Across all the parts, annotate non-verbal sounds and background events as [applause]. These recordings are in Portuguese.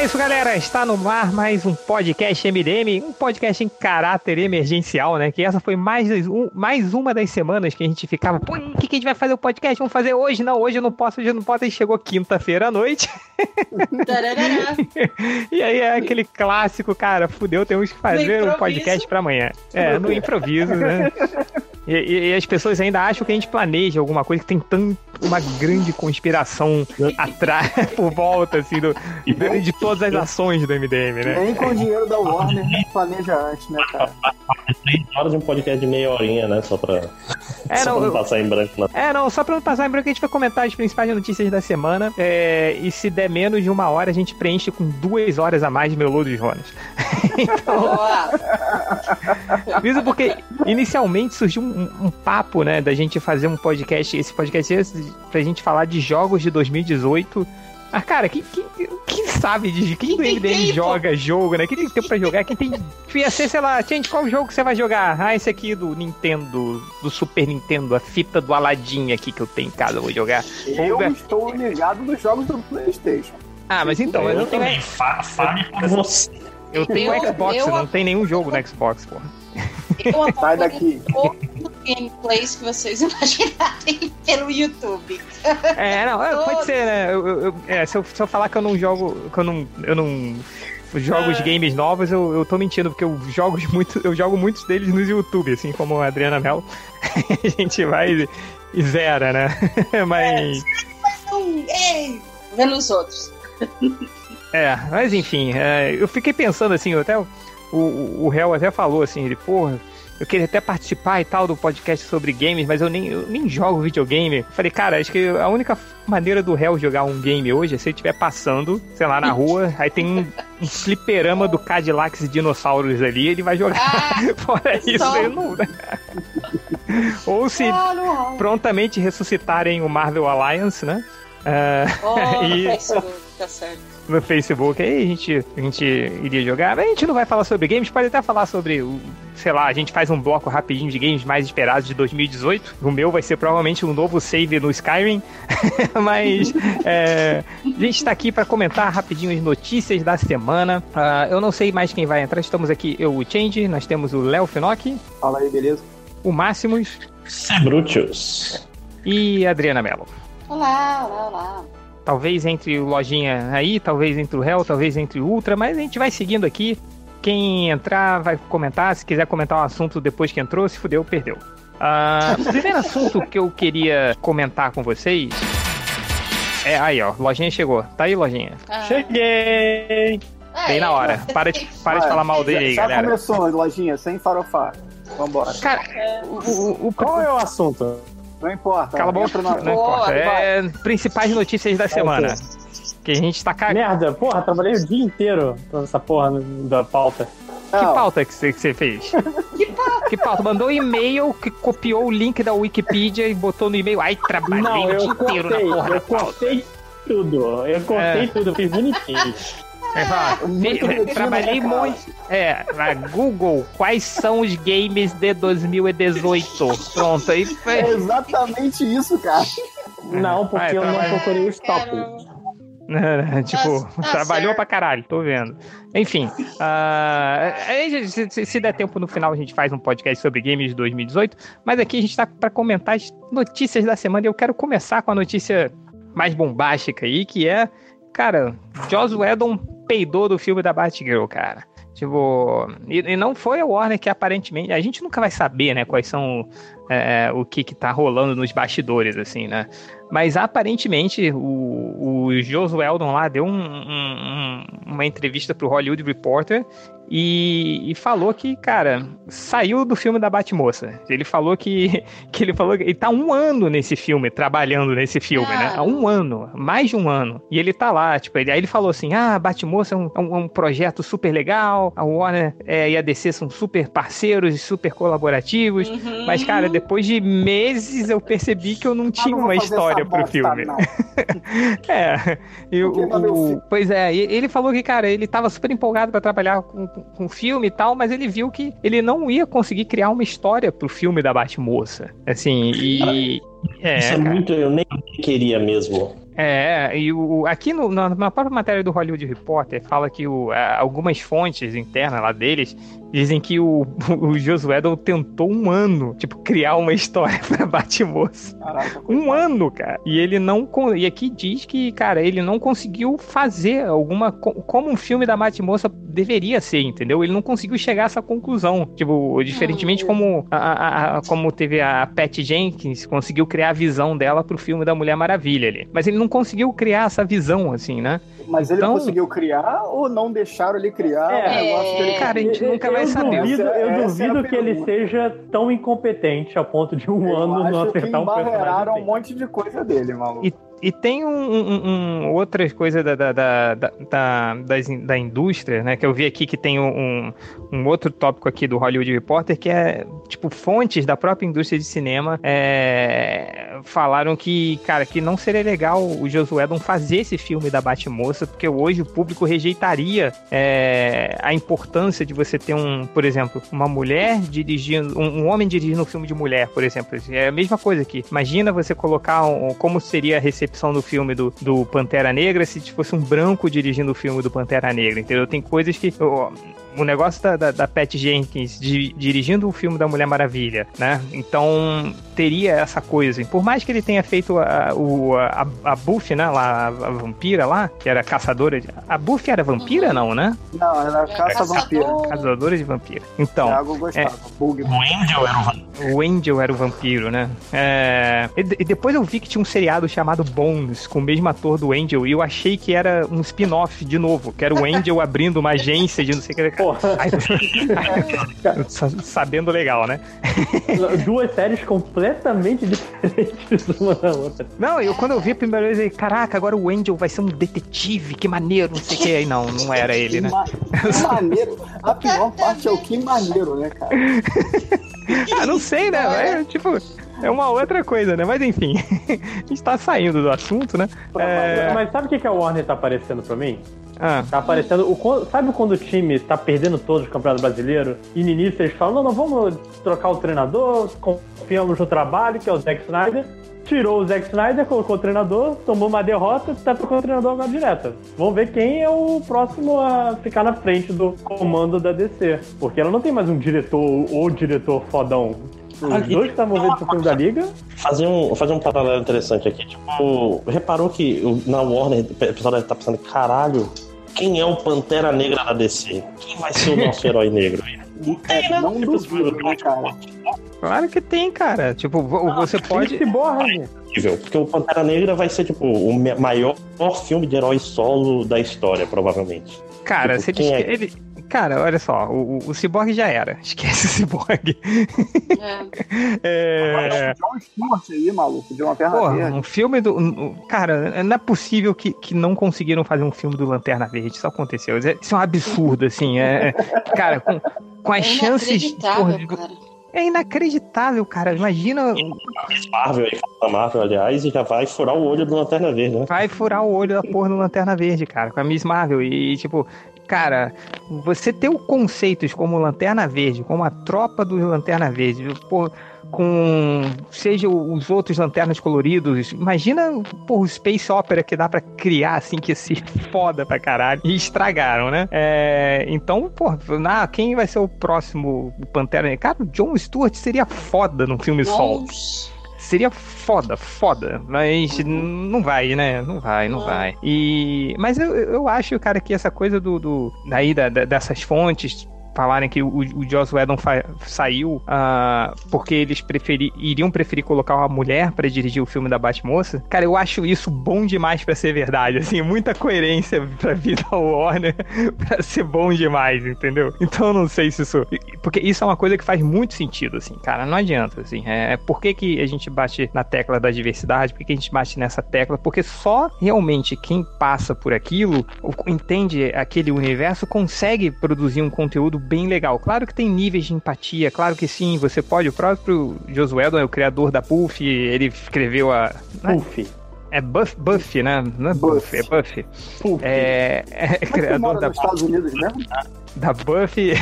é isso, galera. Está no ar mais um podcast MDM, um podcast em caráter emergencial, né? Que essa foi mais, um, mais uma das semanas que a gente ficava, pô, o que, que a gente vai fazer o podcast? Vamos fazer hoje? Não, hoje eu não posso, hoje eu não posso. E chegou quinta-feira à noite. [laughs] e aí é aquele clássico, cara, fudeu, temos que fazer um podcast para amanhã. É, no improviso, né? [laughs] E, e, e, as pessoas ainda acham que a gente planeja alguma coisa que tem tanto uma grande conspiração atrás, [laughs] por volta, assim, do, de todas as ações do MDM, né? Nem com o dinheiro da Warner planeja antes, né, cara? Três horas de um podcast de meia horinha, né? Só pra, é, só não, pra não passar em branco. Né? É, não, só pra não passar em branco, a gente vai comentar as principais notícias da semana. É, e se der menos de uma hora, a gente preenche com duas horas a mais de Melô dos Jonas. [laughs] então. Mesmo [laughs] porque inicialmente surgiu um um, um, papo, né, da gente fazer um podcast, esse podcast esse, pra gente falar de jogos de 2018. Ah, cara, quem, quem, quem sabe de quem, quem do MDM joga jogo, né? Quem tem tempo pra jogar? Quem tem. Ia ser, sei lá, gente, qual jogo você vai jogar? Ah, esse aqui do Nintendo, do Super Nintendo, a fita do Aladdin aqui que eu tenho em casa, eu vou jogar. Eu Ou... estou ligado nos jogos do Playstation. Ah, mas então, eu, eu não tenho. Fale por você. Eu tenho eu, Xbox, eu, não tem nenhum jogo no Xbox, porra. Eu Sai daqui. gameplays que vocês [laughs] imaginarem pelo YouTube. É, não, é, pode ser, né? Eu, eu, é, se, eu, se eu falar que eu não jogo, que eu não, eu não jogo os é. games novos, eu, eu tô mentindo, porque eu jogo, muito, eu jogo muitos deles no YouTube, assim como a Adriana Mel. [laughs] a gente vai e zera, né? [laughs] Mas. É, vendo os outros. É, mas enfim, é, eu fiquei pensando assim, até o, o, réu até falou assim, ele, porra, eu queria até participar e tal do podcast sobre games, mas eu nem, eu nem jogo videogame. Falei, cara, acho que a única maneira do réu jogar um game hoje é se ele estiver passando, sei lá, na rua, [laughs] aí tem um, um fliperama do Cadillacs e dinossauros ali, ele vai jogar. Ah, [laughs] Fora isso, ele não. [laughs] Ou se prontamente ressuscitarem o Marvel Alliance, né? Uh, oh, e... tá certo no Facebook, aí a gente, a gente iria jogar. Mas a gente não vai falar sobre games, pode até falar sobre, o, sei lá, a gente faz um bloco rapidinho de games mais esperados de 2018. O meu vai ser provavelmente um novo save no Skyrim, [laughs] mas é, a gente está aqui para comentar rapidinho as notícias da semana. Uh, eu não sei mais quem vai entrar, estamos aqui, eu, o Change, nós temos o Léo Finock. Fala aí, beleza? O Máximos. Brutus. E a Adriana Mello. Olá, olá, olá. Talvez entre o Lojinha aí, talvez entre o Hell, talvez entre o Ultra, mas a gente vai seguindo aqui. Quem entrar vai comentar. Se quiser comentar um assunto depois que entrou, se fudeu, perdeu. Uh, o primeiro [laughs] assunto que eu queria comentar com vocês é aí, ó. Lojinha chegou. Tá aí, Lojinha? Ah. Cheguei! Bem na hora. Para de, para de falar mal dele aí, já galera. Já começou, Lojinha, sem farofar. Vambora. Cara, o, o, o, qual é o assunto? Não importa. Cala a boca. Não, não importa. É principais notícias da semana. Que a gente tá cagando. Merda, porra, trabalhei o dia inteiro nessa porra da pauta. Que pauta que você, fez? [laughs] que pauta? Que pauta? Mandou um e-mail que copiou o link da Wikipedia e botou no e-mail. Ai, trabalhei não, o dia cortei, inteiro na porra Eu cortei tudo. Eu cortei é. tudo, eu fiz bonitinho. [laughs] É, trabalhei muito. É, na Google, quais são os games de 2018? Pronto, aí foi. É exatamente isso, cara. Não, porque eu não procurei os [laughs] tópicos. tipo, tá trabalhou certo. pra caralho, tô vendo. Enfim, uh, se, se, der tempo no final a gente faz um podcast sobre games de 2018, mas aqui a gente tá para comentar as notícias da semana e eu quero começar com a notícia mais bombástica aí, que é, cara, Joss Whedon peidou do filme da Batgirl, cara. Tipo, e, e, não foi a Warner que aparentemente. A gente nunca vai saber, né, quais são é, o que, que tá rolando nos bastidores, assim, né? Mas aparentemente o, o Josué Eldon lá deu um, um, uma entrevista pro Hollywood Reporter e, e, falou que, cara, saiu do filme da Batmoça. Ele falou que, [laughs] que ele falou que ele tá um ano nesse filme, trabalhando nesse filme, ah. né? Há um ano, mais de um ano. E ele tá lá, tipo, ele, aí ele falou assim: ah, Batmoça é um, é um projeto super legal, a Warner é, e a DC são super parceiros e super colaborativos. Uhum. Mas, cara, depois de meses eu percebi que eu não tinha ah, não uma história pro filme. [laughs] é. E o, o, pois é, ele falou que, cara, ele tava super empolgado para trabalhar com com filme e tal, mas ele viu que ele não ia conseguir criar uma história pro filme da Batmoça. Assim, e. é, Isso é muito. Eu nem queria mesmo. É, e o, aqui no, na, na própria matéria do Hollywood Reporter fala que o, algumas fontes internas lá deles Dizem que o, [laughs] o Josué tentou um ano, tipo, criar uma história [laughs] pra Batmoça. Caraca, um ano, cara. E ele não. E aqui diz que, cara, ele não conseguiu fazer alguma. Como um filme da Batmoça deveria ser, entendeu? Ele não conseguiu chegar a essa conclusão. Tipo, diferentemente como, a, a, como teve a Pat Jenkins, conseguiu criar a visão dela pro filme da Mulher Maravilha ali. Mas ele não conseguiu criar essa visão, assim, né? Mas ele então... conseguiu criar ou não deixaram ele criar é, o negócio que ele Cara, a gente nunca vai saber. Duvido, eu é duvido é que ele seja tão incompetente a ponto de um eu ano não acertar um personagem. um monte de coisa dele, maluco. E e tem um, um, um outras coisas da, da, da, da, da, indústria, né? Que eu vi aqui que tem um, um outro tópico aqui do Hollywood Reporter, que é, tipo, fontes da própria indústria de cinema é, falaram que, cara, que não seria legal o Josué não fazer esse filme da Batmoça, porque hoje o público rejeitaria é, a importância de você ter um, por exemplo, uma mulher dirigindo, um, um, homem dirigindo um filme de mulher, por exemplo. É a mesma coisa aqui. Imagina você colocar um, como seria a recepção do filme do, do Pantera Negra se fosse um branco dirigindo o filme do Pantera Negra, entendeu? Tem coisas que o negócio da, da, da Pat Jenkins de, dirigindo o filme da Mulher Maravilha, né? Então teria essa coisa. Por mais que ele tenha feito a, o, a, a Buffy, né? Lá, a, vampira lá, que era caçadora de. A Buffy era vampira, uhum. não, né? Não, ela era caça-vampira. Caçadora de vampira. Então. Thiago gostava. É, o Angel era o vampiro. O Angel era o vampiro, né? É, e, e, depois eu vi que tinha um seriado chamado Bones, com o mesmo ator do Angel, e eu achei que era um spin-off de novo, que era o Angel [laughs] abrindo uma agência de não sei o que. [laughs] Sabendo legal, né? [laughs] Duas séries completamente diferentes uma da outra. Não, eu quando eu vi a primeira vez, eu caraca, agora o Angel vai ser um detetive, que maneiro, não sei o que. Aí não, não era ele, né? Que maneiro. A pior parte é o que maneiro, né, cara? [laughs] ah, não sei, né? É, tipo, é uma [laughs] outra coisa, né? Mas enfim, [laughs] a gente tá saindo do assunto, né? É... Mas sabe o que, que a Warner tá aparecendo pra mim? Ah. Tá aparecendo. O, sabe quando o time tá perdendo todos os campeonatos brasileiros? E no início eles falam: não, não, vamos trocar o treinador, confiamos no trabalho, que é o Zack Snyder. Tirou o Zack Snyder, colocou o treinador, tomou uma derrota, tá trocando o treinador agora direto. Vamos ver quem é o próximo a ficar na frente do comando da DC. Porque ela não tem mais um diretor ou diretor fodão. Os dois que estavam vendo o filme da Liga. Fazer um, fazer um paralelo interessante aqui. Tipo, reparou que na Warner o pessoal deve estar tá pensando: caralho, quem é o Pantera Negra da DC? Quem vai ser o nosso herói negro? [laughs] Não tem, né? Não duvido, né, cara? Claro que tem, cara. Tipo, você ah, pode. Se borra, Porque o Pantera Negra vai ser, tipo, o maior filme de herói solo da história, provavelmente. Cara, tipo, você diz é... que ele, Cara, olha só, o, o Cyborg já era. Esquece o Cyborg. É. é... John Stewart aí, maluco, de uma perna Porra, verde. um filme do. Um, cara, não é possível que, que não conseguiram fazer um filme do Lanterna Verde. Isso aconteceu. Isso é um absurdo, assim. É, é cara, com, com as é chances. Porra, cara. É inacreditável, cara. Imagina. Marvel, a Marvel, aliás, e já vai furar o olho do Lanterna Verde, né? Vai furar o olho da porra do Lanterna Verde, cara, com a Miss Marvel. E, tipo, cara, você ter conceitos como Lanterna Verde, como a tropa do Lanterna Verde, pô, com seja os outros lanternas coloridos, imagina pô, o Space Opera que dá para criar assim que se [laughs] foda pra caralho e estragaram, né? É, então, pô, na, quem vai ser o próximo Pantera? Cara, o John Stewart seria foda num filme solo seria foda, foda. Mas não vai, né? Não vai, não vai. E, mas eu, eu acho, cara, que essa coisa do, do daí da, da, dessas fontes falarem que o, o Joss Whedon saiu uh, porque eles preferi, iriam preferir colocar uma mulher para dirigir o filme da Batmoça, cara, eu acho isso bom demais para ser verdade, assim, muita coerência pra vida da [laughs] Warner pra ser bom demais, entendeu? Então eu não sei se isso... Porque isso é uma coisa que faz muito sentido, assim, cara, não adianta, assim, é, é por que, que a gente bate na tecla da diversidade, por que, que a gente bate nessa tecla? Porque só realmente quem passa por aquilo, entende aquele universo, consegue produzir um conteúdo bem legal. Claro que tem níveis de empatia, claro que sim, você pode. O próprio Josué é o criador da Puff, ele escreveu a. Puff. É Buff, Buffy, né? Não é Buffy, é Buffy. É, é, é criador da. Nos Estados Unidos mesmo? Da Buffy.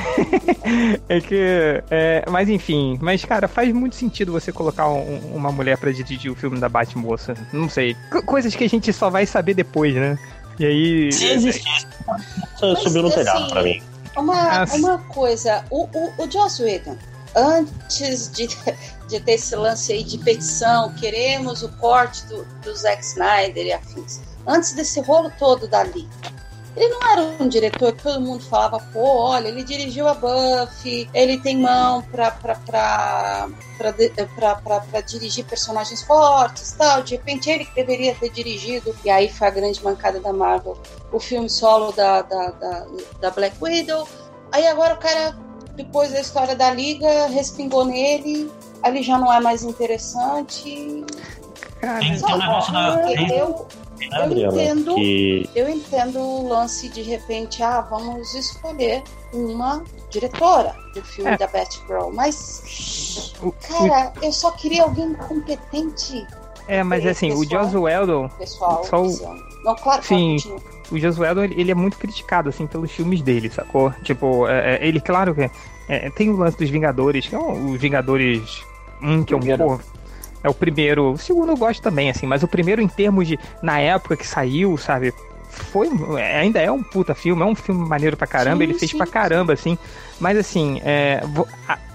[laughs] é que. É, mas enfim, mas cara, faz muito sentido você colocar um, uma mulher para dirigir o filme da Batmoça. Não sei. coisas que a gente só vai saber depois, né? E aí. Se existisse, subiu no telhado assim, pra mim. Uma, uma coisa, o, o, o Joss Whedon, antes de, de ter esse lance aí de petição, queremos o corte do, do Zack Snyder e afins, antes desse rolo todo dali, ele não era um diretor que todo mundo falava, pô, olha, ele dirigiu a Buffy, ele tem mão pra, pra, pra, pra, pra, pra, pra dirigir personagens fortes tal. De repente ele que deveria ter dirigido, e aí foi a grande mancada da Marvel, o filme solo da, da, da, da Black Widow. Aí agora o cara, depois da história da Liga, respingou nele, ali já não é mais interessante. Cara, tem um negócio da. Eu, eu entendo, que... eu entendo o lance de repente, ah, vamos escolher uma diretora do filme é. da Batgirl, mas cara, eu só queria alguém competente. É, mas assim, pessoal, o Joss Whedon, pessoal, só o... não, claro, sim, o Joss Whedon ele é muito criticado assim pelos filmes dele, sacou? Tipo, é, é ele claro que é, tem o lance dos Vingadores, que é os Vingadores um que é um porra, é o primeiro. O segundo eu gosto também, assim, mas o primeiro em termos de. Na época que saiu, sabe? Foi. Ainda é um puta filme, é um filme maneiro pra caramba, sim, ele fez sim, pra caramba, sim. assim. Mas assim, é,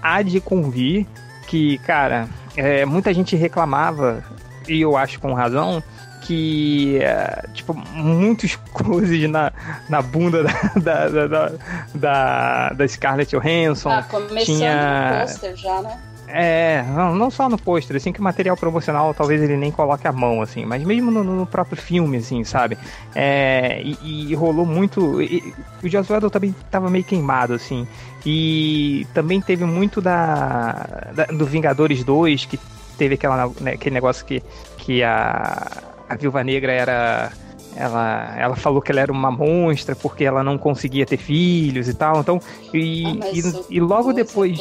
há de convir que, cara, é, muita gente reclamava, e eu acho com razão, que, é, tipo, muitos [laughs] closes na, na bunda da, da, da, da, Scarlett Johansson. Ah, começando tinha... no pôster já, né? É, não, não só no pôster, assim, que o material promocional talvez ele nem coloque a mão, assim, mas mesmo no, no próprio filme, assim, sabe? É, e, e rolou muito. E, o Joss Whedon também tava meio queimado, assim. E também teve muito da, da do Vingadores 2, que teve aquela, né, aquele negócio que, que a, a Viúva Negra era ela, ela falou que ela era uma monstra porque ela não conseguia ter filhos e tal. Então, e, ah, e, e, logo depois.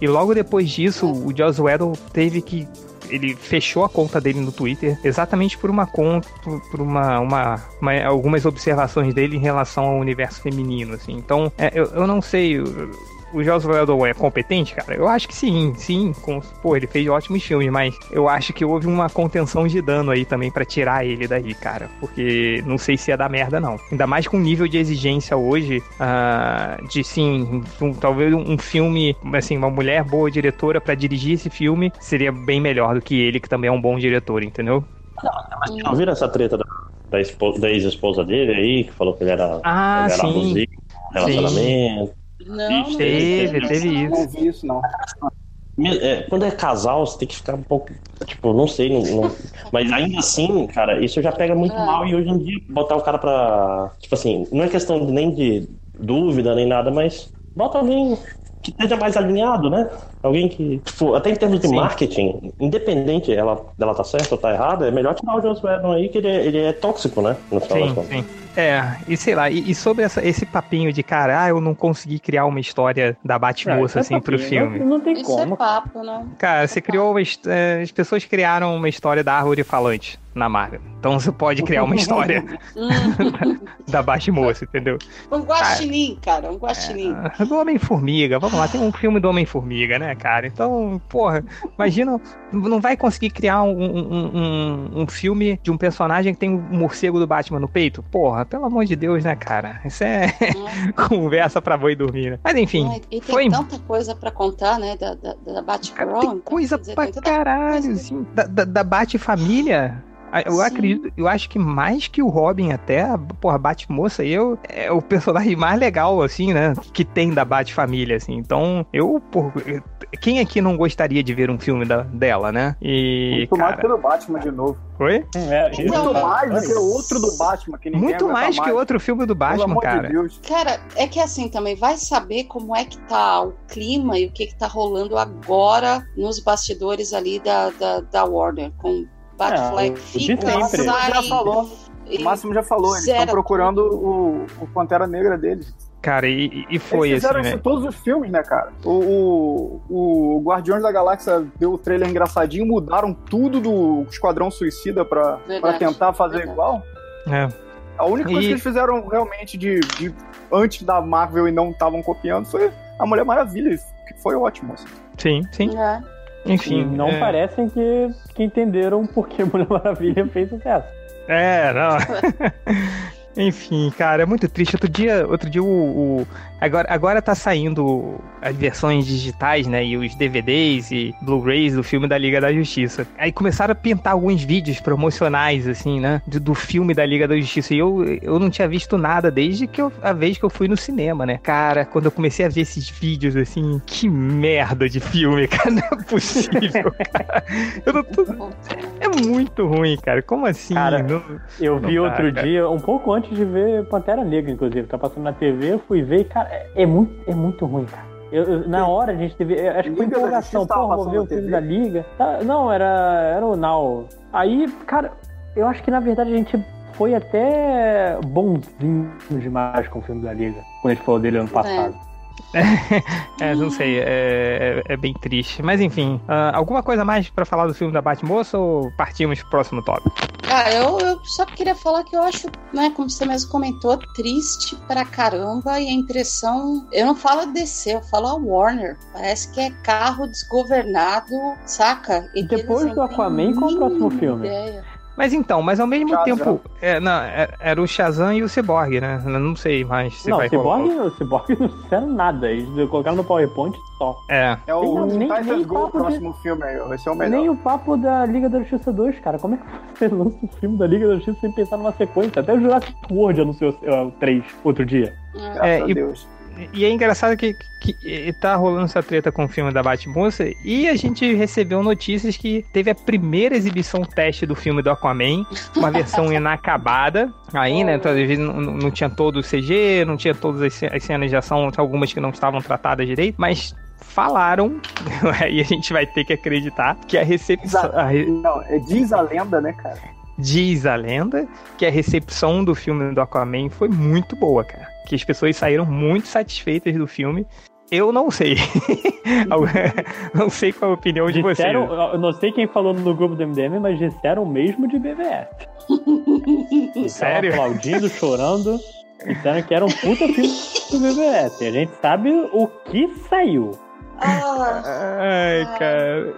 E logo depois disso, é. o Joss Whedon teve que ele fechou a conta dele no Twitter exatamente por uma conta, por uma, uma, uma algumas observações dele em relação ao universo feminino, assim. Então, é, eu, eu não sei o Joss Whedon é competente, cara? Eu acho que sim, sim. Com, pô, ele fez ótimos filmes, mas eu acho que houve uma contenção de dano aí também para tirar ele daí, cara. Porque não sei se ia dar merda, não. Ainda mais com o nível de exigência hoje, uh, de sim, um, talvez um filme, assim, uma mulher boa diretora para dirigir esse filme seria bem melhor do que ele, que também é um bom diretor, entendeu? Não, mas não viram essa treta da, da, da ex-esposa dele aí, que falou que ele era, ah, ele era sim. abusivo, relacionamento. Sim. Não, teve, teve isso. Não vi isso, não. É, quando é casal, você tem que ficar um pouco. Tipo, não sei, não, não, mas ainda assim, cara, isso já pega muito ah. mal. E hoje em dia, botar o cara pra. Tipo assim, não é questão nem de dúvida nem nada, mas bota alguém que esteja mais alinhado, né? Alguém que, tipo, até em termos de Sim. marketing, independente ela, dela tá certa ou tá errada, é melhor tirar o Joss Whedon aí, que ele é, ele é tóxico, né? No final sim, sim. É, e sei lá, e, e sobre essa, esse papinho de cara, ah, eu não consegui criar uma história da Batmoça, é, assim, é pro filme. Não, não tem Isso como. é papo, né? Cara, você criou uma, é, as pessoas criaram uma história da árvore falante na Marvel. Então você pode criar uma [laughs] história da, Batmoça, entendeu? Um guaxinim, cara, um guaxinim. É, do Homem-Formiga, vamos lá, tem um filme do Homem-Formiga, né, cara? Então, porra, imagina, não vai conseguir criar um, um, um, um filme de um personagem que tem um morcego do Batman no peito? Porra, pelo amor de Deus, né, cara? Isso é, é. [laughs] conversa pra boi dormir, né? Mas enfim. e tem foi... tanta coisa pra contar, né? Da, da, da Batgirl. Tem coisa dizer, pra caralho, coisa... assim. Da, da, da Bat-família. Eu Sim. acredito, eu acho que mais que o Robin até, porra, Bat-moça eu é o personagem [laughs] mais legal, assim, né? Que tem da Bat-família, assim. Então, eu, por, quem aqui não gostaria de ver um filme da, dela, né? E, Muito cara... mais pelo Batman de novo. Oi? É, Muito mais do que outro do Batman. Que Muito mais que mais. outro filme do Batman, cara. De cara, é que assim também vai saber como é que tá o clima e o que que tá rolando agora nos bastidores ali da, da, da Warner, com É, fica, o sai... já falou. O Máximo já falou, eles estão procurando o, o Pantera Negra deles. Cara, e, e foi Eles fizeram assim, isso né? todos os filmes, né, cara? O, o, o Guardiões da Galáxia deu o trailer engraçadinho, mudaram tudo do Esquadrão Suicida pra, pra tentar fazer verdade. igual. É. A única coisa e... que eles fizeram realmente de, de antes da Marvel e não estavam copiando foi a Mulher Maravilha, que foi ótimo. Assim. Sim, sim. É. Enfim. não é... parecem que, que entenderam por que Mulher Maravilha fez sucesso. É, não. [laughs] Enfim, cara, é muito triste. Outro dia, outro dia o, o, agora, agora tá saindo as versões digitais, né, e os DVDs e Blu-rays do filme da Liga da Justiça. Aí começaram a pintar alguns vídeos promocionais assim, né, do, do filme da Liga da Justiça. E eu, eu não tinha visto nada desde que eu, a vez que eu fui no cinema, né? Cara, quando eu comecei a ver esses vídeos assim, que merda de filme, [laughs] cara, não é possível, cara. Eu não tô... É muito ruim, cara. Como assim? Cara, não, eu vi outro dia, um pouco antes de ver Pantera Negra, inclusive. Tá passando na TV, eu fui ver e, cara, é, é muito, é muito ruim, cara. Eu, eu, na hora a gente teve. Acho que foi empolgação, pô, vou ver o filme da Liga. Tá, não, era, era o Now. Aí, cara, eu acho que na verdade a gente foi até bonzinho demais com o filme da Liga. Quando a gente falou dele ano passado. É. [laughs] é, não sei, é, é, é, bem triste. Mas enfim, uh, alguma coisa mais para falar do filme da Batmoça ou partimos pro próximo tópico? Ah, eu, eu só queria falar que eu acho, né, como você mesmo comentou, triste pra caramba e a impressão. Eu não falo DC, eu falo a Warner. Parece que é carro desgovernado, saca? E depois do Aquaman, qual o próximo filme? Ideia. Mas então, mas ao mesmo Shazam. tempo. É, não, é, era o Shazam e o Cyborg, né? Eu não sei mais se não, vai Cyborg, O Cyborg [laughs] não fizeram nada. Eles colocaram no PowerPoint só. É. É o nem, nem, nem Go, o próximo de... filme aí. Vai ser o melhor. Nem o papo da Liga da Justiça 2, cara. Como é que você [laughs] lança um filme da Liga da Justiça sem pensar numa sequência? Até o Jurassic World anunciou o 3 outro dia. Graças é, a Deus. E é engraçado que, que, que tá rolando essa treta com o filme da Batmoça e a gente recebeu notícias que teve a primeira exibição teste do filme do Aquaman, uma versão [laughs] inacabada. Aí, né? Então, às vezes não, não tinha todo o CG, não tinha todas as cenas de ação, algumas que não estavam tratadas direito, mas falaram, [laughs] e a gente vai ter que acreditar, que a recepção. A re... Não, é diz a lenda, né, cara? Diz a lenda que a recepção do filme do Aquaman foi muito boa, cara que as pessoas saíram muito satisfeitas do filme. Eu não sei. [laughs] não sei qual a opinião de disseram, vocês. Eu não sei quem falou no grupo do MDM, mas disseram mesmo de BBS. [laughs] Sério? aplaudindo, chorando. Disseram que era um puta filme do BBS. E a gente sabe o que saiu. Ai, cara.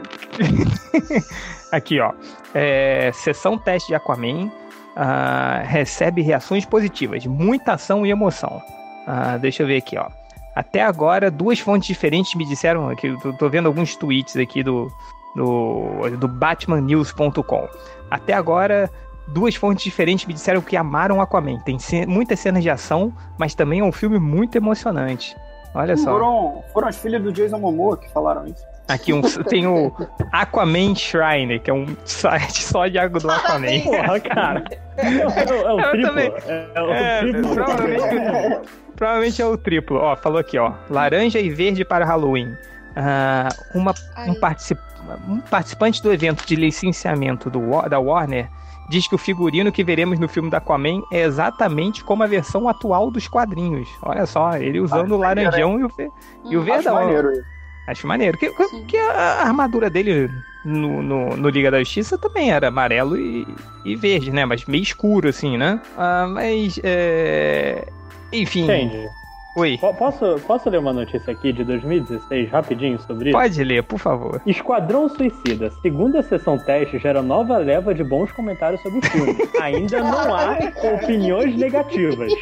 [laughs] Aqui, ó. É, sessão teste de Aquaman uh, recebe reações positivas, muita ação e emoção. Uh, deixa eu ver aqui, ó. Até agora, duas fontes diferentes me disseram aqui. Tô, vendo alguns tweets aqui do, do, do BatmanNews.com. Até agora, duas fontes diferentes me disseram que amaram Aquaman. Tem muitas cenas de ação, mas também é um filme muito emocionante. Olha só. Foram, foram as filhas do Jason Momoa que falaram isso. Aqui um, tem o Aquaman Shrine, que é um site só de água do Aquaman. Porra, cara. É, é, é o triplo. É, é, o é, triplo. Provavelmente, provavelmente, é o triplo. Ó, falou aqui, ó. Laranja e verde para Halloween. Uh, uma, um, particip, um participante do evento de licenciamento do, da Warner diz que o figurino que veremos no filme da Aquaman é exatamente como a versão atual dos quadrinhos. Olha só, ele usando ah, o laranjão e o, e o verdão. Maneiro. Acho maneiro. Que, que a armadura dele no, no, no, Liga da Justiça também era amarelo e, e verde, né? Mas meio escuro, assim, né? Ah, mas. É... Enfim. Entendi. Oi. Posso, posso ler uma notícia aqui de 2016 rapidinho sobre isso? Pode ler, por favor. Esquadrão Suicida. Segunda sessão teste gera nova leva de bons comentários sobre o filme. [laughs] Ainda não há opiniões negativas.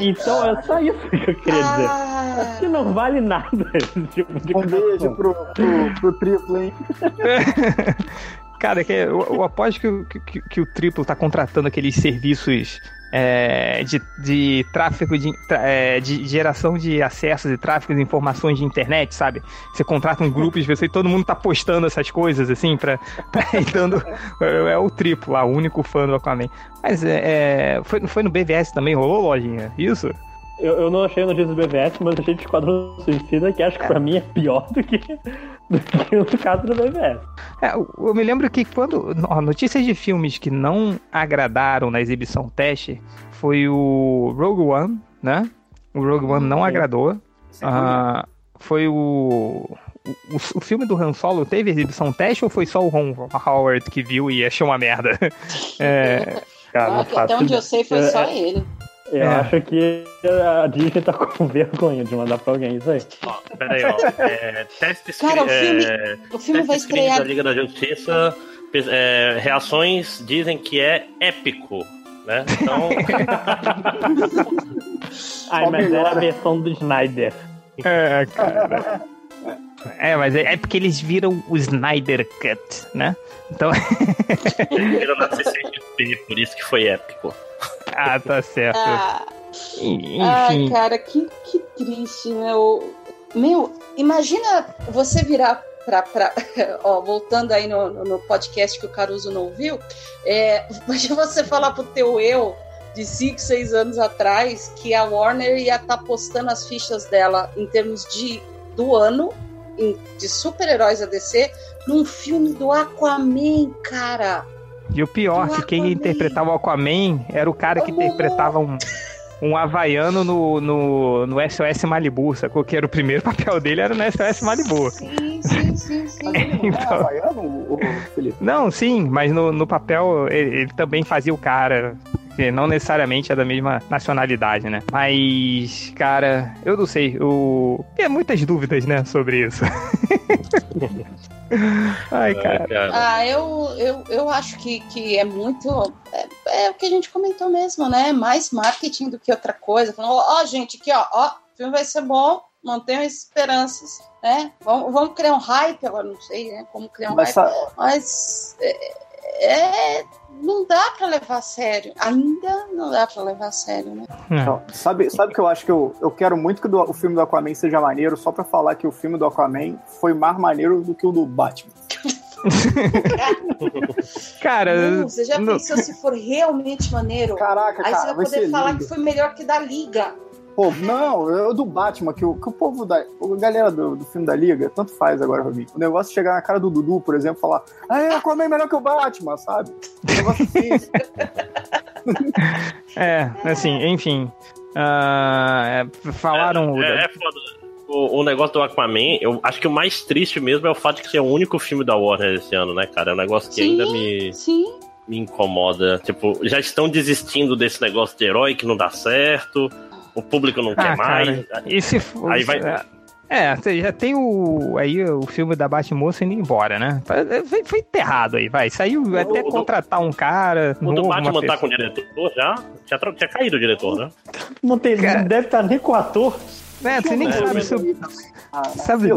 Então é só isso que eu queria dizer. Ah. Que não vale nada. Tipo de um beijo pro, pro, pro triplo, hein? [laughs] Cara, que eu, eu aposto que, que, que, o Triplo tá contratando aqueles serviços é, de, de tráfego de, é, de geração de acessos e tráfego de informações de internet, sabe? Você contrata um grupo de pessoas e todo mundo tá postando essas coisas, assim, pra, [laughs] pra dando. É, é, o triplo lá, o único fã do Aquaman. Mas é, é foi, foi no BVS também, rolou lojinha? Isso? Eu, eu não achei a notícia do BVS, mas achei de Esquadrão Suicida, que acho que pra mim é pior do que, do que o caso do BVS. É, eu me lembro que quando. Ó, notícias de filmes que não agradaram na exibição teste foi o Rogue One, né? O Rogue One não agradou. Uh, foi o, o, o, filme do Han Solo teve exibição teste ou foi só o Ron Howard que viu e achou uma merda? [laughs] é, cara, ah, até onde eu sei foi só é, ele. Eu é. acho que a Disney tá [laughs] com vergonha de mandar pra alguém isso aí. Ó, peraí, ó. É, testes Cara, o filme, é, o filme vai estrear. da Liga da Justiça. É, reações dizem que é épico. Né? Então. [laughs] Ai, mas era a versão do Snyder. É, cara. É, mas é, é, porque eles viram o Snyder Cut, né? Então. viram na CCXP, por isso que foi épico. Ah, tá certo. Ah. Ai, cara, que, que triste, meu. Meu, imagina você virar pra. pra [laughs] ó, voltando aí no, no podcast que o Caruso não viu, é, imagina você falar pro teu eu de 5, 6 anos atrás que a Warner ia estar tá postando as fichas dela em termos de do ano de super-heróis a DC num filme do Aquaman, cara. E o pior, que quem interpretava o Aquaman era o cara que interpretava um, um havaiano no, no, no SOS Malibu, sacou? Que era o primeiro [laughs] papel dele, era no SOS Malibu. Sim, sim, sim, sim. [laughs] então, é? Não, sim, mas no, no papel ele, ele também fazia o cara que não necessariamente é da mesma nacionalidade, né? Mas, cara, eu não sei, eu tenho muitas dúvidas, né, sobre isso. [laughs] [laughs] Ai, cara. Ah, eu, eu, eu acho que, que é muito. É, é, o que a gente comentou mesmo, né? Mais marketing do que outra coisa. Falando, ó, oh, gente, aqui, ó, ó, o filme vai ser bom, mantenham esperanças, né? Vamos, vamos criar um hype, agora não sei, né? Como criar um Mas, hype. Mas é, é não dá para levar a sério. Ainda não dá para levar a sério, né? Não, sabe, sabe que eu acho que eu, eu quero muito que do, o filme do Aquaman seja maneiro, só para falar que o filme do Aquaman foi mais maneiro do que o do Batman. [laughs] cara, não, você já não... pensou se for realmente maneiro? Caraca, Aí cara, você vai poder falar lindo. que foi melhor que da Liga. Pô, não, eu do Batman, que o, que o povo da. A galera do, do filme da Liga, tanto faz agora pra mim. O negócio é chegar na cara do Dudu, por exemplo, e falar, ah, é, Aquaman é melhor que o Batman, sabe? O negócio assim. [laughs] é, assim, enfim. Uh, falaram. É, é, é foda. O, o, negócio do Aquaman, eu acho que o mais triste mesmo é o fato de que é o único filme da Warner esse ano, né, cara? É um negócio que sim, ainda me. Sim. Me incomoda. Tipo, já estão desistindo desse negócio de herói que não dá certo o público não ah, quer mais. e se for, aí vai. É, já tem o aí o filme da Batmoça indo embora, né? Foi, foi enterrado aí, vai. Saiu o, até o, contratar um cara. O do Batman tá com o diretor já? Já tinha caído o diretor, né? Não, tem, não deve estar nem com o ator. É, você nem é, sabe se. Ah, sabe?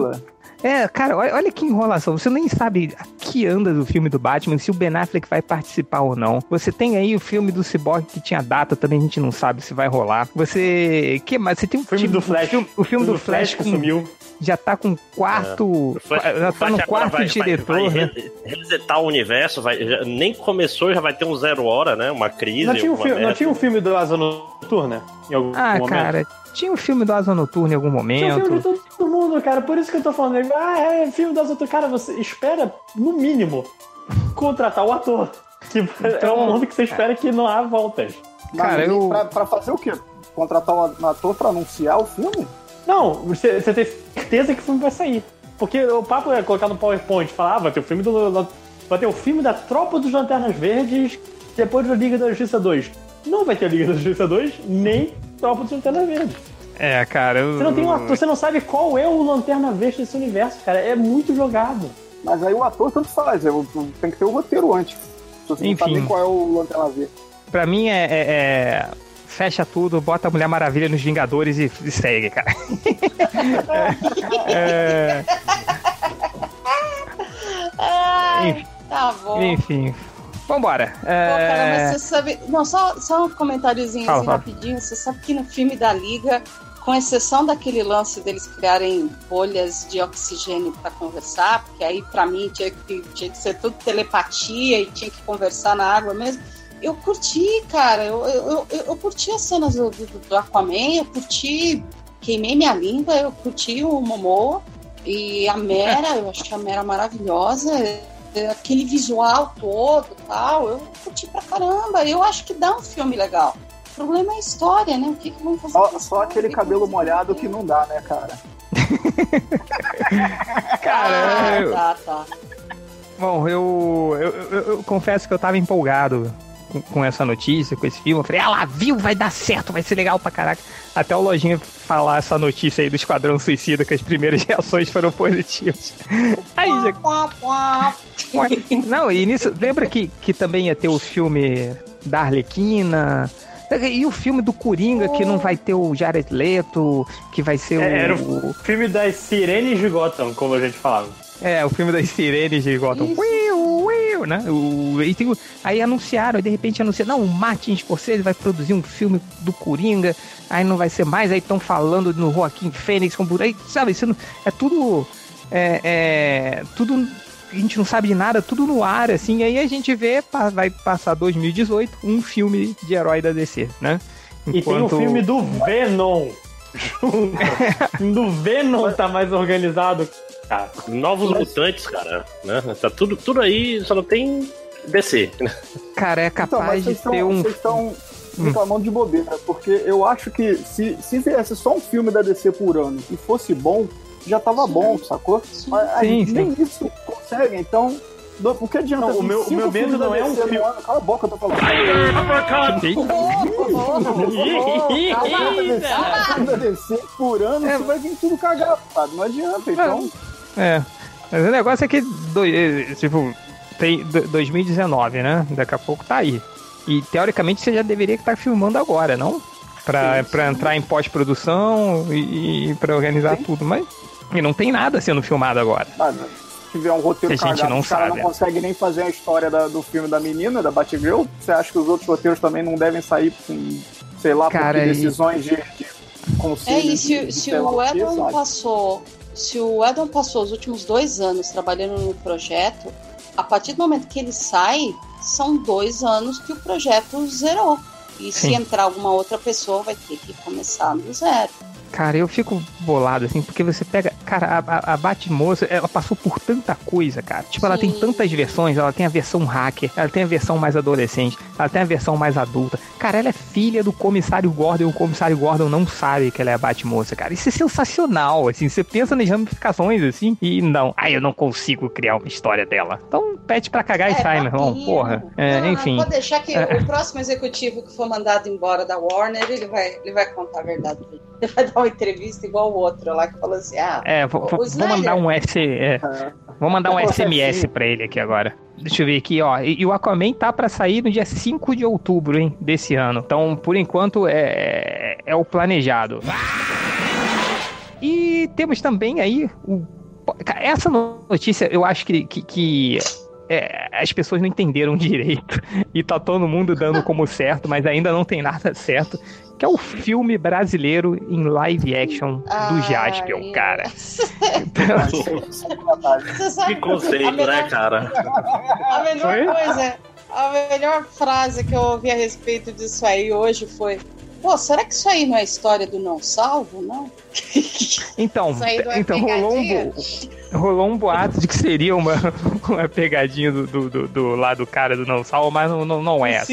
É, cara, olha, olha, que enrolação. Você nem sabe a que anda do filme do Batman, se o Ben Affleck vai participar ou não. Você tem aí o filme do Cyborg que tinha data, também a gente não sabe se vai rolar. Você. que mais? Você tem um filme tipo, do Flash. O filme, o filme do, do, Flash, Flash que sumiu já tá com quarto. É. Flash, já tá no quarto vai, diretor. Vai, vai né? resetar o universo, vai, já, nem começou, já vai ter um zero hora, né? Uma crise. Não tinha um, filme, não tinha um filme do Asa Noturna? Em algum ah, momento? cara, tinha um filme do Asa Noturna em algum momento. Tinha um filme de todo mundo, cara. Por isso que eu tô falando. Ah, é filme do Asa Noturna. Cara, você espera, no mínimo, contratar o ator. Que então, é um mundo que você espera que não há voltas. Cara, eu... pra, pra fazer o quê? Contratar um ator pra anunciar o filme? Não, você, você tem certeza que o filme vai sair. Porque o papo é colocar no PowerPoint, falar, ah, vai ter o filme do. Vai ter o filme da Tropa dos Lanternas Verdes depois da Liga da Justiça 2. Não vai ter a Liga da Justiça 2, nem Tropa dos Lanternas Verdes. É, cara. Eu... Você não tem um ator, você não sabe qual é o Lanterna Verde desse universo, cara. É muito jogado. Mas aí o ator tanto faz, tem que ter o roteiro antes. Você Enfim. não sabe qual é o Lanterna Verde. Pra mim é, é, é fecha tudo, bota a Mulher Maravilha nos Vingadores e, e segue, cara. [laughs] é, Ai, [laughs] enfim, tá bom. Enfim. Vambora. É... Pô, cara, mas você sabe. Não, só, só um comentáriozinho assim, rapidinho. Você sabe que no filme da Liga, com exceção daquele lance deles criarem bolhas de oxigênio para conversar, porque aí para mim tinha que, tinha que ser tudo telepatia e tinha que conversar na água mesmo eu curti, cara. Eu, eu, eu, eu curti as cenas do, do, do, Aquaman, eu curti. Queimei minha língua, eu curti o Momoa e a Mera, eu achei a Mera maravilhosa. Aquele visual todo tal, eu curti pra caramba. Eu acho que dá um filme legal. O problema é a história, né? O que, que vão fazer? Só, só aquele cabelo molhado que não dá, né, cara? [laughs] cara, ah, tá, tá. Bom, eu, eu, eu, eu, confesso que eu tava empolgado com, com, essa notícia, com esse filme. Eu falei, ah lá, viu, vai dar certo, vai ser legal pra caraca. Até o Lojinha falar essa notícia aí do Esquadrão Suicida, que as primeiras [laughs] reações foram positivas. Aí já... Não, e nisso, lembra que, que também ia ter o filme da Arlequina, e o filme do Coringa, que não vai ter o Jared Leto, que vai ser é, o... Era o filme das sirenes de Gotham, como a gente falava. É, o filme das sirenes de Gotham. Uiu, uiu, né? O, e tem, aí anunciaram, de repente anunciaram, não, o Martin Scorsese vai produzir um filme do Coringa, aí não vai ser mais, aí estão falando no Joaquim Fênix, com aí, sabe, isso não, é tudo... É, é, tudo a gente não sabe de nada, tudo no ar, assim, e aí a gente vê, vai passar 2018, um filme de herói da DC, né? Enquanto... E tem o filme do Venom. [laughs] [laughs] do Venom tá mais organizado. Ah, novos Mas... mutantes, cara, né? Tá tudo, tudo aí, só não tem DC. Cara, é então, capaz então, de ter tão, um. Vocês estão reclamando hum. de bobeira, porque eu acho que se, se viesse só um filme da DC por ano e fosse bom, já tava sim. bom, sacou? Mas sim, sim. nem isso consegue, então. O que adianta? Não, o meu, o meu medo não é um filme. Cala a boca, eu tô falando. Cada DC por ano, é. você vai vir tudo cagado, sabe? Não adianta, então. É. Mas o negócio é que, eh, tipo, tem 2019, né? Daqui a pouco tá aí. E teoricamente você já deveria estar filmando agora, não? Pra, sim, sim. pra entrar em pós-produção e, e pra organizar sim. tudo, mas e não tem nada sendo filmado agora. Ah, se tiver um roteiro que a gente não o cara sabe. não consegue nem fazer a história da, do filme da menina, da Batgirl, você acha que os outros roteiros também não devem sair com, sei lá, cara, por decisões de, de conselho? É, e se, de, se o Edon passou, se o Edon passou os últimos dois anos trabalhando no projeto, a partir do momento que ele sai, são dois anos que o projeto zerou. E Sim. se entrar alguma outra pessoa, vai ter que começar do zero. Cara, eu fico bolado, assim, porque você pega. Cara, a, a, Batmoça, ela passou por tanta coisa, cara. Tipo, Sim. ela tem tantas versões. Ela tem a versão hacker, ela tem a versão mais adolescente, ela tem a versão mais adulta. Cara, ela é filha do comissário Gordon e o comissário Gordon não sabe que ela é a Batmoça, cara. Isso é sensacional, assim. Você pensa nas ramificações, assim, e não. Ah, eu não consigo criar uma história dela. Então, pede pra cagar é, e sai, meu irmão. Porra. É, não, enfim. Pode deixar que é. o próximo executivo que for mandado embora da Warner, ele vai, ele vai contar a verdade dele. Ele vai dar entrevista igual o outro lá que falou assim: ah, é, vou, vou mandar um S. É, vou mandar um SMS pra ele aqui agora. Deixa eu ver aqui, ó. E, e, o Aquaman tá para sair no dia 5 de outubro, hein, desse ano. Então, por enquanto, é, é o planejado. E temos também aí o. Essa notícia eu acho que, que, que é, as pessoas não entenderam [laughs] direito e tá todo mundo dando como certo, mas ainda não tem nada [laughs] certo, que é o filme brasileiro em live action do Jaspion, cara. [laughs] que conceito, melhor, né, cara? A melhor coisa, a melhor frase que eu ouvi a respeito disso aí hoje foi Pô, será que isso aí não é história do não salvo, não? Então, é então rolou um, rolou um boato de que seria uma, [laughs] uma pegadinha do, do, do, do lado do cara do não salvo, mas não, não, não é.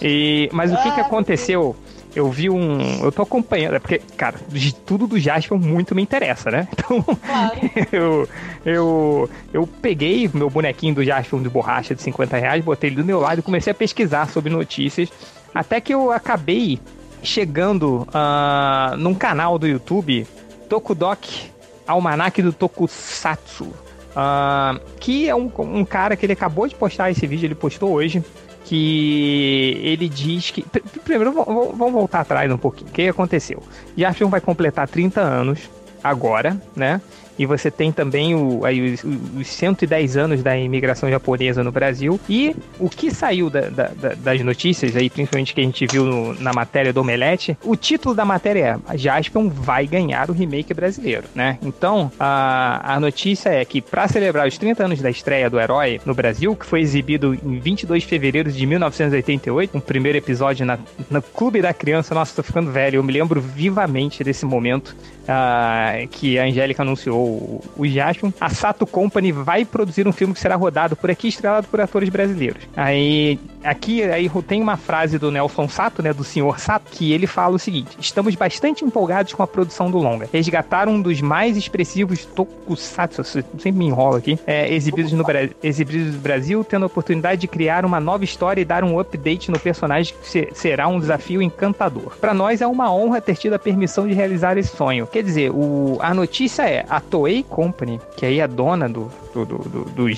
E, mas o que, ah, que aconteceu? eu vi um. Eu tô acompanhando, é porque, cara, de tudo do Jasper muito me interessa, né? [laughs] Então, claro. [laughs] eu, eu, eu peguei meu bonequinho do Jasper de borracha de 50 reais, botei ele do meu lado e comecei a pesquisar sobre notícias. Até que eu acabei chegando uh, num canal do YouTube, Tokudok Almanac do Tokusatsu. Uh, que é um, um cara que ele acabou de postar esse vídeo, ele postou hoje que ele diz que. Primeiro, vamos voltar atrás um pouquinho. O que aconteceu? Jaspion vai completar 30 anos agora, né? E você tem também o, aí, os, os 110 anos da imigração japonesa no Brasil. E o que saiu da, da, das notícias, aí, principalmente que a gente viu no, na matéria do Omelete, o título da matéria é Jaspion vai ganhar o remake brasileiro, né? Então, a, a notícia é que para celebrar os 30 anos da estreia do Herói no Brasil, que foi exibido em 22 de fevereiro de 1988, um primeiro episódio na, no Clube da Criança, nossa, tô ficando velho, eu me lembro vivamente desse momento uh, que a Angélica anunciou o, Jaspion, a Sato Company vai produzir um filme que será rodado por aqui, estrelado por atores brasileiros. Aí aqui aí tem uma frase do Nelson Sato, né, do senhor Sato, que ele fala o seguinte: "Estamos bastante empolgados com a produção do longa. Resgatar um dos mais expressivos tokusatsu, sempre me enrola aqui, é, exibidos no exibidos no Brasil, tendo a oportunidade de criar uma nova história e dar um update no personagem que será um desafio encantador. Para nós é uma honra ter tido a permissão de realizar esse sonho. Quer dizer, o, a notícia é a Toei Company, que aí é dona do, do, do, do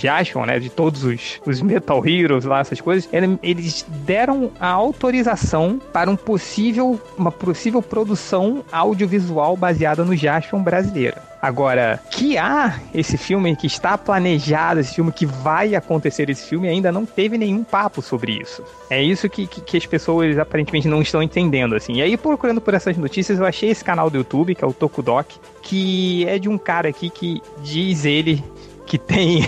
né? De todos os, os Metal Heroes lá, essas coisas, eles deram a autorização para um possível, uma possível produção audiovisual baseada no Jason brasileiro. Agora, que há esse filme que está planejado, esse filme que vai acontecer, esse filme ainda não teve nenhum papo sobre isso. É isso que, que, que, as pessoas aparentemente não estão entendendo, assim. E aí, procurando por essas notícias, eu achei esse canal do YouTube, que é o Tokudok, que é de um cara aqui que diz ele que tem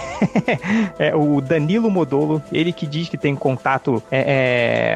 [laughs] é, o Danilo Modolo, ele que diz que tem contato é,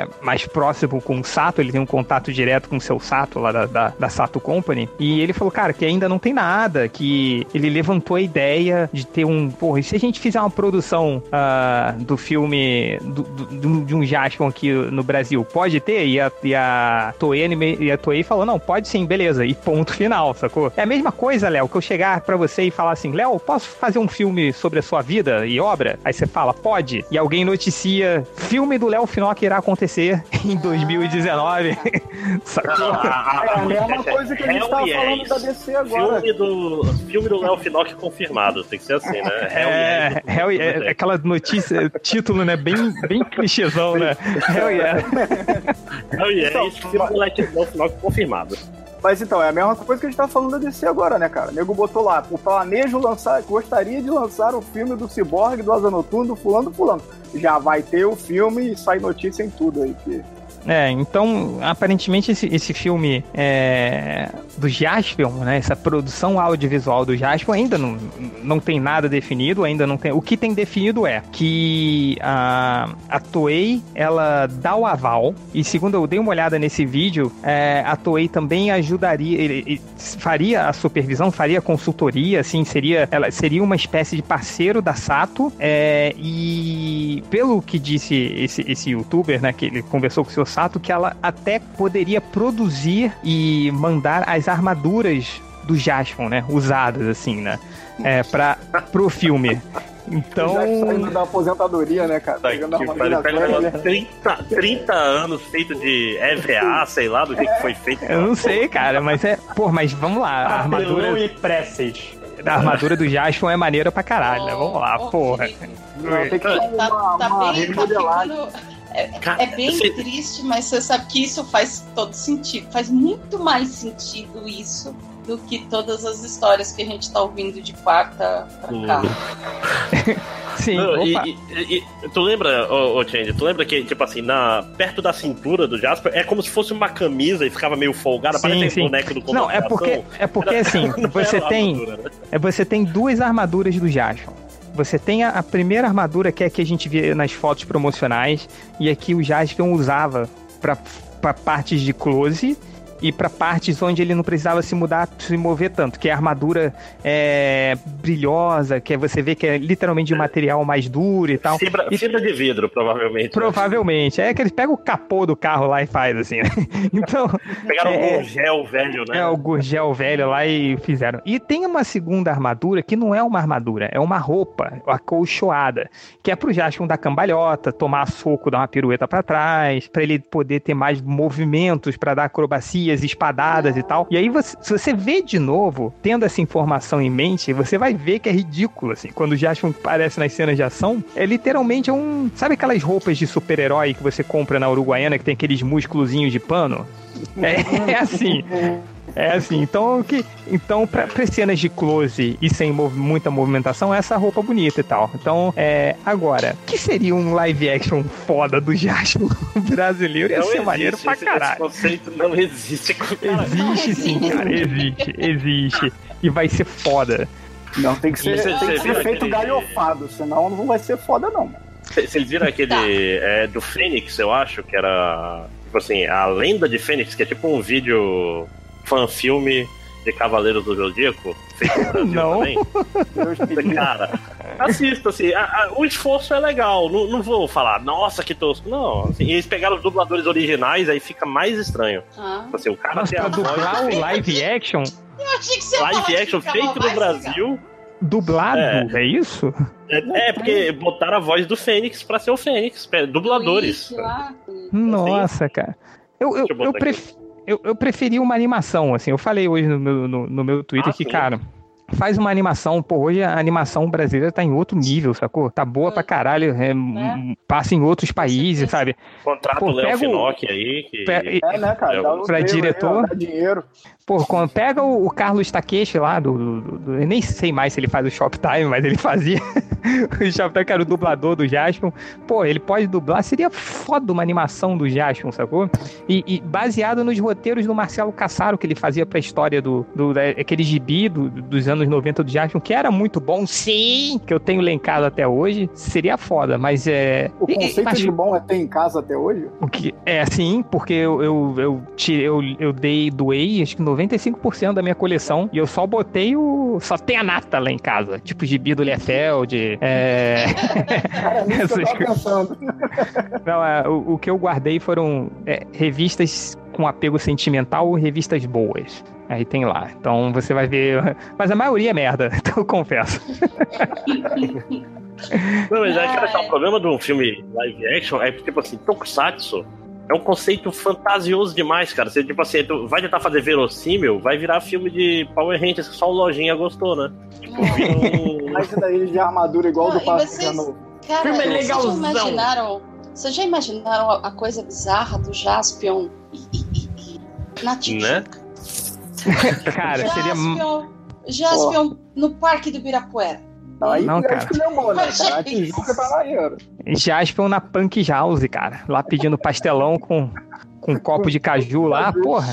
é, mais próximo com o Sato, ele tem um contato direto com o seu Sato lá da, da, da, Sato Company, e ele falou, cara, que ainda não tem nada, que ele levantou a ideia de ter um, porra, e se a gente fizer uma produção uh, do filme do, do, de um Jaspion aqui no Brasil, pode ter? E a, e a Toei e a Toei falou, não, pode sim, beleza, e ponto final, sacou? É a mesma coisa, Léo, que eu chegar para você e falar assim, Léo, posso fazer um filme filme sobre a sua vida e obra? Aí você fala, pode. E alguém noticia, filme do Léo Finock irá acontecer [laughs] em 2019. [laughs] Sacou? Ah, é a mesma coisa que a gente tava falando da DC agora. Filme do, filme do Léo Finock confirmado. Tem que ser assim, né? É, Hell yeah. É, aquela notícia, título, né? Bem, bem clichêzão, né? Hell yeah. Hell yeah. Então, filme do Léo Finock confirmado. Mas então, é a mesma coisa que a gente tá falando da DC agora, né, cara? O nego botou lá, o planejo lançar, gostaria de lançar o filme do Cyborg, do Asa Noturno, do fulano, do fulano. Já vai ter o filme e sai notícia em tudo aí, que é, então, aparentemente esse, esse filme é, do Jaspion, né, essa produção audiovisual do Jaspion ainda não, não tem nada definido, ainda não tem. O que tem definido é que a, a Toei, ela dá o aval, e segundo eu dei uma olhada nesse vídeo, é, a Toei também ajudaria, ele, ele faria a supervisão, faria consultoria, assim, seria, ela seria uma espécie de parceiro da Sato, é, e pelo que disse esse, esse youtuber, né, que ele conversou com o seu Sato que ela até poderia produzir e mandar as armaduras do Jaspion, né? Usadas, assim, né? É, pra, pro filme. Então. Já saindo da aposentadoria, né, cara? Tá, que 30, 30 anos feito de EVA, sei lá, do que, que foi feito. Eu não sei, cara, mas é. Pô, mas vamos lá. A armadura. e preces. A armadura do Jaspion é maneira pra caralho, né? Vamos lá, oh, porra. Não, tem que tá, uma, tá uma bem, tá ficando é, Cara, é bem você... triste, mas você sabe que isso faz todo sentido. Faz muito mais sentido isso do que todas as histórias que a gente tá ouvindo de quarta pra hum. cá. [laughs] Sim, Não, e, e, e, tu lembra, ô, ô Change, tu lembra que, tipo assim, na, perto da cintura do Jasper, é como se fosse uma camisa e ficava meio folgada, sim, parece sim. um boneco do Não, é porque, é porque assim, [laughs] você tem, né? é, você tem duas armaduras do Jasper. Você tem a, primeira armadura que é a que a gente vê nas fotos promocionais e aqui o Jaspion usava para partes de close e para partes onde ele não precisava se mudar, se mover tanto, que é a armadura é, brilhosa, que é, você vê que é literalmente de um material mais duro e tal. Fibra, e, fibra de vidro, provavelmente. Né? Provavelmente. É que eles pegam o capô do carro lá e faz assim, né? [laughs] Então. Pegaram é, o gurgel velho, né? É, o gurgel velho lá e fizeram. E tem uma segunda armadura que não é uma armadura, é uma roupa acolchoada, que é pro Jaspion dar cambalhota, tomar soco, dar uma pirueta para trás, para ele poder ter mais movimentos para dar acrobacia espadadas e tal. E aí, você, se você vê de novo, tendo essa informação em mente, você vai ver que é ridículo, assim. Quando o Jaspion aparece nas cenas de ação, é literalmente um... Sabe aquelas roupas de super-herói que você compra na Uruguaiana, que tem aqueles músculozinhos de pano? É, [laughs] é assim. É assim, então que então para cenas de close e sem mov muita movimentação, essa roupa bonita e tal. Então, é, agora, que seria um live action foda do Jasper [laughs] brasileiro? Ia não ser existe, maneiro pra caralho. Esse conceito não existe. Existe sim, cara, existe, existe. E vai ser foda. Não, tem que ser, tem que ser feito aquele... galhofado, senão não vai ser foda não. Vocês viram aquele tá. é, do Fênix, eu acho, que era tipo assim, a lenda de Fênix, que é tipo um vídeo fan-filme de Cavaleiros do Zodíaco, feito no Brasil [laughs] Não. também. Cara, Assista, assim, a, a, o esforço é legal. Não, não vou falar, nossa, que tosco. Não, assim, eles pegaram os dubladores originais, aí fica mais estranho. Ah. Tipo assim, o cara Mas pra dublar o live action? Eu achei que você Live action feito no Brasil. Legal. Dublado, é, é isso? É, é, porque botaram a voz do Fênix pra ser o Fênix, dubladores. Nossa, cara. Eu, eu, eu, pref... eu, eu preferi uma animação, assim. Eu falei hoje no meu, no, no meu Twitter ah, que, sim. cara faz uma animação, pô, hoje a animação brasileira tá em outro nível, sacou? Tá boa pra caralho, é, é. passa em outros países, sabe? Contrato pô, o Léo Finocchi aí, que... É, né, cara? Dá pra diretor... Aí, dinheiro. Pô, quando pega o, o Carlos Takeshi lá, do, do, do, eu nem sei mais se ele faz o Shoptime, mas ele [laughs] fazia o Shoptime, que era o dublador do Jaspion. Pô, ele pode dublar, seria foda uma animação do Jaspion, sacou? E, e, baseado nos roteiros do Marcelo Cassaro, que ele fazia pra história do, do daquele gibi do, dos anos 90 do Jaspion, que era muito bom, sim, que eu tenho lencado até hoje, seria foda, mas é... O conceito mas, de bom é ter em casa até hoje? O que, é, sim, porque eu, eu, eu, tirei, eu, eu dei, doei, acho que 90 95% da minha coleção e eu só botei o. Só tem a nata lá em casa. Tipo gibi do Liefeld. É. [laughs] Não, é, o, o, que eu guardei foram é, revistas com apego sentimental ou revistas boas. Aí tem lá. Então você vai ver. [laughs] Mas a maioria é merda, [laughs] então eu confesso. Não, mas acho que o problema de um filme live action é tipo assim, Tokusatsu é um conceito fantasioso demais, cara. Você, tipo assim, tu vai tentar fazer verossímil, vai virar filme de Power Rangers que só o Lojinha gostou, né? Tipo. [laughs] Mas daí de armadura igual Não, do Pascal. Cara, filme é legalzão. Vocês já imaginaram, vocês já imaginaram a coisa bizarra do Jaspion e, e, e, na Tijuca? Né? cara, [laughs] seria... Jaspion no Parque do Ibirapuera. Aí não, cara. Filmou, né, cara? A Tijuca tá maneiro. Jaspion na Punk House, cara. Lá pedindo pastelão com, com um copo de caju lá, porra.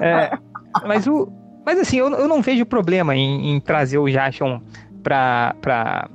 É, mas o. Mas assim, eu, eu não vejo problema em, em trazer o Jaspion pra, pra,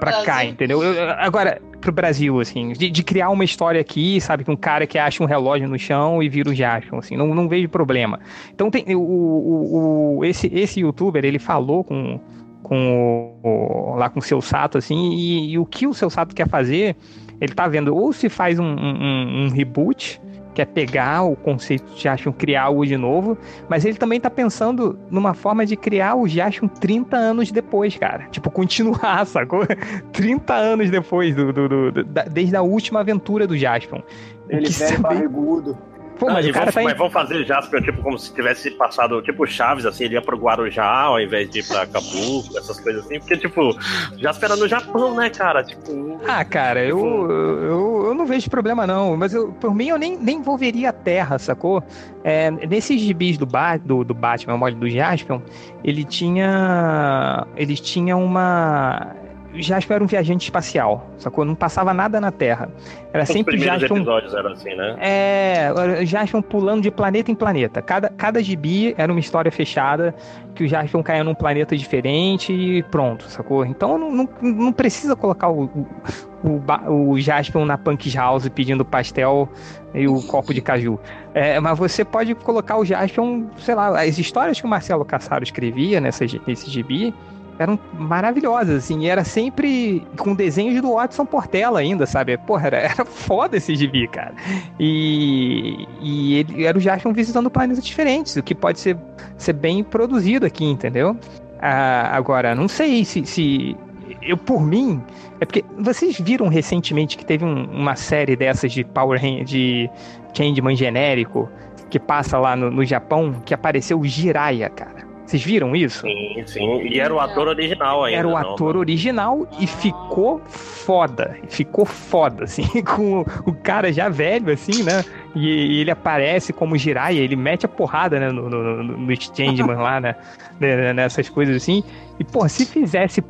pra cá, entendeu? Eu, agora, pro Brasil, assim, de, de, criar uma história aqui, sabe, com um cara que acha um relógio no chão e vira o Jaspion, assim, não, não vejo problema. Então tem o, o, o, esse, esse youtuber, ele falou com, com o, lá com o seu Sato, assim, e, e, o que o seu Sato quer fazer, ele tá vendo ou se faz um, um, um reboot, que é pegar o conceito de Jaspion, criar algo de novo, mas ele também tá pensando numa forma de criar o Jaspion 30 anos depois, cara. Tipo, continuar, [laughs] sacou? 30 anos depois, do, do, do, da, desde a última aventura do Jaspion. Ele velho barrigudo. Pô, mas, ah, vamos, tá mas vamos fazer Jasper, tipo, como se tivesse passado, tipo, Chaves, assim, ele ia pro Guarujá ao invés de ir pra Acapulco, essas coisas assim, porque, tipo, Jasper era no Japão, né, cara? Tipo. Ah, cara, tipo... eu, eu, eu não vejo problema, não, mas eu, por mim eu nem, nem envolveria a Terra, sacou? É, nesses gibis do, ba do, do Batman, o do Jasper, ele tinha. Ele tinha uma Jasper era um viajante espacial, sacou? Não passava nada na Terra. Era Os sempre Jasper. Os episódios eram assim, né? É, Jasper pulando de planeta em planeta. Cada, cada gibi era uma história fechada, que o Jasper caía num planeta diferente e pronto, sacou? Então não, não, não precisa colocar o, o, o, o Jasper na Punk House pedindo pastel e o copo de caju. É, mas você pode colocar o Jasper, sei lá, as histórias que o Marcelo Cassaro escrevia nessa, nesse gibi eram maravilhosas, assim, e era sempre com desenhos do Watson Portela ainda, sabe? Porra, era, era foda esse gibi, cara. E, e ele era o Jaspion visitando planetas diferentes, o que pode ser, ser bem produzido aqui, entendeu? Ah, agora, não sei se, se eu por mim é porque vocês viram recentemente que teve um, uma série dessas de Power de Changeman genérico que passa lá no, no Japão que apareceu o Jiraiya, cara. Vocês viram isso? Sim, sim. E era o ator original ainda. Era o ator não. original e ficou foda. Ficou foda, assim, [laughs] com o cara já velho, assim, né? E, ele aparece como Jiraiya, ele mete a porrada, né, no, no, no Changeman lá, [laughs] né? né? Nessas coisas assim. E, pô, se fizesse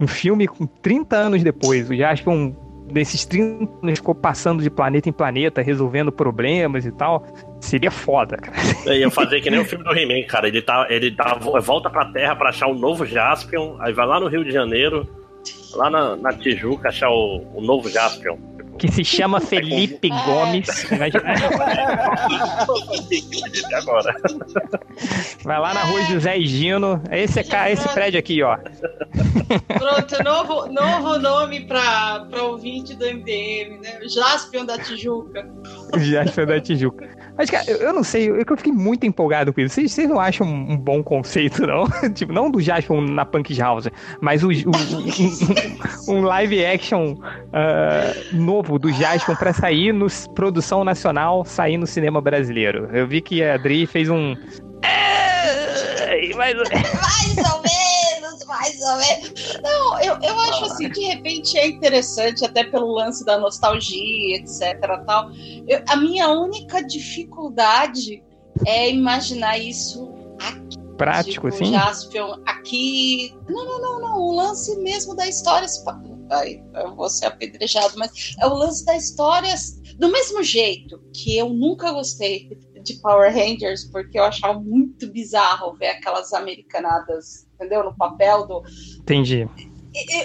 um filme com 30 anos depois, acho que um desses 30 anos ficou passando de planeta em planeta, resolvendo problemas e tal. Seria foda, cara. Eu ia fazer que nem o filme do He-Man, cara. Ele, tá, ele tá, volta pra Terra pra achar o um novo Jaspion, aí vai lá no Rio de Janeiro, lá na, na Tijuca, achar o, o novo Jaspion. Que se chama Felipe Gomes. [laughs] Agora. Vai lá na rua José Gino. Esse, é, esse prédio aqui, ó. Pronto, novo, novo nome para ouvinte do MDM, né? Jaspion da Tijuca. Jaspion da Tijuca. Mas, cara, eu, não sei, eu, eu fiquei muito empolgado com isso. Vocês, vocês não acham um, um, bom conceito, [laughs] não? tipo, não do Jaspion na Punk House, mas o, o um, um, live action uh, novo do Jaspion pra sair no produção nacional, sair no cinema brasileiro. Eu vi que a Adri fez um. Mais ou menos, mais ou menos. Não, eu, eu acho assim, de repente é interessante, até pelo lance da nostalgia, etc. Tal. Eu, a minha única dificuldade é imaginar isso aqui. Prático, tipo, sim. Jaspion, aqui. Não, não, não, não. O lance mesmo da história. Ai, eu vou ser apedrejado, mas é o lance da história do mesmo jeito que eu nunca gostei de Power Rangers, porque eu achava muito bizarro ver aquelas americanadas, entendeu? No papel do. Entendi.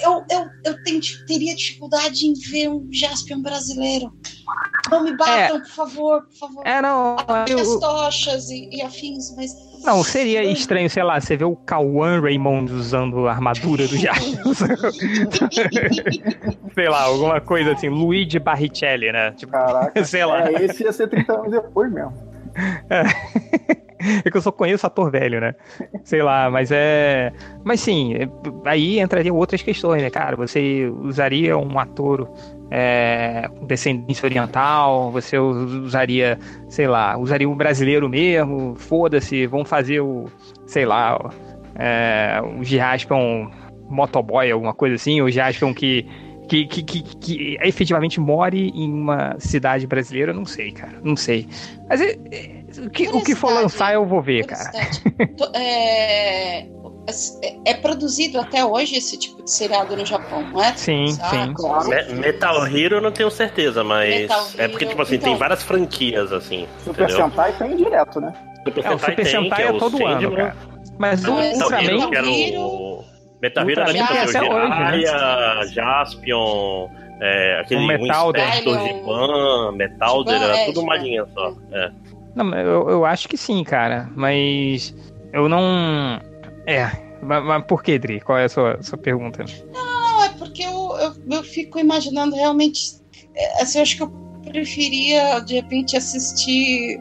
Eu, eu, eu tenho, teria dificuldade em ver um Jaspion brasileiro. Não me batam, é. por favor, por favor. É, não. Eu... As tochas e, e afins, mas. Não, seria estranho, sei lá, você vê o Cauã Raymond usando a armadura do Jaspion. [laughs] sei lá, alguma coisa assim, Luigi Barrichelli, né? Tipo, Caraca, [laughs] sei lá. É, esse ia ser 30 anos depois mesmo. É. [laughs] é que eu só conheço ator velho, né? Sei lá, mas é. Mas sim, aí entrariam outras questões, né, cara? Você usaria um ator é, descendência oriental, você usaria, sei lá, usaria um brasileiro mesmo, foda-se, vão fazer o, sei lá, é, o Jaspion motoboy, alguma coisa assim, o Jaspion que que, que, que, que efetivamente more em uma cidade brasileira, eu não sei, cara. Não sei. Mas é, é, o, que, o que for lançar eu vou ver, cara. [laughs] É, é produzido até hoje esse tipo de seriado no Japão, não é? Sim, sim. Claro. Metal Hero eu não tenho certeza, mas é porque, tipo assim, então... tem várias franquias, assim. Super entendeu? Sentai tem direto, né? Super é, Sentai, o Super tem, Sentai é, é todo ano, cara. Mas o Ultraman... Metal Hero era tipo assim, Jiraiya, né? Jaspion, é, aquele Metalder. Giban, Metalder, era é, tudo uma linha só. É. Não, eu, eu acho que sim, cara, mas eu não... É, mas, mas por que, Dri? Qual é a sua, sua pergunta? Não, é porque eu, eu, eu fico imaginando realmente... É, assim, eu acho que eu preferia, de repente, assistir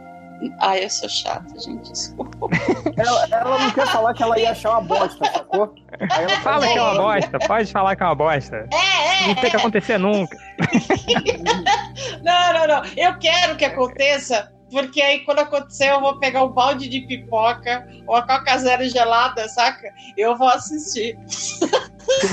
Ai, eu sou chata, gente, desculpa. Ela, ela, não quer falar que ela ia achar uma bosta, sacou? Aí ela fala que é uma bosta, pode falar que é uma bosta. É, é. Não tem que acontecer nunca. [laughs] não, não, não. Eu quero que aconteça, porque aí quando acontecer eu vou pegar um balde de pipoca ou a coca zero gelada, saca? Eu vou assistir.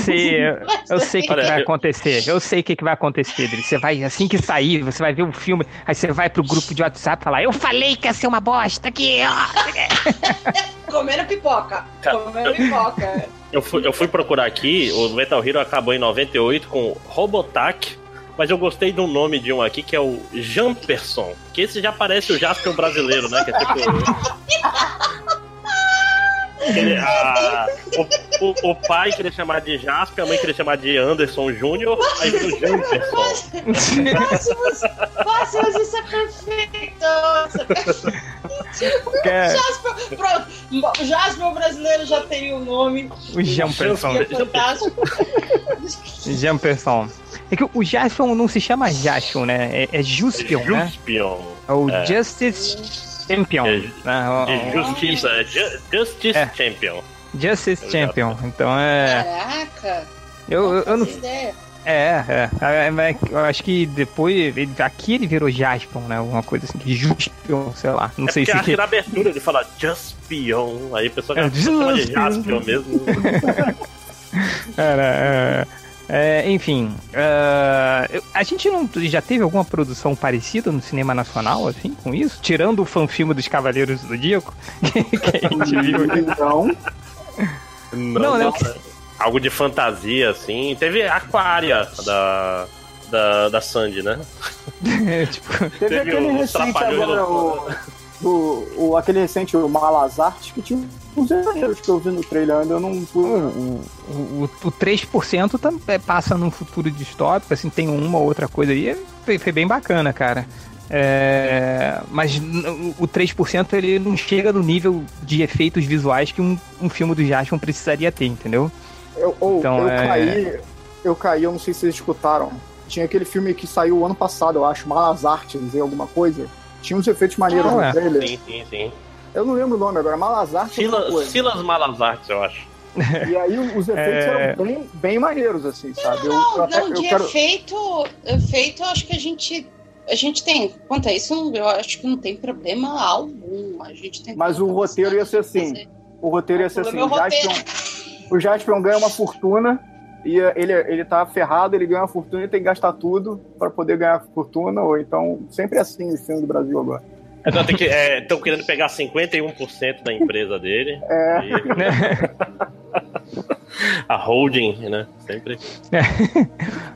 Sim, eu, eu sei o que, que, vai acontecer. Eu sei o que, que vai acontecer, Dri. Você vai, assim que sair, você vai ver o filme, aí você vai pro grupo de WhatsApp e falar: Eu falei que ia ser uma bosta aqui, ó. [laughs] Comendo pipoca. Comendo pipoca. Eu fui, eu fui procurar aqui, o Metal Hero acabou em 98 com Robotac, mas eu gostei do nome de um aqui que é o Jamperson, que esse já parece o Jasper brasileiro, né? Que é tipo. [laughs] Ele, a, o, o, o, pai queria chamar de Jasper, a mãe queria chamar de Anderson Júnior, aí veio o Jamperson. Máximos, isso é perfeito! Quer... Jasper, pronto, o Jasper brasileiro já tem o um nome. O Jamperson. É fantástico. Jamperson. É que o Jaspion não se chama Jaspion, né? É, é Juspion, é né? Juspion. É o é. Justice Champion. É, né? justiça, é Justice é. Champion. Justice Champion. Então é. Caraca! Eu, eu, eu não. Ideia. É, é, é, Eu acho que depois. Ele, aqui ele virou Jaspion, né? Alguma coisa assim. Juspion, sei lá. Não é sei se. Acho que na abertura ele fala Jaspion. Aí o pessoal já é, chama de Jaspion mesmo. [laughs] Era. É, é, enfim, uh, a gente não já teve alguma produção parecida no cinema nacional, assim, com isso? Tirando o fanfilme dos Cavaleiros do Zodíaco, [laughs] que, que a gente viu. Não. Não, não, né? Algo de fantasia, assim. Teve Aquária da, da, da Sandy, né? [laughs] É, tipo, teve, teve aquele recente agora, o, o, o, aquele recente, o Malazarte, que tinha os exageros que eu vi no trailer ainda eu não. O, o, o, o 3% tam, é, passa num futuro distópico, assim, tem uma ou outra coisa aí. Foi, foi bem bacana, cara. É, mas o 3% ele não chega no nível de efeitos visuais que um, um filme do Jaspion precisaria ter, entendeu? Eu, ou, então, eu é... caí, eu caí, eu não sei se vocês escutaram. Tinha aquele filme que saiu ano passado, eu acho, Malas Artes, alguma coisa. Tinha uns efeitos maneiros ah, no é. trailer. Sim, sim, sim. Eu não lembro o nome agora, Malazarte. Silas, Silas Malazarte, eu acho. E aí os efeitos é... eram bem, bem maneiros, assim, sabe? Não, eu, eu até, não, de quero... efeito, efeito, acho que a gente a gente tem, quanto a isso, eu acho que não tem problema algum. A gente tem Mas o roteiro ia ser assim. O roteiro ia ser assim. O Jaspion, o Jaspion ganha uma fortuna e ele, ele tá ferrado, ele ganha uma fortuna e tem que gastar tudo para poder ganhar fortuna, ou então sempre é assim no filme do Brasil agora. Estão é, querendo pegar 51% da empresa dele. É. E... A holding, né? Sempre.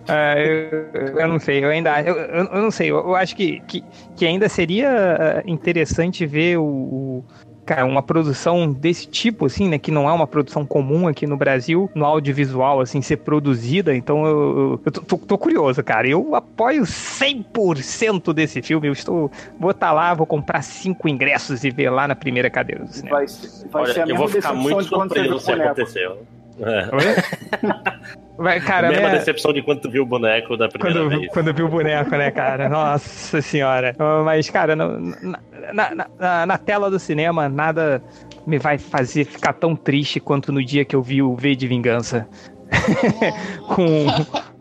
É, eu, eu, não sei, eu ainda. Eu, eu não sei, eu, acho que, que, que, ainda seria uh, interessante ver o, o cara, uma produção desse tipo, assim, né? Que não é uma produção comum aqui no Brasil, no audiovisual, assim, ser produzida. Então eu, eu tô, tô, tô, curioso, cara. Eu apoio 100% desse filme. Eu estou. Vou estar tá lá, vou comprar cinco ingressos e ver lá na primeira cadeira do cinema. Vai, vai Olha, ser eu vou ficar muito surpreso se aconteceu. É. [laughs] Vai, cara, mesma né? decepção de quando tu viu o boneco da primeira quando, vez. Quando viu o boneco, né, cara? [laughs] Nossa senhora. Mas, cara, na, na, na, na, tela do cinema, nada me vai fazer ficar tão triste quanto no dia que eu vi o V de Vingança. [laughs] Com,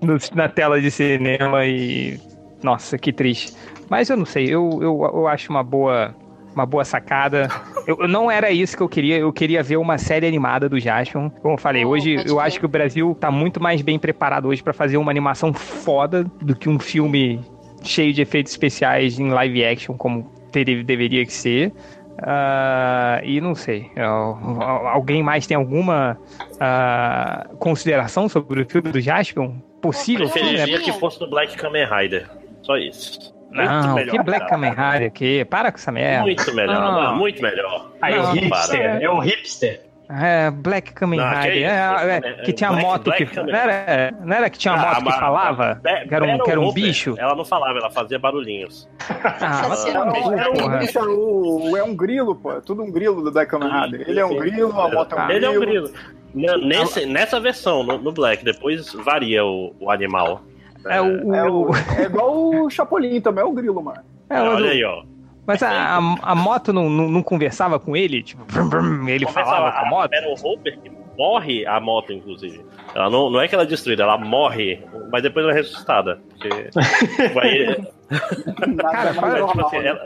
no, na tela de cinema e... Nossa, que triste. Mas eu não sei, eu, eu, eu acho uma boa uma boa sacada. Eu, não era isso que eu queria, eu queria ver uma série animada do Jaspion. Como eu falei, oh, hoje eu ver. acho que o Brasil tá muito mais bem preparado hoje para fazer uma animação foda do que um filme cheio de efeitos especiais em live action, como teria, deveria ser. Uh, e não sei, alguém mais tem alguma uh, consideração sobre o filme do Jaspion? Possível? Eu preferiria que fosse do Black Kamen Rider. Só isso. Não, melhor, que Black Kamen Rider aqui? Para com essa merda. Muito melhor, não. Não, muito melhor. Aí, o hipster, é o hipster. É, Black Kamen Rider. Que, é, é, que tinha Black, moto Black que. Não era, não era que tinha uma ah, moto que falava? que era um, que era um bicho? Ela não falava, ela fazia barulhinhos. Ah, é, um, é um grilo, pô. É tudo um grilo do Black Kamen Rider. Ele é um grilo, a moto é um grilo. Ele é um grilo. Nesse, nessa versão, no, no Black, depois varia o, o animal. É, o, é, o... é igual o Chapolin também, é o grilo, mano. É, Olha aí, ó. Mas a, a, a moto não, não, não, conversava com ele? Tipo, brum, brum, ele falava com a moto? Era o Hopper que morre a moto, inclusive. Ela não, não é que ela é destruída, ela morre, mas depois ela é ressuscitada. Porque. [laughs] Cara, fora, tipo assim, ela,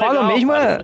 ela mesmo é,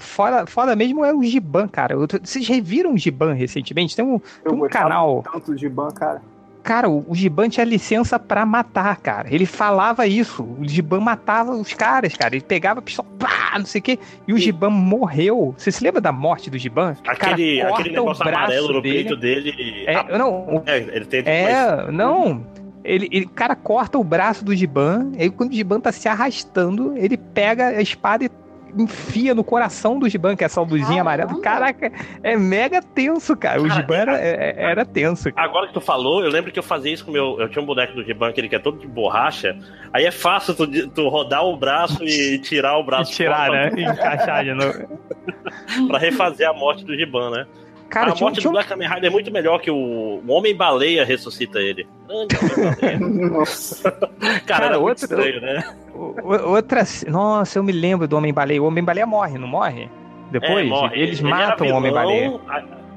fora, fora mesmo é o Giban, cara. Vocês reviram o Giban recentemente? Tem um, tem um canal. Tanto o Giban, cara. Cara, o Giban tinha licença para matar, cara. Ele falava isso. O Giban matava os caras, cara. Ele pegava a pistola, pá, não sei o quê. E o Giban morreu. Você se lembra da morte do Giban? Aquele, cara, aquele negócio amarelo no dele. peito dele. É, não. É, ele tem É, não. Ele, ele, cara corta o braço do Giban, aí quando o Giban tá se arrastando, ele pega a espada e enfia no coração do Giban, que é essa luzinha amarela. Caraca, é mega tenso, cara. O Giban era, é, é, era tenso. Cara. Agora que tu falou, eu lembro que eu fazia isso com meu. Eu tinha um boneco do Giban, aquele que é todo de borracha. Aí é fácil tu, tu rodar o braço e [laughs] tirar o braço. E tirar, né? E encaixar de novo. [laughs] pra refazer a morte do Giban, né? Cara, a morte do Black Kamen Rider é muito melhor que o, o Homem-Baleia ressuscita ele. Grande Homem-Baleia. [laughs] Nossa. Cara, Cara outro, estranho, né? Outra. Nossa, eu me lembro do Homem-Baleia. O Homem-Baleia morre, não morre? Depois? É, morre. Eles ele matam o Homem-Baleia.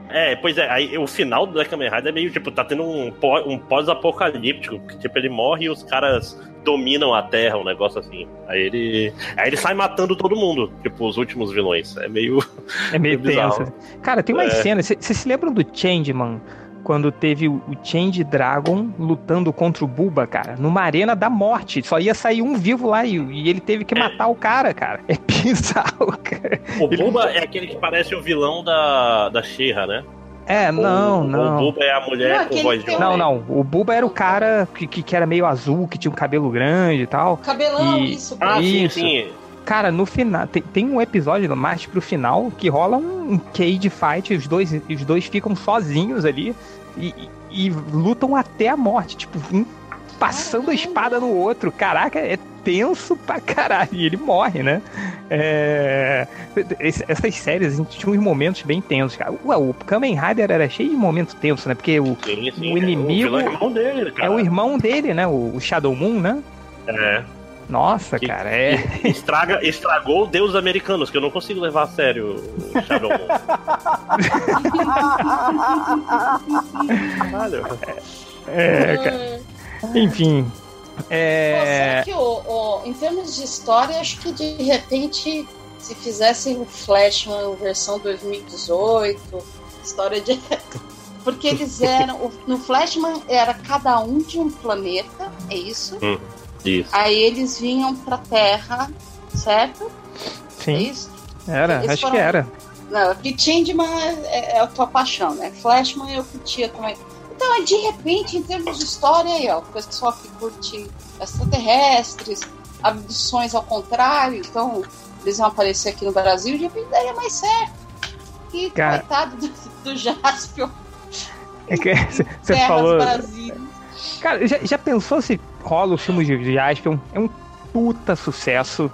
É, pois é, aí o final do Black Kamen Rider é meio, tipo, tá tendo um, um pós-apocalíptico, que, tipo, ele morre e os caras dominam a Terra, um negócio assim. Aí ele. Aí ele sai matando todo mundo, tipo, os últimos vilões. É meio. É meio, [laughs] tenso. Cara, tem umas é. cenas. Vocês se lembram do Changeman? quando teve o Change Dragon lutando contra o Buba, cara, numa arena da morte. Só ia sair um vivo lá e, e ele teve que é. matar o cara, cara. É [laughs] bizarro, cara. O Buba ele... é aquele que parece o vilão da, da Shira, né? É, não, o, não. O Buba é a mulher não, com voz de Não, não. O Buba era o cara que, que, que, era meio azul, que tinha um cabelo grande e tal. Cabelão, e... isso. Ah, isso. sim, sim. cara, no final. Tem, tem um episódio mais pro final que rola um, um cage fight, os dois, os dois ficam sozinhos ali e, e, e lutam até a morte. Tipo, um passando a espada no outro. Caraca, é tenso pra caralho. E ele morre, né? É... Essas séries, a gente tinha uns momentos bem tensos, cara. Ué, o Kamen Rider era cheio de momentos tensos, né? Porque o, sim, sim, o inimigo. É o, irmão dele, cara. É o irmão dele, né? O, Shadow Moon, né? É. Nossa, que, cara, é. Estraga, estragou deuses americanos, que eu não consigo levar a sério o Shadow Moon. [laughs] Caralho. É, cara. Enfim. É... que o, o, em termos de história, acho que de repente, se fizessem o Flashman versão 2018, história de. [laughs] Porque eles eram. No Flashman era cada um de um planeta, é isso? Hum, isso. Aí eles vinham pra Terra, certo? Sim. É isso? Era, eles acho foram... que era. Não, que Changeman é, é a tua paixão, né? Flashman eu curtia também. Então, de repente, em termos de história, aí, ó, o pessoal que curte extraterrestres, abduções ao contrário, então eles vão aparecer aqui no Brasil, de repente daria mais certo. E Cara... coitado do, do Jaspion. É que [laughs] você falou. Cara, já, já, pensou se rola o filme de Jaspion? É um puta sucesso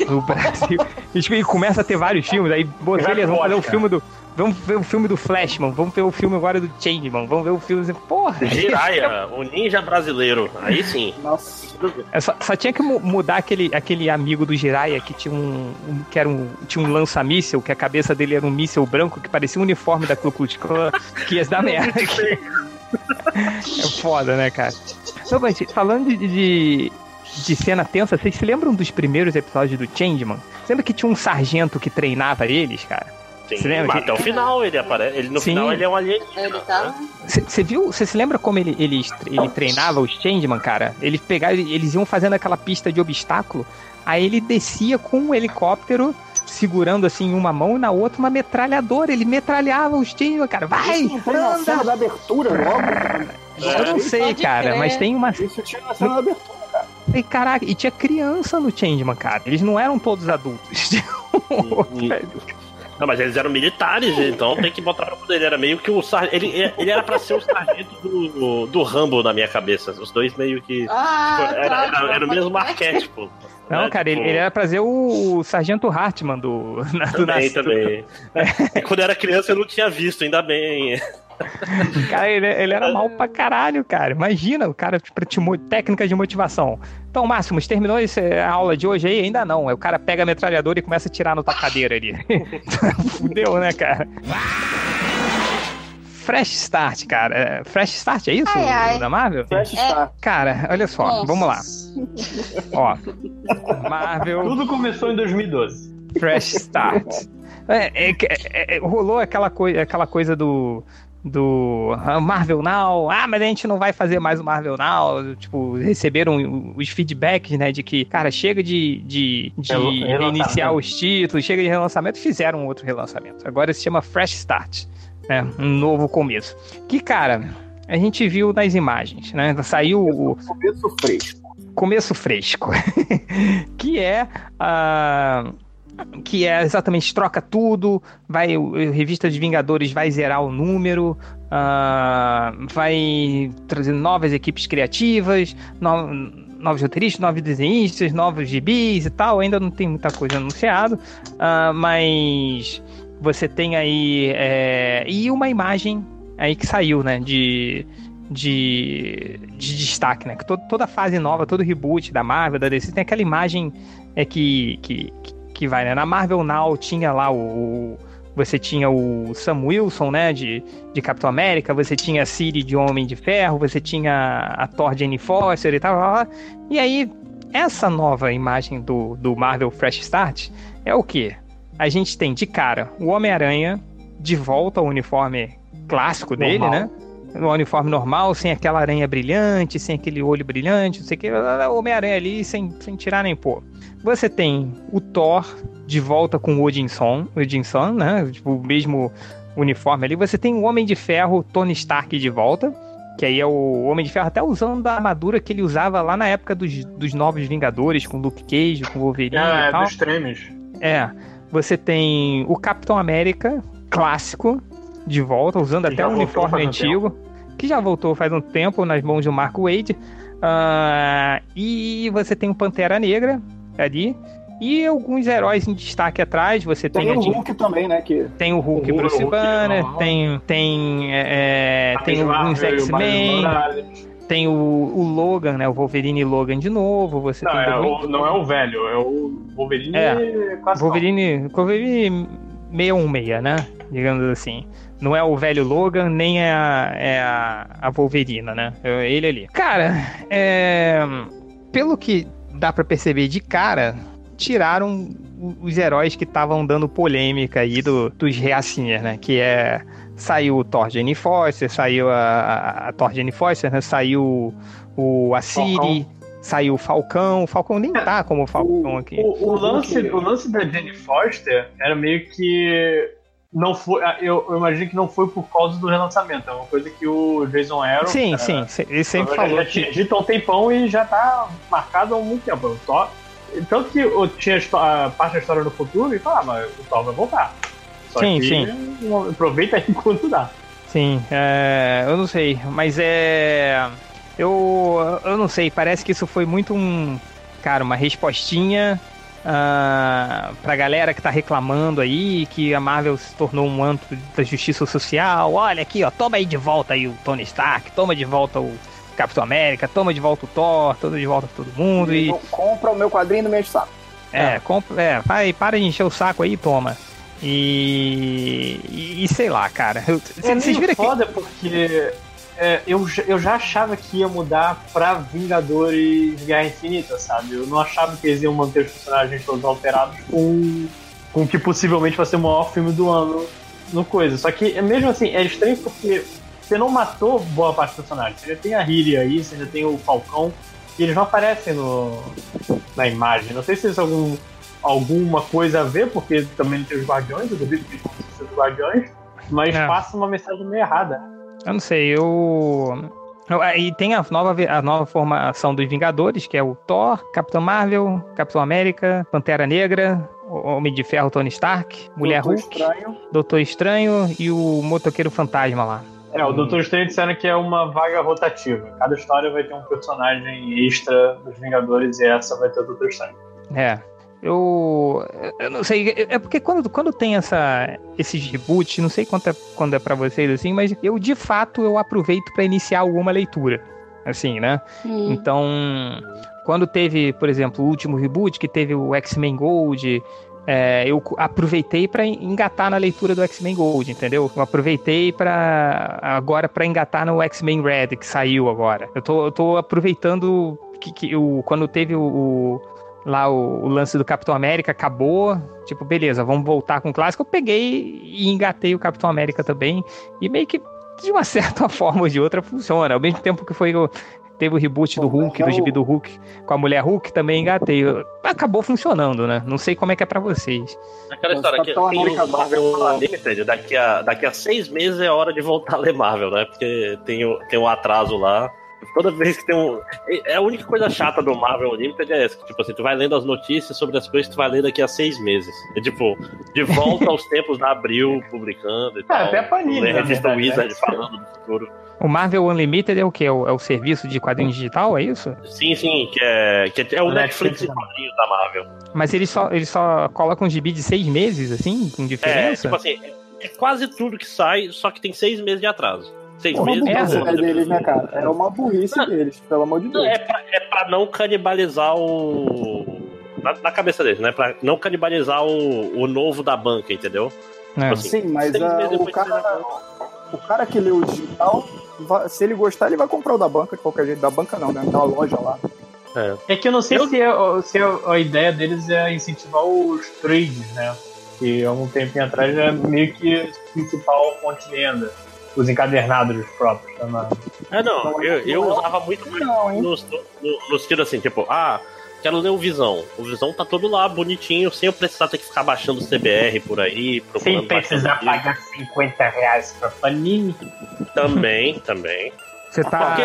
no Brasil. [laughs] e começa a ter vários filmes, aí beleza, vamos fazer o um filme do Vamos ver o filme do Flashman, vamos ver o filme agora do Changeman, vamos ver o filme. Porra! Jiraya, o ninja brasileiro. Aí sim. Nossa. É só, só, tinha que mudar aquele, aquele amigo do Jiraya que tinha um, um que era um, tinha um lança-míssel, que a cabeça dele era um míssel branco que parecia um uniforme da Ku Klux Klan, [laughs] que ia dar [laughs] merda. é foda, né, cara? Então, gente, falando de, de, de cena tensa, vocês se lembram dos primeiros episódios do Changeman? Lembra que tinha um sargento que treinava eles, cara? Sim, você lembra? Até que... o final ele aparece. Ele, no Sim. final ele é um alienígena. Tá... Você né? viu? Você se lembra como ele, ele, ele treinava os Changeman, cara? Ele pegava, eles iam fazendo aquela pista de obstáculo, aí ele descia com um helicóptero segurando assim uma mão e na outra uma metralhadora. Ele metralhava os Changeman, cara. Vai! Isso na cena da abertura logo? Eu não sei, cara, mas tem uma. Isso tinha na cena da abertura, cara. E caraca, e tinha criança no Changeman, cara. Eles não eram todos adultos. [laughs] Não, mas eles eram militares, então tem que botar pra poder. Ele era meio que o sargento. Ele, ele era pra ser o sargento do, do Rambo na minha cabeça. Os dois meio que. Ah, tipo, era, tá, era, era, o mesmo arquétipo. [laughs] Não, né? cara, tipo... ele, ele, era pra ser o, o Sargento Hartman do. [laughs] Na, do também, também. [laughs] É. Quando eu era criança eu não tinha visto, ainda bem. [laughs] Cara, ele, ele, era mal pra caralho, cara. Imagina o cara pra te, técnica de motivação. Então, Máximos, terminou esse, a aula de hoje aí? Ainda não. o cara pega a metralhadora e começa a tirar no tua cadeira ali. [laughs] Fudeu, né, cara? Fresh Start, cara. É, Fresh Start, é isso? Ai, ai. Da Marvel? Fresh é. Start. Cara, olha só, Nossa. vamos lá. [laughs] Ó, Marvel. Tudo começou em 2012. Fresh Start. É, é, é, rolou aquela, coi aquela coisa do do ah, Marvel Now, ah, mas a gente não vai fazer mais o Marvel Now, tipo, receberam os feedbacks, né, de que, cara, chega de, de, de reiniciar os títulos, chega de relançamento, fizeram um outro relançamento. Agora se chama Fresh Start, né, um novo começo. Que, cara, a gente viu nas imagens, né, saiu o... Começo fresco. Começo fresco, [laughs] que é a... Uh, que é exatamente troca tudo, vai o revista de Vingadores vai zerar o número, uh, vai trazer novas equipes criativas, no, novos roteiristas, novos desenhistas, novos gibis e tal. Ainda não tem muita coisa anunciado, uh, mas você tem aí é, e uma imagem aí que saiu, né, de de, de destaque, né? Que todo, toda fase nova, todo reboot da Marvel, da DC, tem aquela imagem é, que, que, que vai, né? Na Marvel Now tinha lá o, você tinha o Sam Wilson, né, de, de Capitão América, você tinha a Siri de Homem de Ferro, você tinha a Thor Jane Foster e tal, e aí essa nova imagem do, do Marvel Fresh Start é o que? A gente tem de cara o Homem-Aranha de volta ao uniforme clássico dele, Normal. né? no uniforme normal, sem aquela aranha brilhante, sem aquele olho brilhante, não sei o que, Homem-Aranha ali sem, sem tirar nem pôr. Você tem o Thor de volta com o Odinson, Odinson, né? Tipo, o mesmo uniforme ali. Você tem o Homem de Ferro, Tony Stark de volta. Que aí é o Homem de Ferro até usando a armadura que ele usava lá na época dos, dos Novos Vingadores, com Luke Cage, com Wolverine ah, e tal. É, dos três. É. Você tem o Capitão América clássico de volta, usando que até o uniforme antigo, um que já voltou faz um tempo nas mãos do Mark Wade. Uh, e você tem o Pantera Negra ali. E alguns heróis em destaque atrás. Você tem, tem o Hulk também, né? Que... Tem o Hulk o Bruce Hulk, Banner, Hulk, tem, tem, é, tem alguns X-Men. Tem o, o, Logan, né? O Wolverine Logan de novo. Você não, tem é o, não é o velho, é o Wolverine é, Wolverine, Wolverine 616, né? Digamos assim. Não é o velho Logan, nem é a, é a, a Wolverina, né? É ele ali. Cara, é, pelo que dá para perceber de cara, tiraram os heróis que estavam dando polêmica aí do, dos reacinhas, né? Que é. Saiu o Thor Jane Foster, saiu a, a, a Thor Jane Foster, né? Saiu o Asiri, saiu o Falcão. O Falcão nem tá como Falcão aqui. O, o, lance, o lance da Jane Foster era meio que não foi. Ah, eu, eu, imagino que não foi por causa do relançamento. É uma coisa que o Jason Aaron. Sim, sim. Ele sempre falou. Já tinha dito há um tempão e já tá marcado há muito tempo. Thor, tanto que eu tinha a parte da história no futuro e falava, o Thor vai voltar. Só sim, que sim. aproveita aí [laughs] enquanto dá. Sim, é, eu não sei, mas é. Eu, eu não sei, parece que isso foi muito um. Cara, uma respostinha uh, pra galera que tá reclamando aí que a Marvel se tornou um antro da justiça social. Olha aqui, ó, toma aí de volta aí o Tony Stark, toma de volta o Capitão América, toma de volta o Thor, toma de volta todo mundo e... e... Compra o meu quadrinho no meu saco. É, é. compra, é, vai, para de encher o saco aí, toma. E, e, e sei lá, cara. é vocês viram foda porque é, eu, eu já achava que ia mudar pra Vingadores Guerra Infinita, sabe? Eu não achava que eles iam manter os personagens todos alterados com, com que possivelmente vai ser o maior filme do ano no coisa. Só que, mesmo assim, é estranho porque você não matou boa parte dos personagens. Você já tem a Hilly aí, você já tem o Falcão, e eles não aparecem no, na imagem. Não sei se isso é algum, alguma coisa a ver, porque também não tem os Guardiões, eu duvido que eles os Guardiões, mas é. passa uma mensagem meio errada. Eu não sei, eu. E tem a nova, a nova formação dos Vingadores, que é o Thor, Capitão Marvel, Capitão América, Pantera Negra, Homem de Ferro Tony Stark, Mulher Doutor Hulk, Estranho. Doutor Estranho e o Motoqueiro Fantasma lá. É, o Doutor Estranho disseram que é uma vaga rotativa. Cada história vai ter um personagem extra dos Vingadores e essa vai ter o Doutor Estranho. É. Eu, eu não sei, é porque quando, quando tem essa, esses reboots, não sei quanto é, quando é para vocês assim, mas eu de fato eu aproveito para iniciar alguma leitura, assim, né? Hum. Então, quando teve, por exemplo, o último reboot, que teve o X-Men Gold, é, eu aproveitei para engatar na leitura do X-Men Gold, entendeu? Eu aproveitei para agora para engatar no X-Men Red que saiu agora. Eu tô, eu tô aproveitando que, que o, quando teve o, o lá o, o, lance do Capitão América acabou, tipo, beleza, vamos voltar com o clássico. Eu peguei e engatei o Capitão América também, e meio que de uma [laughs] certa forma ou de outra funciona. Ao mesmo tempo que foi o, teve o reboot do Hulk, do gibi do Hulk, com a mulher Hulk, também engatei. Acabou funcionando, né? Não sei como é que é pra vocês. Aquela história que tem o Marvel Limited, daqui a, daqui a seis meses é hora de voltar a ler Marvel, né? Porque tem o, tem um atraso lá. Toda vez que tem um. É a única coisa chata do Marvel Unlimited é essa. Que, tipo assim, tu vai lendo as notícias sobre as coisas que tu vai ler daqui a seis meses. É tipo, de volta aos [laughs] tempos da Abril publicando e é, tal. Até a Panini. Né, revista [laughs] Wizard né? falando do futuro. O Marvel Unlimited é o que? É o, é o serviço de quadrinhos digital, é isso? Sim, sim, que é, que é o Netflix de quadrinhos da Marvel. Mas ele só, ele só coloca um gibi de seis meses, assim, com diferença? É, tipo assim, é quase tudo que sai, só que tem seis meses de atraso. Seis é uma meses burrice é, deles, né, cara? É uma burrice não, deles, pelo amor de Deus. É pra, é pra não canibalizar o. Na, na, cabeça deles, né? Pra não canibalizar o, o novo da banca, entendeu? É. Tipo assim, Sim, mas uh, o, cara, o cara que lê o digital, se ele gostar, ele vai comprar o da banca de qualquer jeito. Da banca não, né? Da loja lá. É. é que eu não sei eu... se, é, se é, a ideia deles é incentivar os trades, né? Que há um tempinho atrás é meio que a principal fonte de renda os encadernados próprios também. É, não, eu, eu usava muito não, nos, nos, nos tiros assim, tipo, ah, quero ler o Visão. O Visão tá todo lá, bonitinho, sem eu precisar ter que ficar baixando o CBR por aí. Sem precisar pagar 50 reais pra Panini. Também, [laughs] também. Você tá.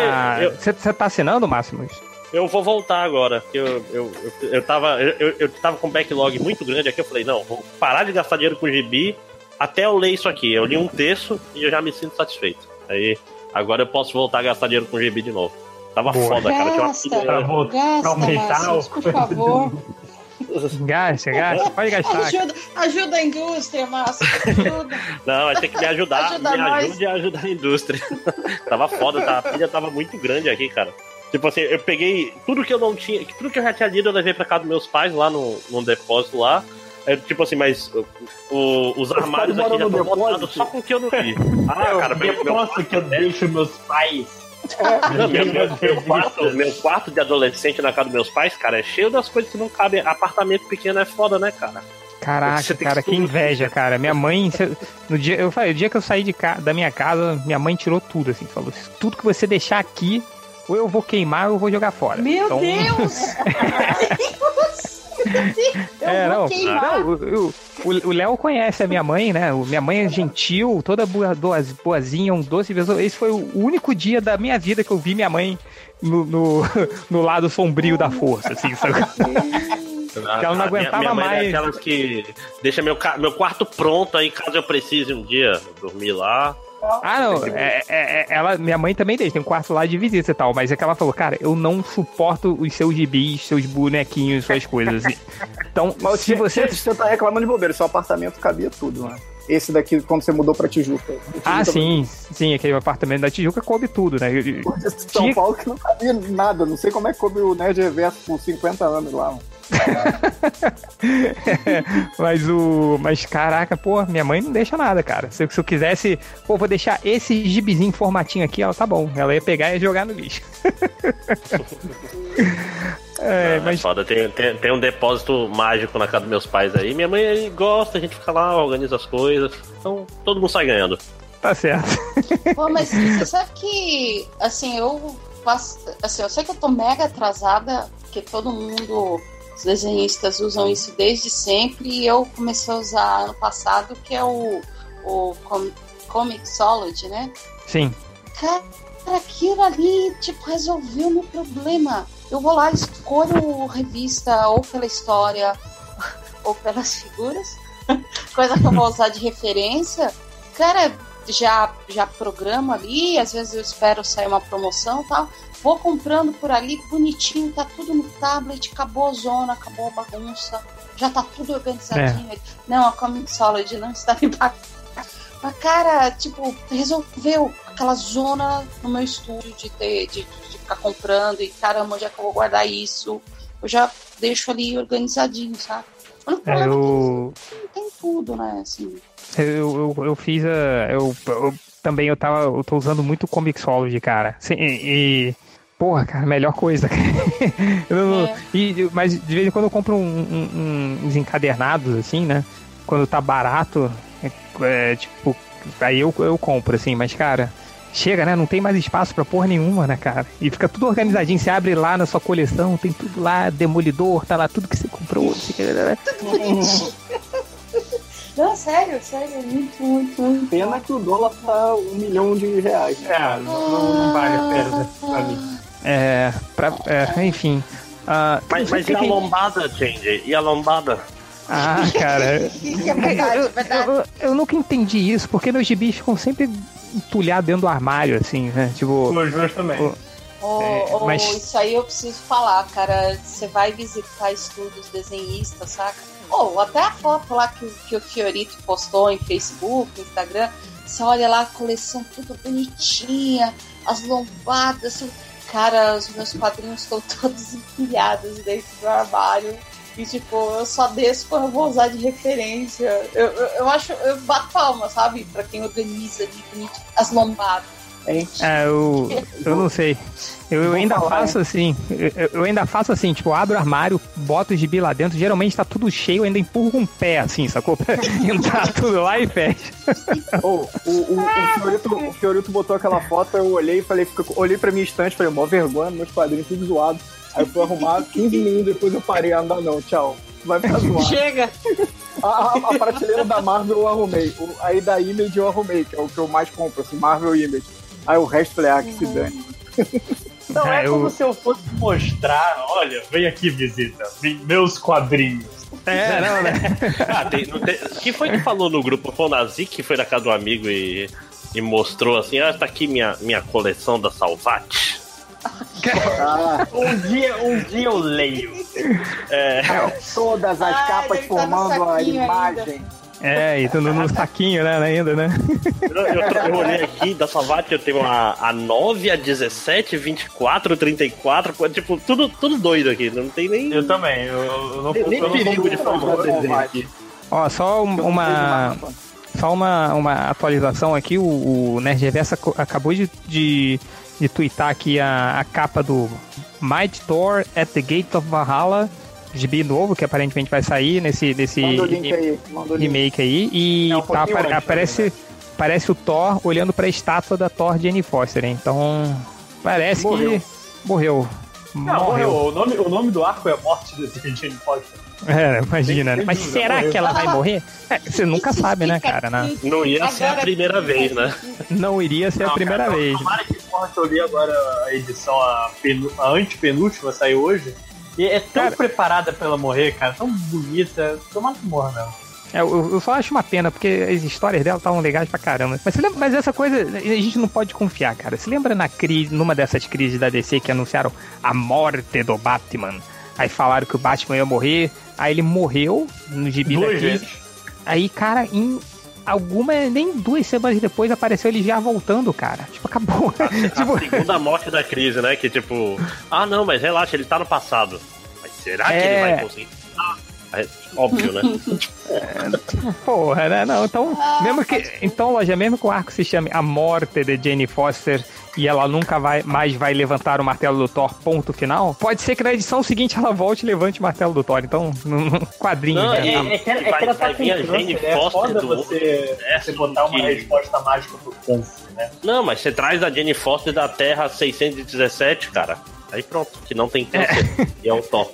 Você eu... tá assinando, Máximos? Eu vou voltar agora. Eu, eu, eu, eu, tava, eu, eu tava com um backlog muito grande aqui. Eu falei, não, vou parar de gastar dinheiro com gibi até eu ler isso aqui. Eu li um texto e eu já me sinto satisfeito. Aí, agora eu posso voltar a gastar dinheiro com gibi de novo. Tava Boa. foda, cara. Gasta, Tinha uma pilha... gasta, pra aumentar por favor. [laughs] Gasta, gasta, pode gastar. Ajuda, ajuda a indústria, Márcio. Ajuda. [laughs] Não, vai ter que me ajudar. Ajuda me nós. ajude a ajudar a indústria. [laughs] tava foda, tá? a pilha tava muito grande aqui, cara. Tipo assim, eu peguei tudo que eu não tinha, tudo que eu já tinha lido, eu levei pra casa dos meus pais lá no, no depósito lá. É, tipo assim, mas o, os armários aqui já estão botados só com o que eu não vi. [laughs] Ah, cara, eu posso que eu deixo meus pais é. meu, meu, meu, quarto, meu quarto de adolescente na casa dos meus pais, cara, é cheio das coisas que não cabem. Apartamento pequeno é foda, né, cara? Caraca, cara, que, que inveja, cara. Minha mãe, no dia, eu falei, o dia que eu saí de ca, da minha casa, minha mãe tirou tudo, assim, falou: tudo que você deixar aqui, ou eu vou queimar ou eu vou jogar fora. Meu então... Deus! [laughs] [laughs] [laughs] é, não, não, o Léo conhece a minha mãe, né? Minha mãe é gentil, toda boa, boazinha, um doce. Esse foi o único dia da minha vida que eu vi minha mãe no, no, [laughs] no lado sombrio da força, assim, sabe? [laughs] que ela não aguentava minha, minha mais. É aquelas que deixa meu, meu quarto pronto aí caso eu precise um dia dormir lá. Ah, não. É, é, é, ela, minha mãe também deixa, tem um quarto lá de visita e tal. Mas é que ela falou, cara, eu não suporto os seus gibis, seus bonequinhos, suas coisas. [laughs] Então, mas se você. Você tá reclamando de bobeira, seu apartamento cabia tudo, né? Esse daqui, quando você mudou pra Tijuca. Tijuca ah, sim, sim, aquele apartamento da Tijuca coube tudo, né? São Tinha... Paulo que não cabia nada, não sei como é que coube o Nerd Reverso por 50 anos lá, mano. [laughs] mas o. Mas caraca, pô, minha mãe não deixa nada, cara. Se, se eu quisesse, pô, vou deixar esse gibizinho formatinho aqui, ela tá bom. Ela ia pegar e ia jogar no lixo. [laughs] É, ah, mas... foda, tem, tem, tem, um depósito mágico na casa dos meus pais aí. Minha mãe aí gosta, a gente fica lá, organiza as coisas. Então todo mundo sai ganhando. Tá certo. [laughs] Pô, mas você sabe que, assim, eu faço. Assim, eu sei que eu tô mega atrasada, porque todo mundo os desenhistas usam isso desde sempre e eu comecei a usar ano passado, que é o, o Com Comixology, né? Sim. Cara, aquilo ali, tipo, resolveu o meu problema. Eu vou lá, escolho revista ou pela história [laughs] ou pelas figuras, [laughs] coisa que eu vou usar de referência. Cara, já, já programa ali, às vezes eu espero sair uma promoção e tal. Vou comprando por ali, bonitinho, tá tudo no tablet, acabou a zona, acabou a bagunça, já tá tudo organizadinho. É. Não, a Comic Solid não está me Mas, cara, tipo, resolveu aquela zona no meu estúdio de ter, de, de ficar comprando e caramba, onde é que eu vou guardar isso? Eu já deixo ali organizadinho, sabe? É, eu... Tem tudo, né? Assim. Eu, eu, eu fiz a. Eu, eu, também eu tava. Eu tô usando muito Comixology, cara. Sim, e, e Porra, cara, melhor coisa. [laughs] eu, é. e, mas de vez em quando eu compro um, um, uns encadernados, assim, né? Quando tá barato, é, é, tipo, aí eu, eu compro, assim, mas, cara, chega, né? Não tem mais espaço pra porra nenhuma, né, cara? E fica tudo organizadinho. Você abre lá na sua coleção, tem tudo lá, demolidor, tá lá tudo que você comprou. Tudo bonitinho. [laughs] Não, sério, sério, muito, muito, muito. Pena que o dólar tá um milhão de reais. É, não, não vale a pena pra mim. É, pra, é, enfim. Uh, mas, mas e a lombada, Change? E a lombada? Ah, cara. [laughs] é verdade, eu, verdade. Eu, eu, eu, nunca entendi isso, porque meus gibis ficam sempre entulhados dentro do armário, assim, né? Tipo. Os meus também. O, Oh, é, oh, mas... Isso aí eu preciso falar, cara. Você vai visitar estúdios desenhistas, saca? Ou oh, até a foto lá que, que o Fiorito postou em Facebook, Instagram. Você olha lá a coleção tudo bonitinha, as lombadas. Cara, os meus quadrinhos estão [laughs] todos empilhados dentro do armário. E, tipo, eu só desço quando eu vou usar de referência. Eu, eu, eu acho, eu bato palma, sabe? Pra quem organiza ali, as lombadas. É, eu, eu não sei. [laughs] Eu, eu ainda falar, faço assim. Eu, eu, ainda faço assim, tipo, abro o armário, boto o gibi lá dentro. Geralmente tá tudo cheio, eu ainda empurro com um pé, assim, sacou? Pra [laughs] entrar tudo lá e fecha. [laughs] Oh, o, o, o, Fiorito, o Fiorito botou aquela foto, eu olhei e falei, olhei pra minha estante, falei, mó vergonha, meus quadrinhos tudo zoado. Aí eu fui arrumar, 15 minutos depois eu parei, ah, não, não, tchau. Vai ficar zoado. [laughs] Chega! A, a, a, prateleira da Marvel eu arrumei. O, aí da Image eu arrumei, que é o que eu mais compro, assim, Marvel Image. Aí o resto falei, ah, que se dane. Não é, é como eu... se eu fosse mostrar, olha, vem aqui visita, meus quadrinhos. É, [laughs] não, né? [laughs] ah, tem, tem, quem foi que falou no grupo? Foi o Nazi que foi na casa do amigo e, e mostrou assim: ah, tá aqui minha, minha coleção da Salvati. Ah. um, dia, um dia eu leio. É. Todas as Ai, capas tá formando a imagem. Ainda. É, e tudo no [laughs] saquinho, né, ainda, né? Eu, eu, eu olhei aqui, da Savate eu tenho a, a 9, a 17, 24, 34, tipo, tudo, tudo doido aqui, não tem nem... Eu também, eu, eu não, nem, eu não perigo de famoso aqui. Ó, só uma... Só uma, uma atualização aqui, o, o Nerd Reverso acabou de, de, de twittar aqui a, a capa do Might Thor at the Gate of Valhalla gibi novo que aparentemente vai sair nesse, nesse aí, remake aí. E é um tá, apare, aparece, né? parece o Thor olhando para a estátua da Thor Jane Foster. Então, parece morreu. que morreu. Não, morreu. O, nome, o nome do arco é a morte de [laughs] Jane Foster. É, imagina, né? Mas será que ela vai morrer? É, você nunca sabe, né, cara? Né? Não ia ser a primeira vez, né? Não iria ser não, a primeira cara, vez. Tomara que eu li agora a edição, a, a antepenúltima saiu hoje. E é tão cara, preparada pra ela morrer, cara, tão bonita. Tomara que morra mesmo. É, eu, eu, só acho uma pena, porque as histórias dela estavam legais pra caramba. Mas, lembra, mas essa coisa, a gente não pode confiar, cara. Você lembra na crise, numa dessas crises da DC que anunciaram a morte do Batman? Aí falaram que o Batman ia morrer, aí ele morreu no gibi Duas da crise. Vezes. Aí, cara, em alguma, nem duas semanas depois apareceu ele já voltando, cara. Tipo, acabou. A, [laughs] tipo... a segunda morte da crise, né? Que tipo, ah não, mas relaxa, ele tá no passado. Mas será é... que ele vai é. conseguir? É, óbvio, né? É, porra, né? Não, então, ah, mesmo que. Então, loja, mesmo que o arco se chame A Morte de Jane Foster e ela nunca vai, mais vai levantar o martelo do Thor, ponto final, pode ser que na edição seguinte ela volte e levante o martelo do Thor. Então, [laughs] num quadrinho. Não, é, é, é, que, é que ela tá com câncer, é foda você, você botar uma resposta mágica pro câncer, né? Não, mas você traz a Jane Foster da Terra 617, cara. Aí pronto, que não tem câncer. É. E é o Thor.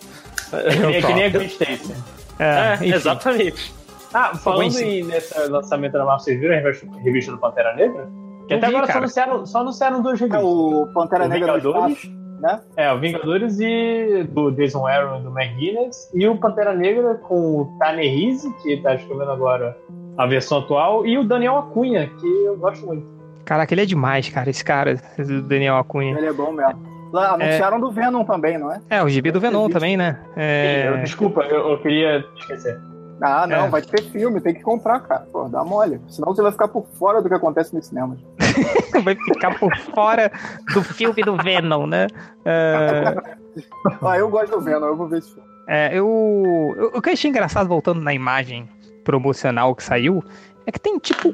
É, é que nem a Gwen Stacy. É, é exatamente. Ah, falando em, nesse lançamento da Marvel, vocês viram a revista do Pantera Negra? Que até agora só anunciaram, só anunciaram dois revistas. É o Pantera o Negra Vingadores, né? É, o Vingadores e do Jason Aaron e do McGuinness. E o Pantera Negra com o Tanehisi, que tá escrevendo agora a versão atual, e o Daniel Acunha, que eu gosto muito. Caraca, ele é demais, cara, esse cara, o Daniel Acunha. Ele é bom mesmo. Lá, anunciaram é... do Venom também, não é? É, o gibi do Venom também, né? É... Eu, desculpa, eu, eu, queria esquecer. Ah, não, é. vai ter filme, tem que comprar, cara. Pô, dá mole. Senão você vai ficar por fora do que acontece nos cinemas. [laughs] vai ficar por fora do filme do Venom, né? Uh... [laughs] ah, eu gosto do Venom, eu vou ver esse filme. É, eu, eu, o que eu achei engraçado voltando na imagem promocional que saiu é que tem tipo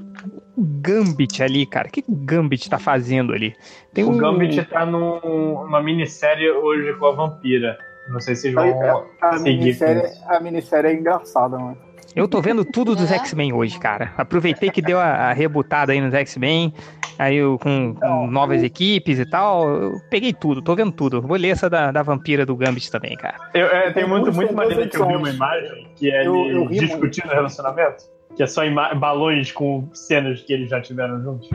o Gambit ali, cara. O que o Gambit tá fazendo ali? Tem o um... Gambit tá num, numa minissérie hoje com a vampira. Não sei se vão a, a seguir. Minissérie, a minissérie é engraçada, mano. Eu tô vendo tudo dos é? X-Men hoje, cara. Aproveitei que deu a, a rebutada aí nos X-Men, aí eu, com, com, novas equipes e tal. Eu peguei tudo, tô vendo tudo. Vou ler essa da, da vampira do Gambit também, cara. Eu, é, tem muito, muito maneiro que eu vi uma imagem que é eu, ele eu discutindo o relacionamento. Que é só balões com cenas que eles já tiveram juntos.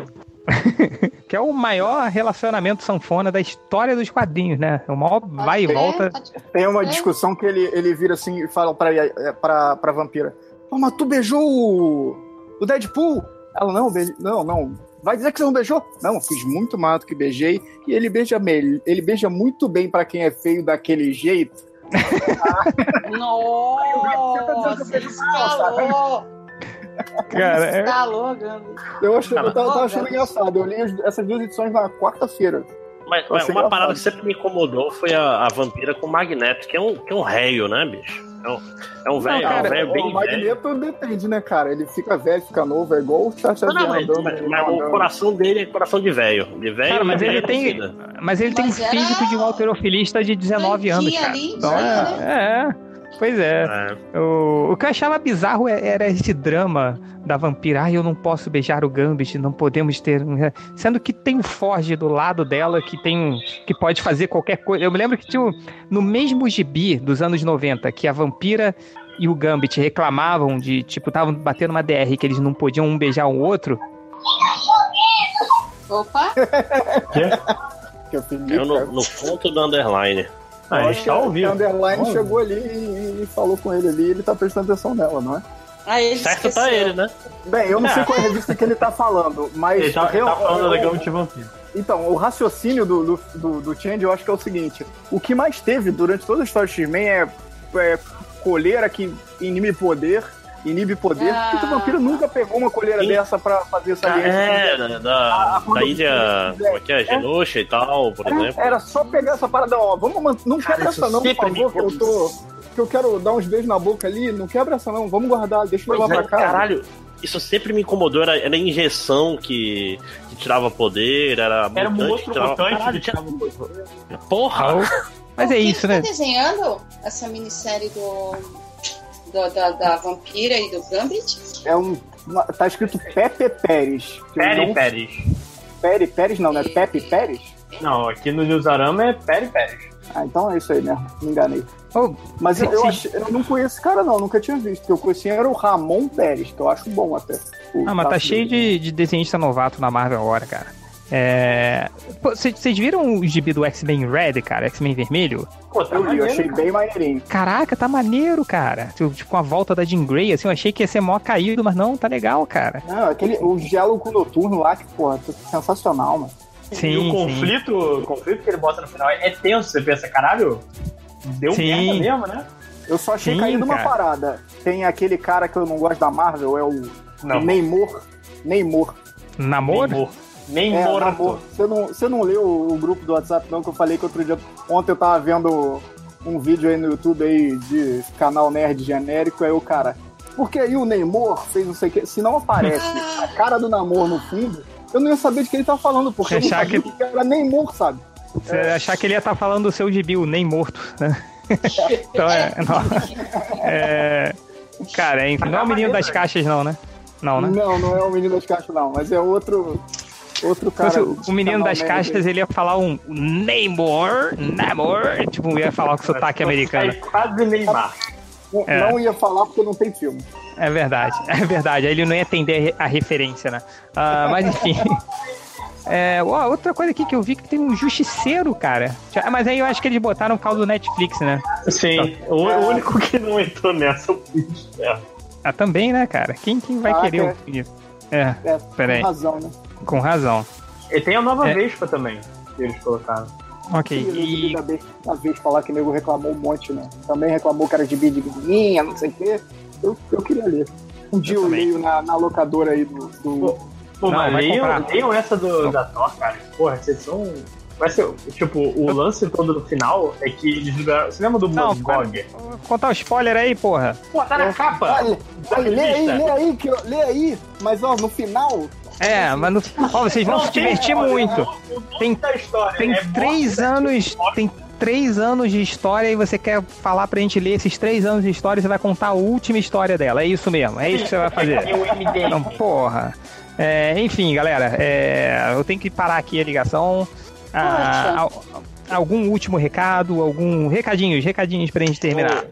[laughs] que é o maior relacionamento sanfona da história dos quadrinhos, né? O maior vai e volta. Tem uma discussão que ele, ele vira assim e fala pra, pra, pra vampira: Pô, mas tu beijou o, o Deadpool? Ela, não, não, não. Vai dizer que você não beijou? Não, fiz muito mais do que beijei. E ele beija, ele beija muito bem para quem é feio daquele jeito. [laughs] Nossa! [laughs] Cara, é... Tá eu, achei, eu tava, tava achando engraçado. Eu li essas duas edições na quarta-feira. Mas, mas uma parada que sempre me incomodou foi a, a vampira com o Magneto, que é um, que é um réio, né, bicho? É um, é um velho, é um velho bem O Magneto velho. depende, né, cara? Ele fica velho, fica novo, é igual o Chacha não, não, mas, mas, mas o coração dele é coração de velho. De velho cara, mas ele tem, mas ele tem um físico de um alterofilista de 19 anos, cara. Ali, então, é, é. Pois é. é. O, o que eu achava bizarro é, era esse drama da vampira. Ai, eu não posso beijar o Gambit, não podemos ter. Sendo que tem o Forge do lado dela que tem. que pode fazer qualquer coisa. Eu me lembro que tinha no mesmo gibi dos anos 90, que a vampira e o Gambit reclamavam de, tipo, estavam batendo uma DR que eles não podiam um beijar o outro. Opa! [laughs] que? Eu no, no ponto do underline. Ah, a gente tá ouvindo. O underline oh. chegou ali e, e, falou com ele ali, ele tá prestando atenção nela, não é? Ah, ele certo tá esqueceu. tá ele, né? Bem, eu não é. sei qual é a revista que ele tá falando, mas. Ele tá, eu, tá falando eu, da Gama de Vampiro. Então, o raciocínio do, do, do, do Change eu acho que é o seguinte: o que mais teve durante toda a história de X-Men é, é coleira que inibe poder inibe poder. Ah. Porque o vampiro nunca pegou uma colheira Sim. dessa pra fazer essa linha. É, da, da, da ilha. Como é que é? Genosha é. e tal, por é, exemplo. Era só pegar essa parada, ó. Vamos, não Cara, quebra essa não, por favor, que eu tô. Que eu quero dar uns beijos na boca ali. Não quebra essa não, vamos guardar, deixa eu levar é, pra cá. Caralho, isso sempre me incomodou, era, era a injeção que, que tirava poder, era. Era um outro tirava... mutante que tirava poder. Porra! Mas é isso, né? Tá desenhando essa minissérie do do, da, da Vampira e do Gambit? É um. Tá escrito Pepe Pérez. Peri não... Pérez. Peri Pérez não, né? Pepe Pérez? Não, aqui no Newsarama é Peri Pérez. Ah, então é isso aí mesmo. Me enganei. Oh, Mas eu, eu, achei, eu, não conheço esse cara, não. Nunca tinha visto. Eu conhecia era o Ramon Pérez, que eu acho bom até. ah, mas tá cheio de, de desenhista novato na Marvel agora, cara. É... Vocês viram o gibi do X-Men Red, cara? X-Men Vermelho? Pô, tá eu, maneiro, eu achei cara. bem maneirinho. Caraca, tá maneiro, cara. Tipo, tipo, com a volta da Jean Grey, assim, eu achei que ia ser mó caído, mas não, tá legal, cara. Não, aquele, o diálogo noturno lá, que, porra, tá sensacional, mano. Sim, e o conflito, sim. o conflito que ele bota no final é tenso, você pensa, caralho, deu sim. merda mesmo, né? Eu só achei sim, caído cara. uma parada. Tem aquele cara que eu não gosto da Marvel, é o não. Neymar. Neymar. Namor? Neymar. Nem é, morto. Você não, você não leu o grupo do WhatsApp, não, que eu falei que outro dia. Ontem eu tava vendo um vídeo aí no YouTube aí de canal nerd genérico, aí o cara. Porque aí o Neymar fez não sei o que. Se não aparece [laughs] a cara do namoro no fundo, eu não ia saber de que ele tá falando, porque eu não sabia que... que era Neymar, sabe? Você é. achar que ele ia estar tá falando do seu gibi, o Nem Morto, né? [laughs] então é. [laughs] Não, é cara, enfim, não é o menino das caixas, não, né? Não, né? Não, não é o menino das caixas, não, mas é outro. Outro cara. o menino das caixas, ele ia falar um Neymar, Namor, tipo, ia falar com sotaque americano. Quase Neymar. É. Não ia falar porque não tem filme. É verdade, é verdade. Aí ele não ia entender a referência, né? Uh, mas enfim. [laughs] É, ó, outra coisa aqui que eu vi que tem um justiceiro, cara. Mas aí eu acho que eles botaram o caso do Netflix, né? Sim, o, o único que não entrou nessa é o. Ah, também, né, cara? Quem, quem vai ah, querer é. o É, é peraí. Com razão, né? Com razão. E tem a nova é. Vespa também, que eles colocaram. Ok. E... Da vez, da vez falar que o nego reclamou um monte, né? Também reclamou que era de de menininha, não sei o quê. Eu, eu queria ler. Um dia eu, eu leio na, na locadora aí do. do... Pô, pô não, mas leiam, leiam essa do, da Thor, cara. Porra, vocês são. Vai ser, tipo, o lance todo no final é que eles liberaram. Você lembra do Não, Gog? Contar o um spoiler aí, porra. Pô, tá na capa! Olha, olha, lê aí, lê aí, que eu, lê aí, mas ó, no final é, mas ó, vocês vão se divertir muito. Tem, tem é três anos. Tem três anos de história e você quer falar pra gente ler esses três anos de história, você vai contar a última história dela. É isso mesmo, é isso que você vai fazer. Então, porra. É, enfim, galera, é, eu tenho que parar aqui a ligação. Ah, algum último recado, algum recadinhos, recadinhos pra gente terminar.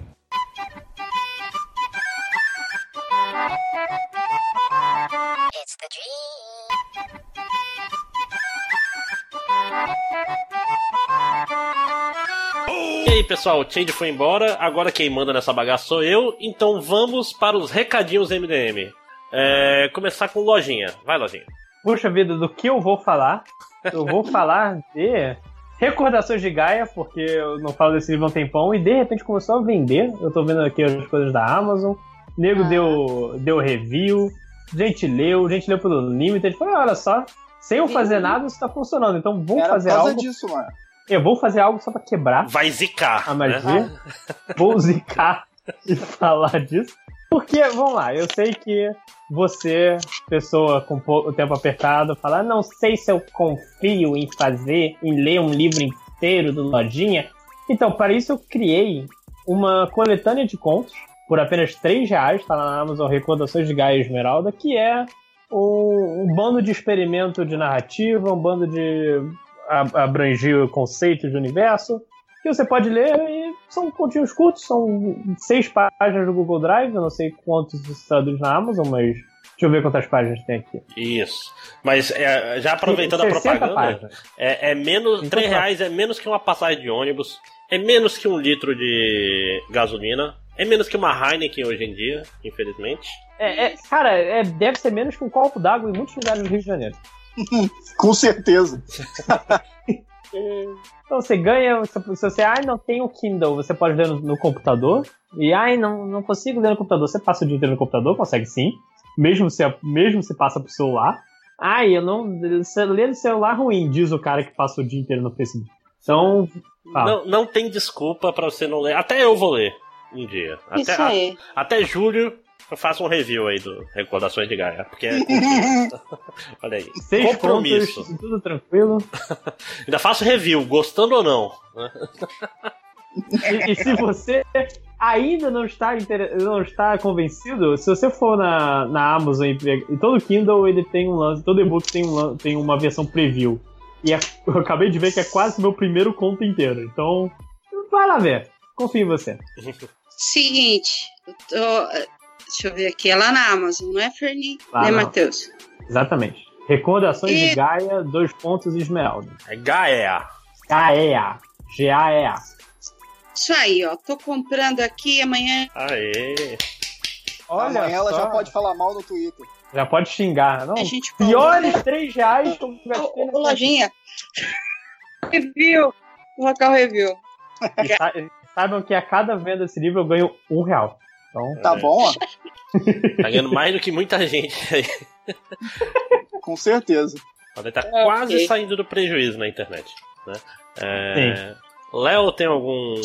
Pessoal, o Change foi embora, agora quem manda nessa bagaça sou eu, então vamos para os recadinhos MDM. É, começar com lojinha. Vai, lojinha. Puxa vida, do que eu vou falar? Eu vou [laughs] falar de recordações de Gaia, porque eu não falo desse livro há um tempão, e de repente começou a vender. Eu tô vendo aqui as coisas da Amazon. Nego ah. deu, deu review, gente leu, gente leu pelo Limited. Falei, olha só, sem eu fazer nada, isso tá funcionando. Então vamos Era fazer algo. disso, mano. Eu vou fazer algo só pra quebrar. Vai zicar. A magia. Né? [laughs] Vou zicar e falar disso. Porque, vamos lá, eu sei que você, pessoa com o tempo apertado, fala, não sei se eu confio em fazer, em ler um livro inteiro do Lojinha. Então, para isso eu criei uma coletânea de contos por apenas 3 reais, tá na Amazon Recordações de Gaia Esmeralda, que é um, um bando de experimento de narrativa, um bando de abranger o conceito de universo, que você pode ler e são continhos curtos, são seis páginas do Google Drive, eu não sei quantos se traduz na Amazon, mas Deixa eu ver quantas páginas tem aqui. Isso. Mas é, já aproveitando a propaganda, é, é, menos. 3 reais é menos que uma passagem de ônibus, é menos que um litro de gasolina, é menos que uma Heineken hoje em dia, infelizmente. É, é cara, é, deve ser menos que um copo d'água em muitos lugares do Rio de Janeiro. [laughs] Com certeza. [laughs] então você ganha, se você ai, não tem o Kindle, você pode ler no, no, computador. E ai, não, não consigo ler no computador. Você passa o dia inteiro no computador, consegue sim. Mesmo se, mesmo se passa pro celular. Ai, eu não. Ler no celular é ruim, diz o cara que passa o dia inteiro no Facebook. Então. Tá. Não, não tem desculpa para você não ler. Até eu vou ler um dia. Até, Isso aí. A, até julho eu faço um review aí do Recordações de Gaia. Porque é. [laughs] Olha aí. Seis Compromisso. Pontos, [laughs] tudo tranquilo. [laughs] Ainda faço review, gostando ou não. e, e, se você ainda não está, inter... não está convencido, se você for na, na Amazon e, e todo Kindle ele tem um lance, todo e-book tem, um, tem uma versão preview. E é, eu acabei de ver que é quase meu primeiro conto inteiro. Então, vai lá ver. Confio em você. Seguinte, tô, deixa eu ver aqui, é lá na Amazon, não é, Ferni? Né, Matheus? Exatamente. Recordações e... de Gaia, dois pontos Esmeralda. É Gaia. Gaia. G-A-E-A. Isso aí, ó. Tô comprando aqui amanhã. Aê. Olha amanhã só. ela já pode falar mal no Twitter. Já pode xingar, não? Piores 3 reais que eu gastei Ô, Lojinha. [laughs] Review. O review. E saibam que a cada venda desse livro eu ganho um real. Então, tá é. bom, ó. [laughs] Tá ganhando mais do que muita gente aí. Com certeza. Pode estar tá quase saindo do prejuízo na internet. Né? É... Léo, tem algum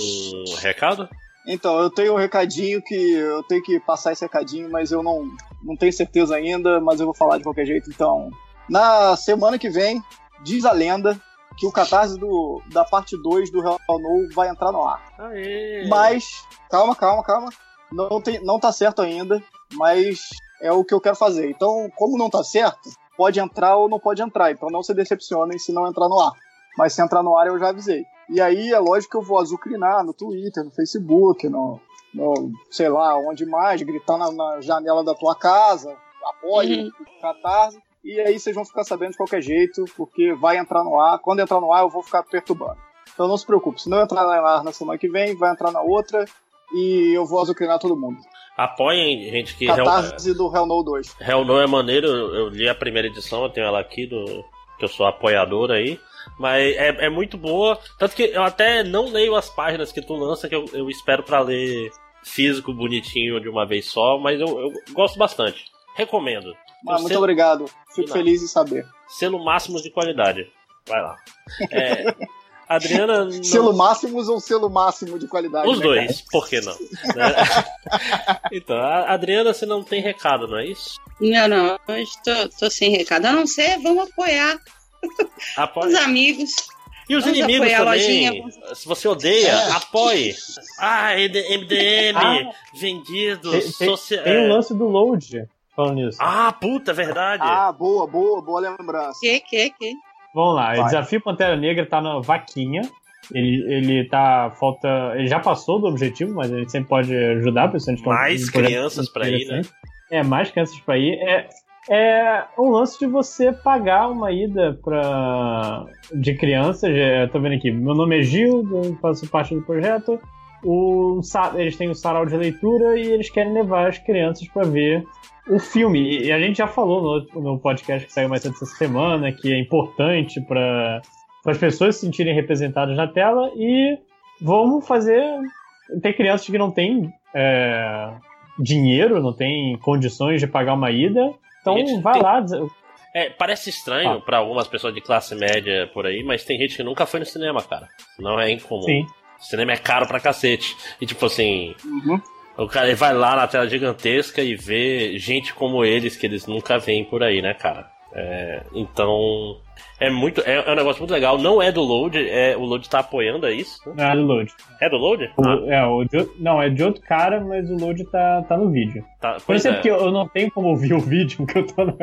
recado? Então, eu tenho um recadinho que eu tenho que passar esse recadinho, mas eu não, não tenho certeza ainda, mas eu vou falar de qualquer jeito. Então, na semana que vem, diz a lenda que o catarse do, da parte 2 do Real No vai entrar no ar. Aê. Mas, calma, calma, calma. Não, tem, não tá certo ainda, mas é o que eu quero fazer. Então, como não tá certo, pode entrar ou não pode entrar. Então não se decepcionem se não entrar no ar. Mas se entrar no ar, eu já avisei. E aí é lógico que eu vou azucrinar no Twitter, no Facebook, no, no sei lá, onde mais, gritar na, na janela da tua casa, apoie uhum. Catarse. E aí vocês vão ficar sabendo de qualquer jeito, porque vai entrar no ar. Quando entrar no ar, eu vou ficar perturbando. Então não se preocupe, se não entrar no ar na semana que vem, vai entrar na outra e eu vou azucrinar todo mundo. Apoiem, gente, que Catarse Hell... do Hell No 2. Hell No é maneiro, eu, li a primeira edição, eu tenho ela aqui, do que eu sou apoiador aí. Mas é, é muito boa. Tanto que eu até não leio as páginas que tu lança, que eu, eu espero para ler físico bonitinho de uma vez só, mas eu, eu gosto bastante. Recomendo. Ah, muito selo... obrigado. Fico feliz em saber. Selo máximo de qualidade. Vai lá. [laughs] É, Adriana. Não... Selo máximos ou selo máximo de qualidade? Os né, dois, por que não? Né? [laughs] então, a Adriana, você não tem recado, não é isso? Não, não. Hoje tô, tô sem recado. A não ser, vamos apoiar. [laughs] Os amigos. E os Vamos inimigos também. Se você odeia, é. apoie. Ah, MDM, [laughs] ah, vendido, tem, social. Tem o lance do load falando nisso. Ah, puta, verdade. Ah, boa, boa, boa lembrança. Que, que, que? Vamos lá, Vai. o Desafio Pantera Negra tá na vaquinha. Ele, ele tá. Falta. Ele já passou do objetivo, mas ele sempre pode ajudar, principalmente Mais um crianças para ir, né? É, mais crianças para ir. É, é um lance de você pagar uma ida pra, de crianças. Eu tô vendo aqui, meu nome é Gil, eu faço parte do projeto. O, eles têm o um sarau de leitura e eles querem levar as crianças para ver o filme, e a gente já falou no, no podcast que saiu mais cedo essa semana, que é importante para as pessoas se sentirem representadas na tela, e vamos fazer. Tem crianças que não têm é, dinheiro, não têm condições de pagar uma ida, então vai tem... lá. É, parece estranho ah. para algumas pessoas de classe média por aí, mas tem gente que nunca foi no cinema, cara. Não é incomum. Sim. O cinema é caro pra cacete. E tipo assim. Uhum. O cara vai lá na tela gigantesca e vê gente como eles que eles nunca veem por aí, né, cara? É, então é muito é, é, um negócio muito legal. Não é do Load, é o Load tá apoiando é isso? Não é do Load. É do Load? O, ah. É o de, não é de outro cara, mas o Load tá, tá no vídeo. Tá, Por isso é porque eu não tenho como ouvir o vídeo [laughs] porque eu tô na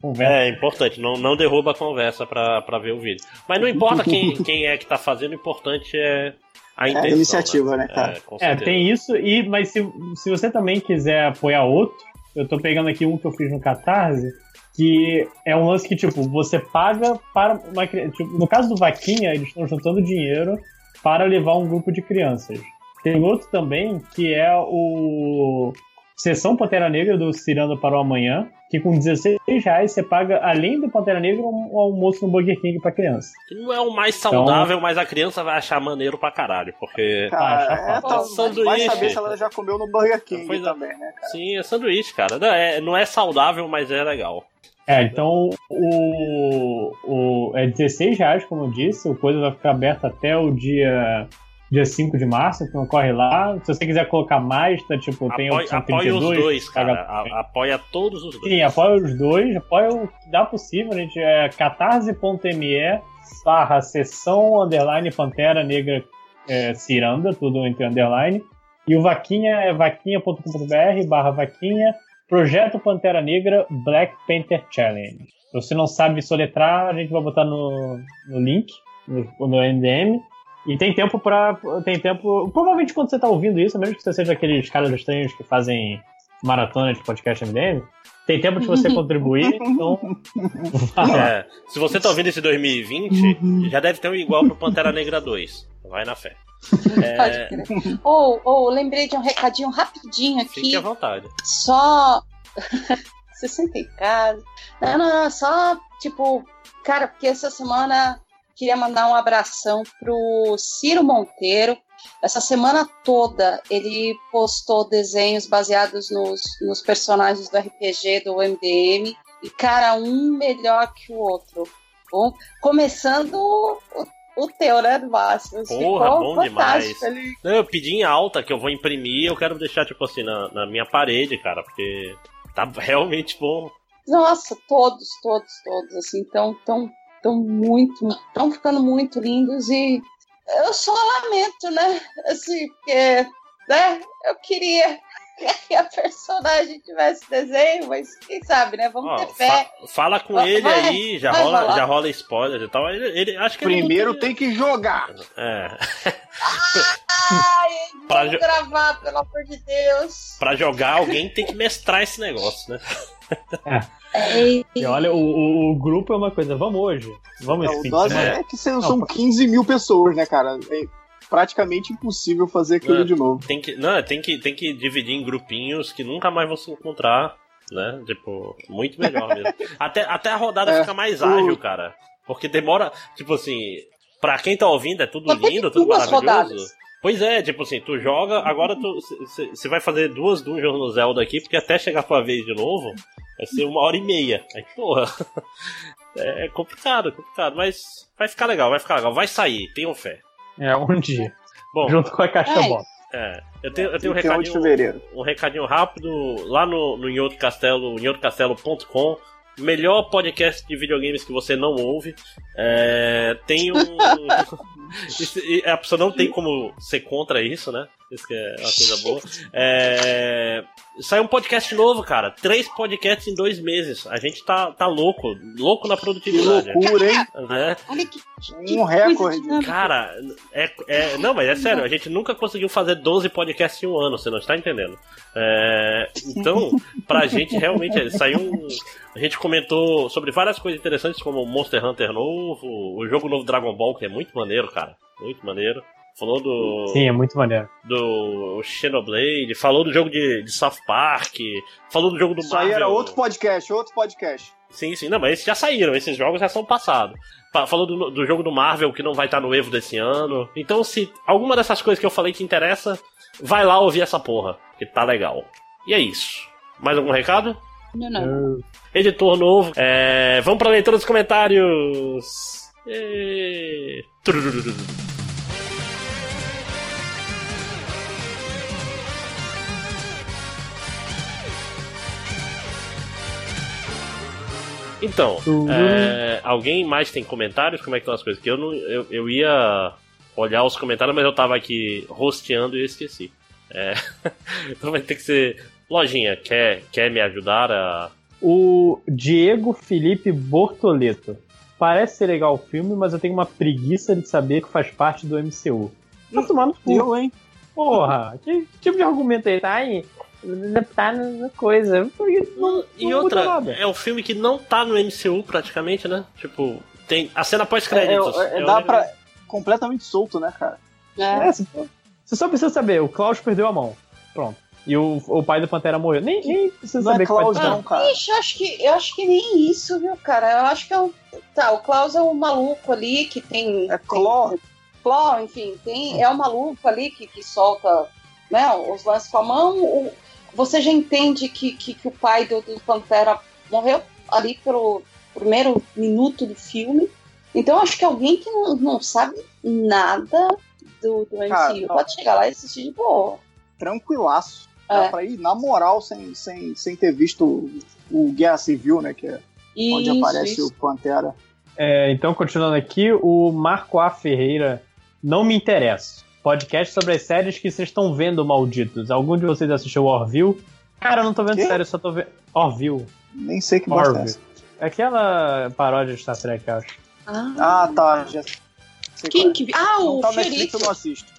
conversa. É importante, não, não derruba a conversa pra, pra ver o vídeo. Mas não importa quem, quem é que tá fazendo, o importante é a intenção, é iniciativa, né, né cara? É, é, tem isso, e, mas se, se você também quiser apoiar outro, eu tô pegando aqui um que eu fiz no Catarse, que é um lance que, tipo, você paga para uma tipo, No caso do Vaquinha, eles estão juntando dinheiro para levar um grupo de crianças. Tem outro também que é o Sessão Pantera Negra do Ciranda para o Amanhã, que com 16 reais você paga, além do Pantera Negra, um almoço no Burger King pra criança. Que não é o mais saudável, então... mas a criança vai achar maneiro pra caralho, porque... Cara, é, tá, sanduíche. Vai saber se ela já comeu no Burger King pois é. também, né, cara? Sim, é sanduíche, cara. Não é, não é saudável, mas é legal. É, então o, o, é 16 reais, como eu disse, o coisa vai ficar aberto até o dia dia 5 de março, então corre lá. Se você quiser colocar mais, tá tipo, tem Apoia, opção apoia 32. Apoia os dois, cara. Apoia todos os dois. Sim, apoia os dois, apoia o que dá possível. A gente é catarse.me barra sessão underline Pantera Negra é, Ciranda, tudo entre underline. E o Vaquinha é vaquinha.com.br barra vaquinha Projeto Pantera Negra Black Panther Challenge. Se você não sabe soletrar, a gente vai botar no, no link, no, no NDM. E tem tempo para Tem tempo. Provavelmente quando você tá ouvindo isso, mesmo que você seja aqueles caras estranhos que fazem maratona de podcast MDM, tem tempo de você [laughs] contribuir, então. [laughs] é, se você tá ouvindo esse 2020, já deve ter um igual pro Pantera Negra 2. Vai na fé. [laughs] É... Ou, oh, oh, lembrei de um recadinho rapidinho aqui. Fique à vontade. Só. você senta em casa. Não, não, não, só, tipo, cara, porque essa semana Queria mandar um abração pro Ciro Monteiro. Essa semana toda ele postou desenhos baseados nos, nos personagens do RPG do MDM. E, cara, um melhor que o outro. Bom, começando o, o teu, né, do Márcio? Porra, bom demais. Ele... eu pedi em alta que eu vou imprimir eu quero deixar, tipo assim, na, na minha parede, cara, porque tá [laughs] realmente bom. Nossa, todos, todos, todos, assim, tão, tão estão muito, estão ficando muito lindos e eu só lamento, né? Assim, porque, né? Eu queria que a personagem tivesse desenho, mas quem sabe, né? Vamos oh, ter fé. Fa fala com vai, ele vai, aí, já rola, já rola spoiler e tal. Ele, ele acho que Primeiro tem... tem... que jogar. É. Ai, [laughs] vamos gravar, pelo amor de Deus. Pra jogar, alguém tem que mestrar esse negócio, né? É. E olha, o, o, o, grupo é uma coisa, vamos hoje. Vamos esse fim É que são, são 15 mil pessoas, né, cara? É praticamente impossível fazer aquilo não, de novo. Tem que, não, tem que, tem que dividir em grupinhos que nunca mais vão se encontrar, né? Tipo, muito melhor mesmo. [laughs] até, até a rodada é, fica mais ágil, o... cara. Porque demora, tipo assim, pra quem tá ouvindo é tudo lindo, tudo maravilhoso. Rodadas. Pois é, tipo assim, tu joga, agora tu você vai fazer duas dungeons no Zelda aqui, porque até chegar a tua vez de novo, vai ser uma hora e meia. Aí, porra. [laughs] É complicado, é complicado, mas vai ficar legal, vai ficar legal. Vai sair, tenham fé. É, um dia. Bom, Junto com a caixa é. É, eu tenho, eu tenho um, recadinho, um recadinho rápido lá no, no Inhoto Castelo, inhotocastelo.com melhor podcast de videogames que você não ouve. É, tem um. [laughs] [laughs] isso, a pessoa não tem como ser contra isso, né? Isso que é uma coisa boa. É, saiu um podcast novo, cara. Três podcasts em dois meses. A gente tá, tá louco. Louco na produtividade. Que loucura, hein? Né? Olha que, que um recorde. Cara, é, é, não, mas é sério. A gente nunca conseguiu fazer 12 podcasts em um ano, você não está entendendo. É, então, pra gente, realmente, saiu um. A gente comentou sobre várias coisas interessantes, como o Monster Hunter novo, o jogo novo Dragon Ball, que é muito maneiro, cara. Muito maneiro. Falou do. Sim, é muito maneiro. Do Xenoblade, falou do jogo de, de South Park, falou do jogo do Isso Marvel. Isso aí era outro podcast, outro podcast. Sim, sim, não, mas esses já saíram, esses jogos já são passados. Falou do, do jogo do Marvel que não vai estar no Evo desse ano. Então, se alguma dessas coisas que eu falei te interessa, vai lá ouvir essa porra, que tá legal. E é isso. Mais algum recado? Não, não. Editor novo. É, vamos pra leitura dos comentários. E... Então, uhum. é, alguém mais tem comentários? Como é que estão as coisas? Que eu não, eu, eu ia olhar os comentários, mas eu tava aqui rosteando e eu esqueci. É, [laughs] então vai ter que ser. Lojinha, quer, quer me ajudar a. O Diego Felipe Bortoleto. Parece ser legal o filme, mas eu tenho uma preguiça de saber que faz parte do MCU. Tá tomando cu. Eu, hein? Porra, que tipo de argumento aí? Tá aí? tá na coisa. Não, e não outra, é um filme que não tá no MCU praticamente, né? Tipo, tem a cena pós-créditos. É, é, é, dá pra. completamente solto, né, cara? É, você só precisa saber, o Klaus perdeu a mão. Pronto. E o, o pai do Pantera morreu. Nem, nem precisa não é saber é Klaus, não, cara. Ixi, acho que, eu acho que nem isso, viu, cara? Eu acho que é um. Tá, o Klaus é um maluco ali que tem. É Claw. Claw, enfim, tem, é um maluco ali que, que solta né, os lances com a mão. O, você já entende que, que, que o pai do, do, Pantera morreu ali pelo primeiro minuto do filme. Então acho que alguém que não, não sabe nada do, do MCU Cara, pode chegar lá e assistir de boa. Tranquilaço. Dá é. pra ir, na moral, sem, sem, sem ter visto o Guerra Civil, né? Que é isso, onde aparece isso. o Pantera. É, então, continuando aqui, o Marco A. Ferreira não me interessa. Podcast sobre as séries que vocês estão vendo, malditos. Algum de vocês assistiu Orville? Cara, eu não tô vendo que? série, eu só tô vendo. Orville. Nem sei que bosta é essa. É aquela paródia de Star Trek, eu acho. Ah, ah tá. Já... Quem é. que. Ah, o não tá Fiorito. Netflix, eu não assisto.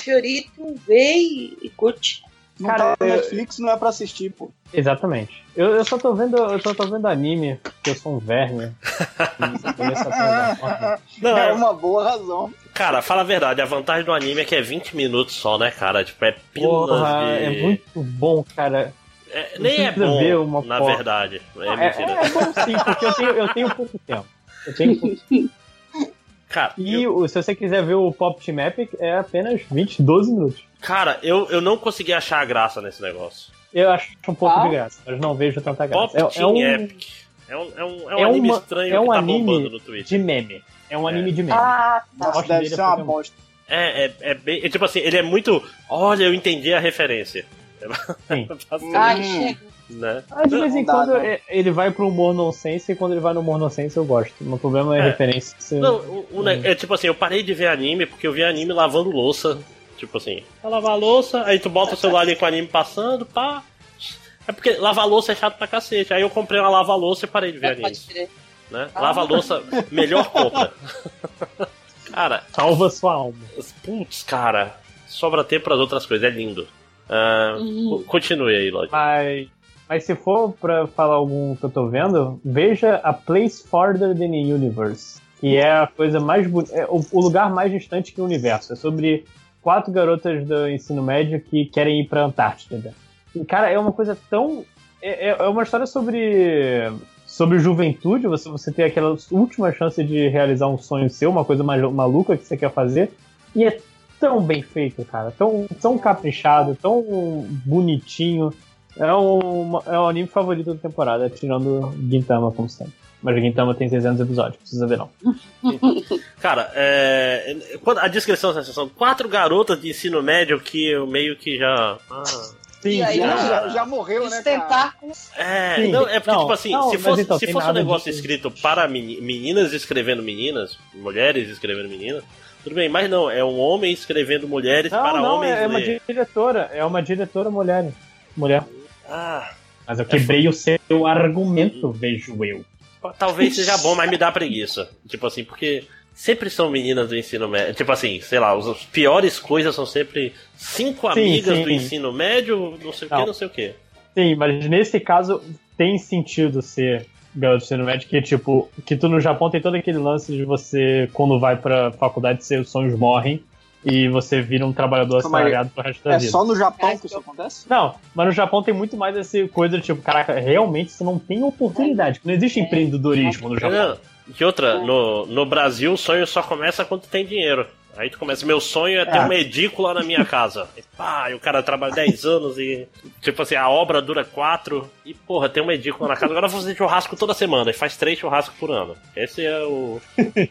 Fiorito vê e, e curte. Não Cara, tá no Netflix, não é pra assistir, pô. Exatamente. Eu, eu só tô vendo, eu só tô vendo anime, porque eu sou um verme. [laughs] não, é uma boa razão. Cara, fala a verdade, a vantagem do anime é que é 20 minutos só, né, cara? Tipo, é pílulas Porra, de... É muito bom, cara. É, nem é bom, ver uma na porra. verdade. É, é, é, é, bom sim, porque eu tenho, eu tenho pouco tempo. Eu tenho pouco tempo. [laughs] Cara, e eu... se você quiser ver o Pop Team Epic, é apenas 20, 12 minutos. Cara, eu, eu não consegui achar a graça nesse negócio. Eu acho um pouco ah. de graça, mas não vejo tanta graça. Pop é, Team é um... Epic. É um, é um, é um é anime uma, estranho é um que tá anime no Twitter. de meme. É um anime de meme. Ah, tá. deve ser uma bosta. É, é, é bem. É, tipo assim, ele é muito. Olha, eu entendi a referência. [laughs] Sim. Ai, chega. Né? Ah, de vez em quando dá, né? ele vai pro humor nonsense e quando ele vai no humor nonsense eu gosto. O problema é, é. referência. Você... Não, o, o, é tipo assim, eu parei de ver anime porque eu vi anime lavando louça. Tipo assim, vai lavar a louça, aí tu bota o celular ali com o anime passando, pá. É porque lavar louça é chato pra cacete. Aí eu comprei uma lava-louça e parei de ver é, anime. Né? Ah. Lava-louça, melhor compra. [laughs] cara. Salva sua alma. Putz, cara. Sobra tempo para outras coisas, é lindo. Uh, uhum. Continue aí, Lodi. Mas mas se for pra falar algum que eu tô vendo, veja a Place Farther Than the Universe. Que é a coisa mais é o, lugar mais distante que o universo. É sobre quatro garotas do ensino médio que querem ir pra Antártida. E, cara, é uma coisa tão. É, é, é uma história sobre. Sobre juventude, você, você tem aquela última chance de realizar um sonho seu, uma coisa maluca que você quer fazer. E é tão bem feito, cara. Tão, tão caprichado, tão bonitinho. É o, é o anime favorito da temporada, tirando Gintama, como sempre. Mas o Gintama tem 600 episódios, precisa ver não. [laughs] Cara, é, a descrição da são quatro garotas de ensino médio que eu meio que já. Ah, Sim, aí, já, já, já, morreu, né, cara? É, Sim. não, é porque, não, tipo assim, não, se fosse, então, se fosse um negócio de... escrito para meninas escrevendo meninas, mulheres escrevendo meninas, tudo bem, mas não, é um homem escrevendo mulheres não, para não, homens. É uma diretora, é uma diretora mulher. Mulher. Ah. Mas eu quebrei é o seu argumento, vejo eu. Talvez seja bom, mas me dá preguiça. [laughs] Tipo assim, porque sempre são meninas do ensino médio. Tipo assim, sei lá, as piores coisas são sempre cinco sim, amigas sim. do ensino médio, não sei o que, não sei o que. Sim, mas nesse caso tem sentido ser garota do ensino médio, que tipo, que tu no Japão tem todo aquele lance de você, quando vai pra faculdade, seus sonhos morrem e você vira um trabalhador assalariado pro resto da é vida. É só no Japão que isso acontece? Não, mas no Japão tem muito mais essa coisa de tipo, caraca, realmente você não tem oportunidade. Não existe empreendedorismo no Japão. E outra, no, no Brasil o sonho só começa quando tem dinheiro. Aí tu começa, meu sonho é ter é. uma edícula na minha casa. [laughs] E pá, e o cara trabalha 10 anos e. Tipo assim, a obra dura 4. E porra, tem uma edícula na casa. Agora eu vou fazer churrasco toda semana. E faz 3 churrascos por ano. Esse é o,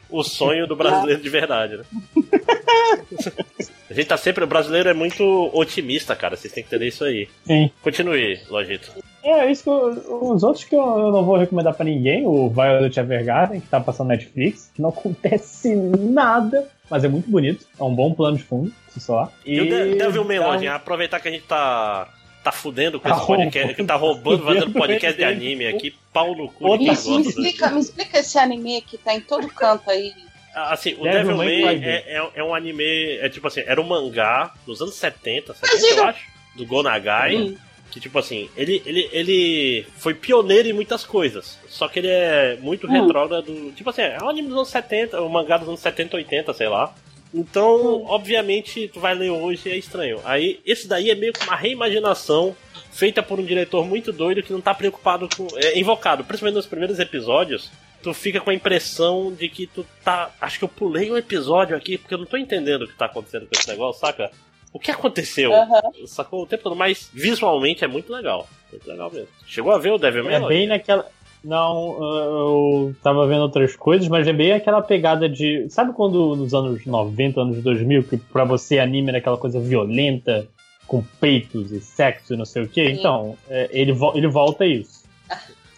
o sonho do brasileiro de verdade, né? [laughs] [laughs] A gente tá sempre. O brasileiro é muito otimista, cara. Vocês têm que entender isso aí. Sim. Continue, Lojito. É, isso que eu, os outros que eu, eu, não vou recomendar pra ninguém, o Violet Evergarden, que tá passando Netflix, que não [laughs] acontece nada, mas é muito bonito. É um bom plano de fundo, se só. E, e o Devilman, tá... Lojinha, aproveitar que a gente tá tá fudendo com tá esse podcast, que tá roubando, fazendo [laughs] podcast de anime aqui, pau no cu. Me, me, explica, me explica esse anime que tá em todo canto aí. Assim, o Devilman é, é, é, um anime. É tipo assim, era um mangá dos anos 70, 70 eu acho, do Gonagai. Hum. Que tipo assim, ele, ele, ele foi pioneiro em muitas coisas. Só que ele é muito hum. retrógrado. Tipo assim, é um anime dos anos 70, um mangá dos anos 70, 80, sei lá. Então, hum. obviamente, tu vai ler hoje e é estranho. Aí, esse daí é meio que uma reimaginação feita por um diretor muito doido que não tá preocupado com. É invocado, principalmente nos primeiros episódios. Tu fica com a impressão de que tu tá. Acho que eu pulei um episódio aqui porque eu não tô entendendo o que tá acontecendo com esse negócio, saca? o que aconteceu? Uhum. Sacou o tempo todo, mas visualmente é muito legal. Muito legal mesmo. Chegou a ver o Devil May É bem naquela. Não, eu tava vendo outras coisas, mas é bem aquela pegada de. Sabe quando nos anos 90, anos 2000, que pra você anime era aquela coisa violenta, com peitos e sexo e não sei o que? Então, é, ele, ele volta a isso.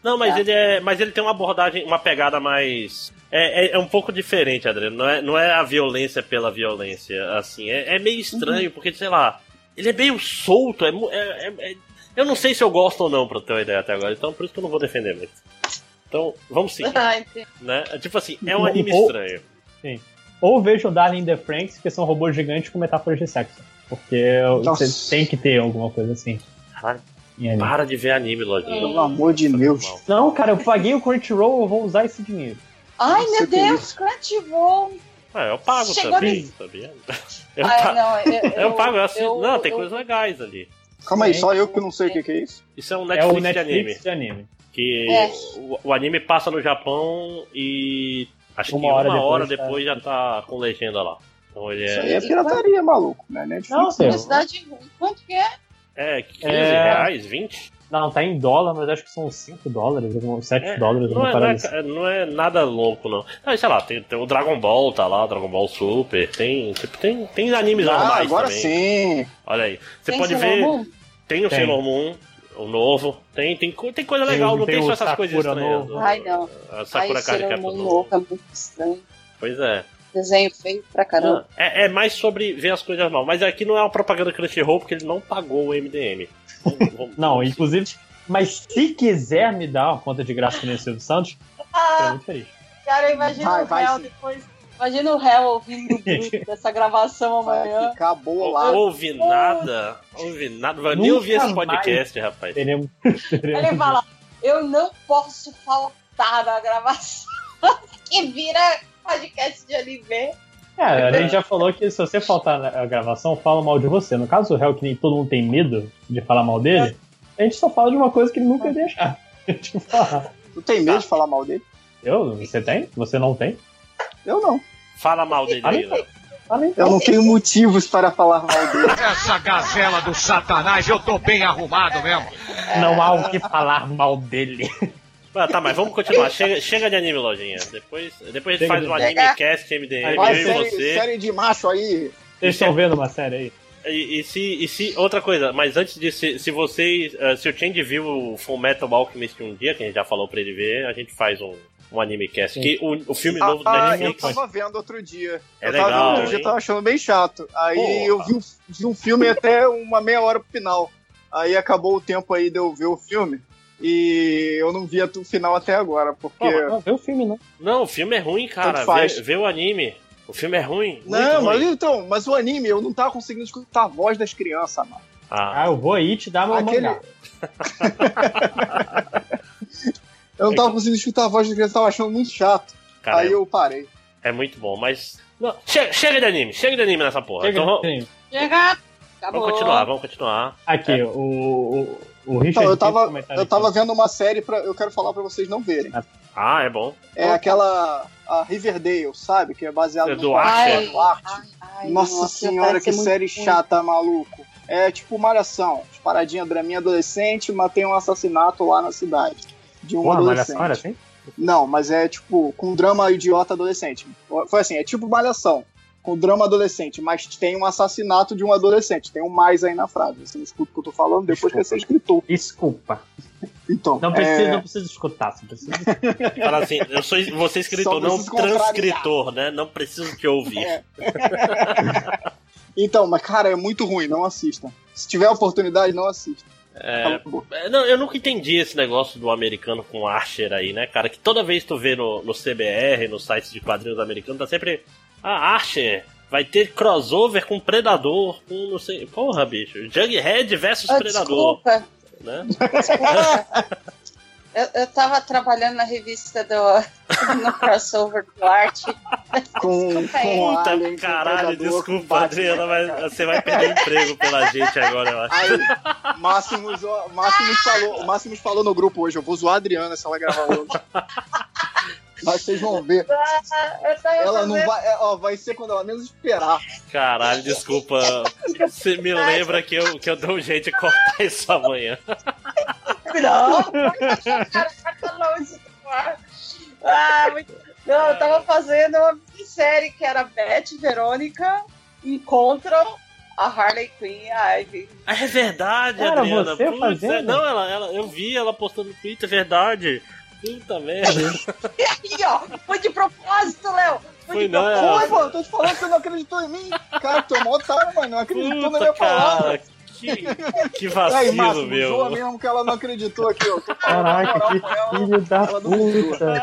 Não, mas, é. ele é, mas ele tem uma abordagem, uma pegada mais é, é, é, um pouco diferente, Adriano. Não é, não é a violência pela violência, assim. É, é meio estranho, uhum. porque, sei lá, ele é meio solto. É, é, é, eu não sei se eu gosto ou não, pra ter uma ideia até agora. Então, por isso que eu não vou defender muito. Então, vamos seguir. Ah, né? Tipo assim, é um anime ou, estranho. Sim. Ou vejo Darling the Franks, que são robôs gigantes com metáforas de sexo. Porque Nossa. você tem que ter alguma coisa assim. Caralho. Para de ver anime, Lojinha. Pelo amor de Deus. Não, cara, eu paguei o Crunchyroll, eu vou usar esse dinheiro. Ai, meu Deus, Crunchyroll. É, eu pago Chegou também, sabia? [laughs] Eu, Ai, pago, não, eu, [laughs] eu, eu pago, eu assisto. Eu, não, tem coisas legais ali. Calma aí, só eu que não sei o que, que é isso. Isso é um Netflix, é o Netflix de anime. De anime. Que é. o, o, anime passa no Japão e acho uma que hora uma depois hora depois tá... já tá com legenda lá. Então ele é... Isso aí é pirataria, maluco, né? Netflix. Não, Universidade, quanto que é? É, 15 é... reais, 20? Não, tá em dólar, mas acho que são 5 dólares, 7 é, dólares. Não é, não, é, não é, nada louco, não. Não, sei lá, tem, tem, o Dragon Ball, tá lá, Dragon Ball Super, tem, tipo, tem, tem animes ah, normais agora também. sim! Olha aí. Você tem pode ver, Moon? tem o tem. Sailor Moon, o novo, tem, tem, tem coisa legal, tem, não tem, só essas Sakura coisas estranhas. Novo. Ai, não. A Sakura Card Captor novo. novo é muito estranho. Pois é desenho feio pra caramba. É, é, mais sobre ver as coisas mal. Mas aqui não é uma propaganda Crunchyroll porque ele não pagou o MDM. [laughs] não, inclusive, mas se quiser me dar uma conta de graça que nem o Silvio Santos, ah, eu muito feliz. Cara, imagina o réu depois. Imagina o réu ouvindo [laughs] dessa gravação amanhã. Acabou lá. Ouve nada. Ouve nada. Vai nem ouvir esse podcast, rapaz. Teremos, [laughs] teremos. Ele fala: Eu não posso faltar na gravação. que vira podcast de anime. É, a gente já falou que se você faltar na gravação, fala mal de você. No caso do réu, que nem todo mundo tem medo de falar mal dele, a gente só fala de uma coisa que ele nunca ia deixar. [laughs] tipo, Tu tem medo de falar mal dele? Eu? Você tem? Você não tem? Eu não. Fala mal dele aí, Léo. Eu não tenho motivos para falar mal dele. Essa gazela do satanás, eu tô bem arrumado mesmo. Não há o que falar mal dele. Ah, tá, mas vamos continuar. Chega, chega de anime, lojinha. Depois, depois a gente faz um anime cast MDM, eu e você. Série de macho aí. Vocês estão vendo uma série aí? E, e, se, e se. Outra coisa, mas antes disso, se, se vocês. Uh, se o Change viu o Full Metal Alchemist um dia, que a gente já falou pra ele ver, a gente faz um, um anime cast. Que o, o filme ah, novo ah, da Netflix. Eu tava vendo outro dia. É eu legal. Tava vendo outro dia, tava achando bem chato. Aí Porra. eu vi um, vi um filme até uma meia hora pro final. Aí acabou o tempo aí de eu ver o filme. E eu não vi o final até agora, porque. Pô, não vê o filme, não. Não, o filme é ruim, cara. Vê, vê o anime. O filme é ruim. Não, ruim. mas então, mas o anime, eu não tava conseguindo escutar a voz das crianças, mano. Ah, ah eu vou aí te dar uma Aquele... [laughs] eu não tava conseguindo escutar a voz das crianças, tava achando muito chato. Cara, aí eu parei. É muito bom, mas. Não, chega, chega de anime, chega de anime nessa porra. Chega então, vamos... Chega! Acabou. Vamos continuar, vamos continuar. Aqui, é. o, o, o Richard. Então, eu tava, eu tava vendo uma série pra. Eu quero falar pra vocês não verem. Ah, é bom. É aquela a Riverdale, sabe? Que é baseado é no Archer. Nossa, nossa senhora, que série chata, maluco. É tipo Malhação. Paradinha draminha adolescente, mas tem um assassinato lá na cidade. De um Porra, adolescente. Malhação era assim? Não, mas é tipo com drama idiota adolescente. Foi assim, é tipo Malhação. Com drama adolescente, mas tem um assassinato de um adolescente. Tem um mais aí na frase. Você não escuta o que eu tô falando depois Desculpa. que você escritou. Desculpa. Então, não precisa, é... não precisa escutar, você precisa. [laughs] Fala assim, eu sou você é escritor, não transcritor, né? Não preciso te ouvir. É. [laughs] então, mas cara, é muito ruim, não assistam. Se tiver oportunidade, não assista. É, é, não, eu nunca entendi esse negócio do americano com Archer aí, né, cara? Que toda vez tu vê no, no CBR, nos sites de quadrinhos americanos, tá sempre. Ah, Archer, vai ter crossover com Predador, com não sei. Porra, bicho. Jughead versus ah, Predador. Desculpa. né? Eu, eu tava trabalhando na revista do no crossover do arte. Com, com Puta, Alien, caralho, Predador, desculpa, com Adriana, mas você vai perder emprego pela gente agora, eu acho. Aí, Máximos, ó, Máximos, falou, Máximos falou no grupo hoje, eu vou zoar a Adriana se ela gravar hoje. [laughs] Mas vocês vão ver. Ah, Ela não vai. é, ó, vai ser quando ela menos esperar. Caralho, desculpa. Você me lembra que eu, que eu dou um jeito de cortar isso amanhã. Não, cara, tá. Ah, muito... Não, eu tava fazendo uma série que era Beth e Verônica encontram a Harley Quinn e a Ivy. Ah, é verdade, Cara, Adriana. você Putz, fazendo? é- não, ela, ela, eu vi ela postando no Twitter, é verdade. Puta merda. E aí, ó, foi de propósito, Léo. Foi, Foi de não, é. Propósito. pô, eu tô te falando que você não acreditou em mim. Cara, tu é mó otário, mano. Não acreditou na Puta, minha palavra. cara. Que, que Aí, vacilo, Máximo, meu. zoa mesmo que ela não acreditou aqui, ó. Caraca, na [laughs] que filho da não puta.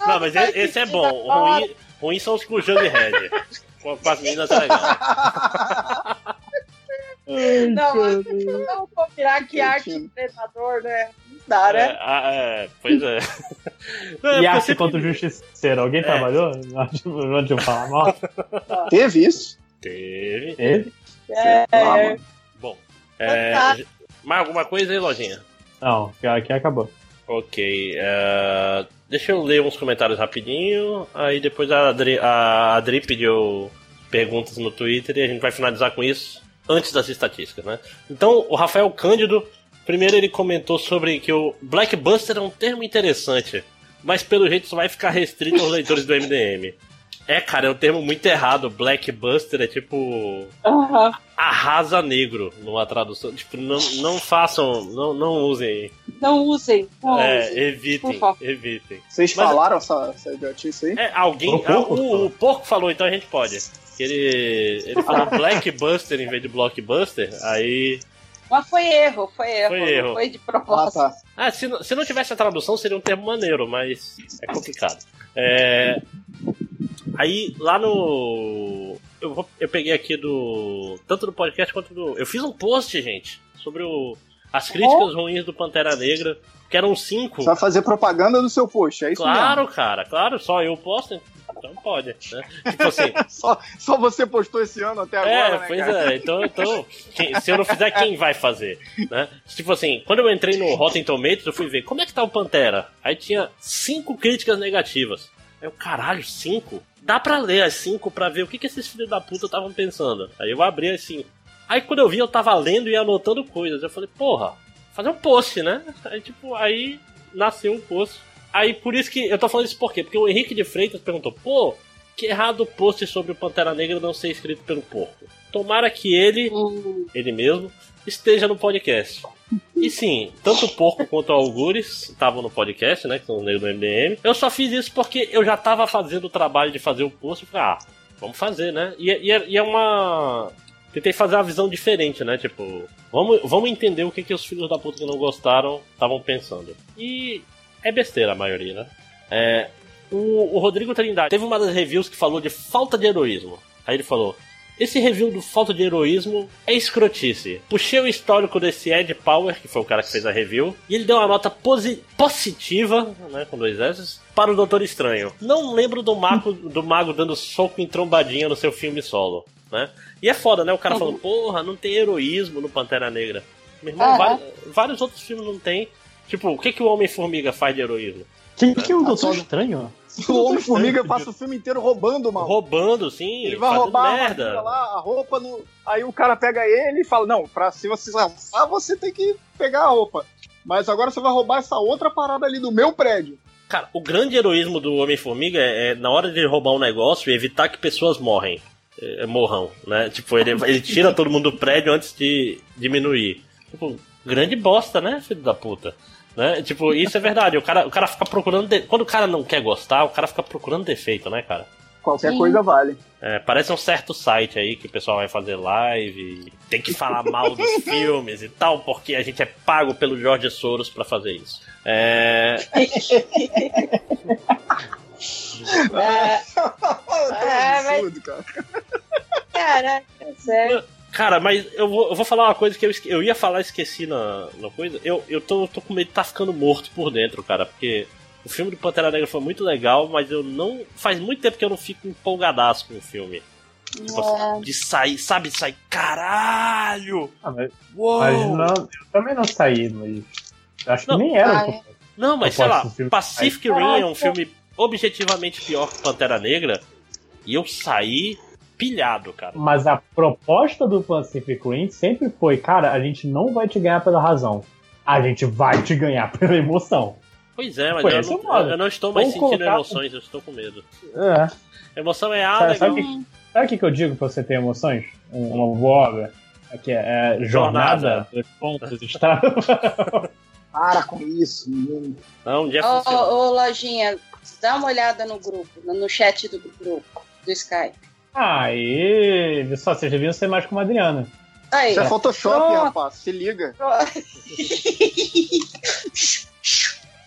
Não, mas esse, é bom. Ruim, ruim são os com o Johnny Red. Com, as meninas é legal. Não, mas vamos combinar que arte predador, né? Não dá, É, né? ah, é, pois é. [laughs] Não, é E arte sempre- contra o justiceiro. Alguém trabalhou? Onde [laughs] eu falar mal? Teve isso? Teve. Ele? É, Ah. Bom. É, Fantástico. mais alguma coisa aí, lojinha? Não, aqui acabou. Ok. é, deixa eu ler uns comentários rapidinho. Aí depois a Adri, a Adri pediu perguntas no Twitter e a gente vai finalizar com isso antes das estatísticas, né? Então, o Rafael Cândido, primeiro ele comentou sobre que o Blackbuster é um termo interessante, mas pelo jeito só vai ficar restrito aos leitores do MDM. É, cara, é um termo muito errado. Blackbuster é tipo aham. arrasa negro numa tradução. Tipo, não, não façam, não, não usem. Não usem. Não É, usem. evitem, evitem. Vocês Mas- falaram essa, essa idiotice aí? É, alguém. O porco ah, o, falou. o porco falou, então a gente pode. Ele, ele falou [laughs] Blackbuster em vez de Blockbuster, aí. Mas foi erro, foi erro. Foi erro. Foi de Ah, propósito. tá. Ah, se, não- se não tivesse a tradução seria um termo maneiro, mas é complicado. É, aí lá no. Eu, vou- eu peguei aqui do. Tanto do podcast quanto do. Eu fiz um post, gente, sobre o, as críticas ruins do Pantera Negra, que eram cinco. Vai fazer propaganda do seu post, é isso Claro, cara, claro, só eu posto, então pode, né? Tipo assim, mesmo? [laughs] Só, só você postou esse ano até agora, é, né, pois cara? é, então, então quem- se eu não fizer, quem vai fazer, né? Tipo assim, quando eu entrei no Rotten Tomatoes, eu fui ver como é que tá o Pantera. Aí tinha cinco críticas negativas. Aí eu, caralho, cinco? Dá pra ler as cinco pra ver o que, que esses filhos da puta estavam pensando. Aí eu abri as cinco. Aí quando eu vi, eu tava lendo e anotando coisas. Eu falei, porra, fazer um post, né? Aí tipo, aí nasceu um post. Aí por isso que eu tô falando isso por quê? Porque o Henrique de Freitas perguntou, pô, que errado o post sobre o Pantera Negra não ser escrito pelo porco. Tomara que ele, Hum, ele mesmo, esteja no podcast. E sim, tanto o porco quanto o Algures estavam no podcast, né? Que são os negros do MDM. Eu só fiz isso porque eu já tava fazendo o trabalho de fazer o post. Falei, ah, vamos fazer, né? E, é- e é- e é uma. Tentei fazer uma visão diferente, né? Tipo, vamos, vamos entender o que, que os filhos da puta que não gostaram estavam pensando. E é besteira a maioria, né? É, o, o Rodrigo Trindade teve uma das reviews que falou de falta de heroísmo. Aí ele falou: Esse review do falta de heroísmo é escrotice. Puxei o histórico desse Ed Power, que foi o cara que fez a review, e ele deu uma nota posi- positiva, né, com dois S, para o Doutor Estranho. Não lembro do mago, do mago dando soco em trombadinha no seu filme solo, né? E é foda, né? O cara falando, porra, não tem heroísmo no Pantera Negra. Meu irmão, vários outros filmes não tem. Tipo, o que, que o Homem-Formiga faz de heroísmo? Quem que é o Ah, Doutor Estranho? O Homem-Formiga passa o filme inteiro roubando, mano. Roubando, sim, Ele vai roubar a merda. lá, a roupa no. Aí o cara pega ele e fala: Não, pra se você salvar, você tem que pegar a roupa. Mas agora você vai roubar essa outra parada ali do meu prédio. Cara, o grande heroísmo do Homem-Formiga é, é, na hora de roubar um negócio evitar que pessoas morrem. É, morram, né? Tipo, ele, [laughs] ele tira todo mundo do prédio antes de diminuir. Tipo, grande bosta, né, filho da puta? Né? Tipo, isso é verdade. O cara, o cara fica procurando. de- Quando o cara não quer gostar, o cara fica procurando defeito, né, cara? Qualquer Sim. coisa vale. É, parece um certo site aí que o pessoal vai fazer live, tem que falar mal dos [laughs] filmes e tal, porque a gente é pago pelo Jorge Soros pra fazer isso. É, [laughs] é, [laughs] Tá É, absurdo, cara. caraca, sério. Cara, mas eu vou, eu vou falar uma coisa que eu, eu ia falar e esqueci na, na coisa. Eu, eu tô, tô com medo de tá ficando morto por dentro, cara, porque o filme de Pantera Negra foi muito legal, mas eu não. Faz muito tempo que eu não fico empolgadaço com o filme. Tipo, é. de sair, sabe, sair, caralho! Ah, mas, Uou. mas não, eu também não saí, mas. Acho não, que nem era. Ah, é. Não, mas sei lá, Pacific Rim é um filme objetivamente pior que Pantera Negra. E eu saí pilhado, cara. Mas a proposta do Pacific Rim sempre foi, cara, a gente não vai te ganhar pela razão. A gente vai te ganhar [laughs] pela emoção. Pois é, mas eu não, eu não, estou mais Vamos sentindo emoções, eu estou com medo. É. Emoção é algo. Sabe, sabe o que, que eu digo pra você ter emoções? Uma boa obra. Aqui é, é jornada, dois pontos, está. [laughs] Para com isso, menino. Não, Jeff. Ô, ô, Lojinha, dá uma olhada no grupo, no chat do grupo, do Skype. Aí, só, vocês deviam ser mais como a Adriana. Aí, Isso é Photoshop, rapaz, se liga. [laughs]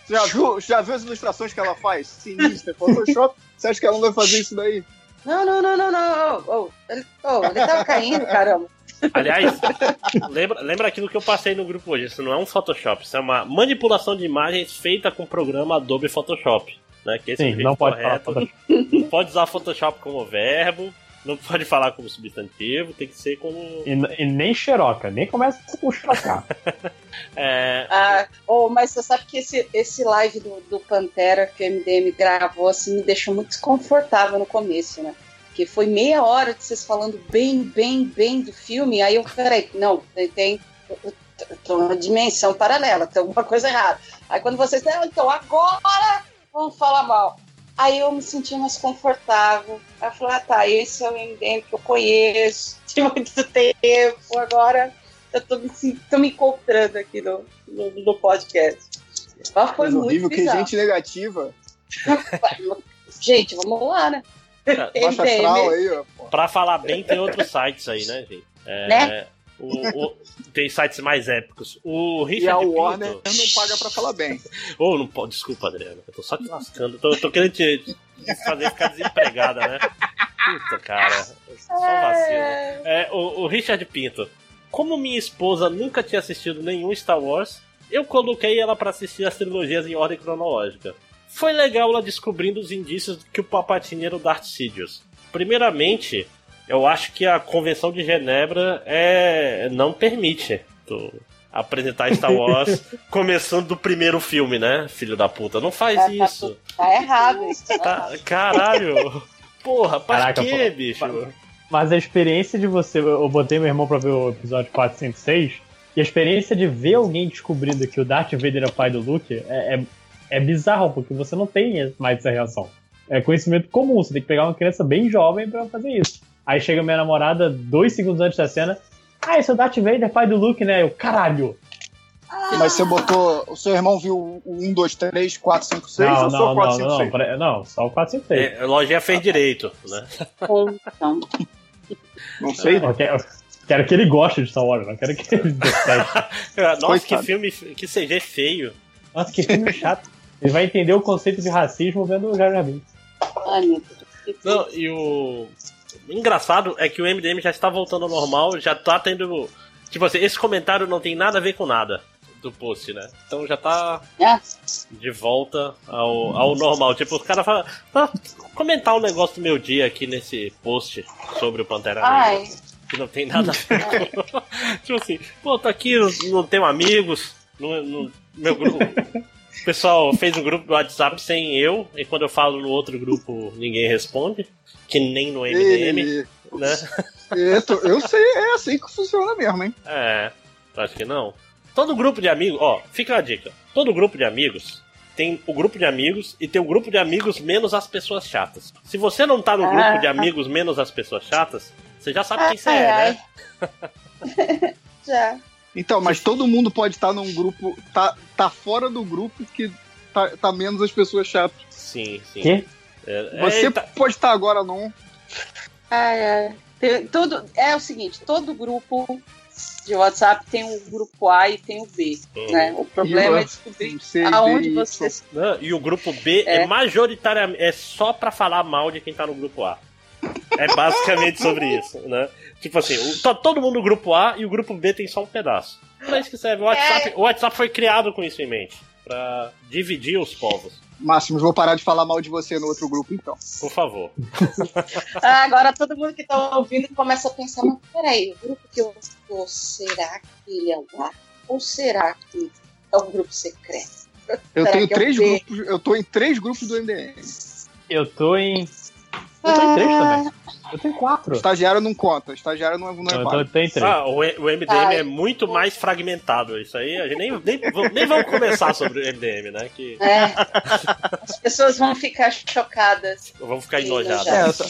já, viu, já viu as ilustrações que ela faz? Sinistra, Photoshop. Você acha que ela não vai fazer isso daí? Não, não, não, não, não. Oh, ele, oh, ele tava caindo, caramba. Aliás, lembra, lembra aquilo que eu passei no grupo hoje. Isso não é um Photoshop, isso é uma manipulação de imagens feita com o programa Adobe Photoshop. Né? Que esse Sim, é não pode correto. Não pode usar Photoshop como verbo, não pode falar como substantivo, tem que ser como. E, e nem xeroca, nem começa com xerocar. [laughs] é... ah, oh, mas você sabe que esse, esse live do, do Pantera que o MDM gravou assim, me deixou muito desconfortável no começo, né? Porque foi meia hora de vocês falando bem, bem, bem do filme. Aí eu, peraí, não, tem, tem uma dimensão paralela, tem alguma coisa errada. Aí quando vocês, não, então agora vamos falar mal. Aí eu me senti mais confortável. Aí eu falei, ah tá, esse é o MDM que eu conheço [laughs] de muito tempo, agora eu tô me, tô me encontrando aqui no, no, no podcast. Mas foi Mas muito horrível, que gente negativa. [laughs] gente, vamos lá, né? [laughs] Baixa aí, ó. Pra falar bem, tem outros sites aí, né, gente? É, né? O, o, tem sites mais épicos. O Richard e a Warner Pinto... não paga pra falar bem. Ou oh, não pode. Desculpa, Adriano. Eu tô só te lascando. Tô, tô querendo te fazer ficar desempregada, né? Puta, cara. Só vacilo. É, o, o Richard Pinto. Como minha esposa nunca tinha assistido nenhum Star Wars, eu coloquei ela para assistir as trilogias em ordem cronológica. Foi legal ela descobrindo os indícios que o Palpatine era o Darth Sidious. Primeiramente, eu acho que a Convenção de Genebra é não permite tu apresentar Star Wars [laughs] começando do primeiro filme, né, filho da puta? Não faz tá, isso. Tá, tá errado isso. Tá, caralho. Porra, pra Caraca, quê, bicho? Mas a experiência de você. Eu botei meu irmão pra ver o episódio 406. E a experiência de ver alguém descobrindo que o Darth Vader é o pai do Luke é, é, é bizarro, porque você não tem mais essa reação. É conhecimento comum, você tem que pegar uma criança bem jovem para fazer isso. Aí chega minha namorada, dois segundos antes da cena. Ah, esse é o Darth Vader, pai do Luke, né? Eu, caralho! Mas você botou. O seu irmão viu o 1, 2, 3, 4, 5, 6 não, ou só não, 4, 5, não, 6? Não, não, só o 4, 5, 6. É, a lojinha fez ah, direito, né? Então. Não sei. Eu quero, quero que ele goste de Star Wars, não quero que ele [laughs] Nossa, Coitado. que filme, que CG feio. Nossa, que filme chato. Ele vai entender o conceito de racismo vendo o Jar Jar Binks. Ai, meu Deus. Não, e o engraçado é que o MDM já está voltando ao normal, já tá tendo. Tipo assim, esse comentário não tem nada a ver com nada do post, né? Então já tá é. de volta ao, ao normal. Tipo, os caras falam. Ah, comentar um negócio do meu dia aqui nesse post sobre o Pantera Negra. Que não tem nada a ver [laughs] com. [laughs] tipo assim, pô, tô aqui, não tenho amigos, no, no meu grupo. O pessoal fez um grupo do WhatsApp sem eu, e quando eu falo no outro grupo, ninguém responde. Que nem no MDM, e... né? eu sei, é assim que funciona mesmo, hein? É, acho que não. Todo grupo de amigos, ó, fica a dica. Todo grupo de amigos tem o grupo de amigos e tem o grupo de amigos menos as pessoas chatas. Se você não tá no grupo ah. de amigos menos as pessoas chatas, você já sabe quem você é, né? [laughs] já. Então, mas todo mundo pode estar num grupo. Tá, tá fora do grupo que tá, tá menos as pessoas chatas. Sim, sim. Quê? É, Você é, tá... pode estar agora num. É, é. Todo, é o seguinte, todo grupo de WhatsApp tem o grupo A e tem o B. Uhum. Né? O problema é descobrir aonde você. Não, e o grupo B é, é majoritariamente. É só pra falar mal de quem tá no grupo A. É basicamente sobre isso, né? Tipo assim, tá todo mundo no grupo A e o grupo B tem só um pedaço. Pra isso que serve. O WhatsApp, é. o WhatsApp foi criado com isso em mente. Pra dividir os povos. Máximos, vou parar de falar mal de você no outro grupo, então. Por favor. [laughs] ah, agora todo mundo que tá ouvindo começa a pensar, mas peraí, o grupo que eu estou, será que ele é lá? Ou será que é um grupo secreto? Eu tenho é três grupos, eu tô em três grupos do MDM. Eu tô em. Eu tô em três também. Eu tenho quatro. estagiário não conta, estagiário não é, não é eu três. Ah, o, o MDM Ai. é muito mais fragmentado. Isso aí, a gente nem, nem, nem vamos começar sobre o MDM, né? Que... É. As pessoas vão ficar chocadas. Vão ficar enojadas. É, só,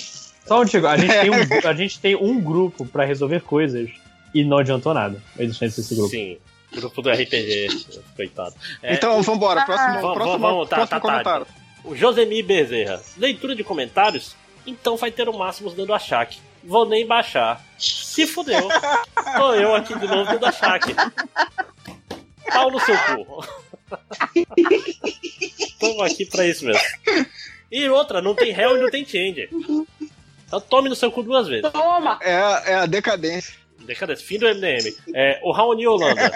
só um digo, a gente, tem um, a gente tem um grupo pra resolver coisas e não adiantou nada a existência desse grupo. Sim. Grupo do RPG, coitado. É, então, vambora. Próximo, ah, próximo, vamos, tá, próximo tá, comentário. Tá. O Josemi Bezerra. Leitura de comentários? Então vai ter o Máximos dando achaque. Vou nem baixar. Se fudeu. Tô eu aqui de novo dando achaque. Pau no seu cu. Tamo aqui pra isso mesmo. E outra, não tem réu e não tem change. Então tome no seu cu duas vezes. Toma! É, é a decadência. Decadência, fim do MDM. É, o Raoni Holanda.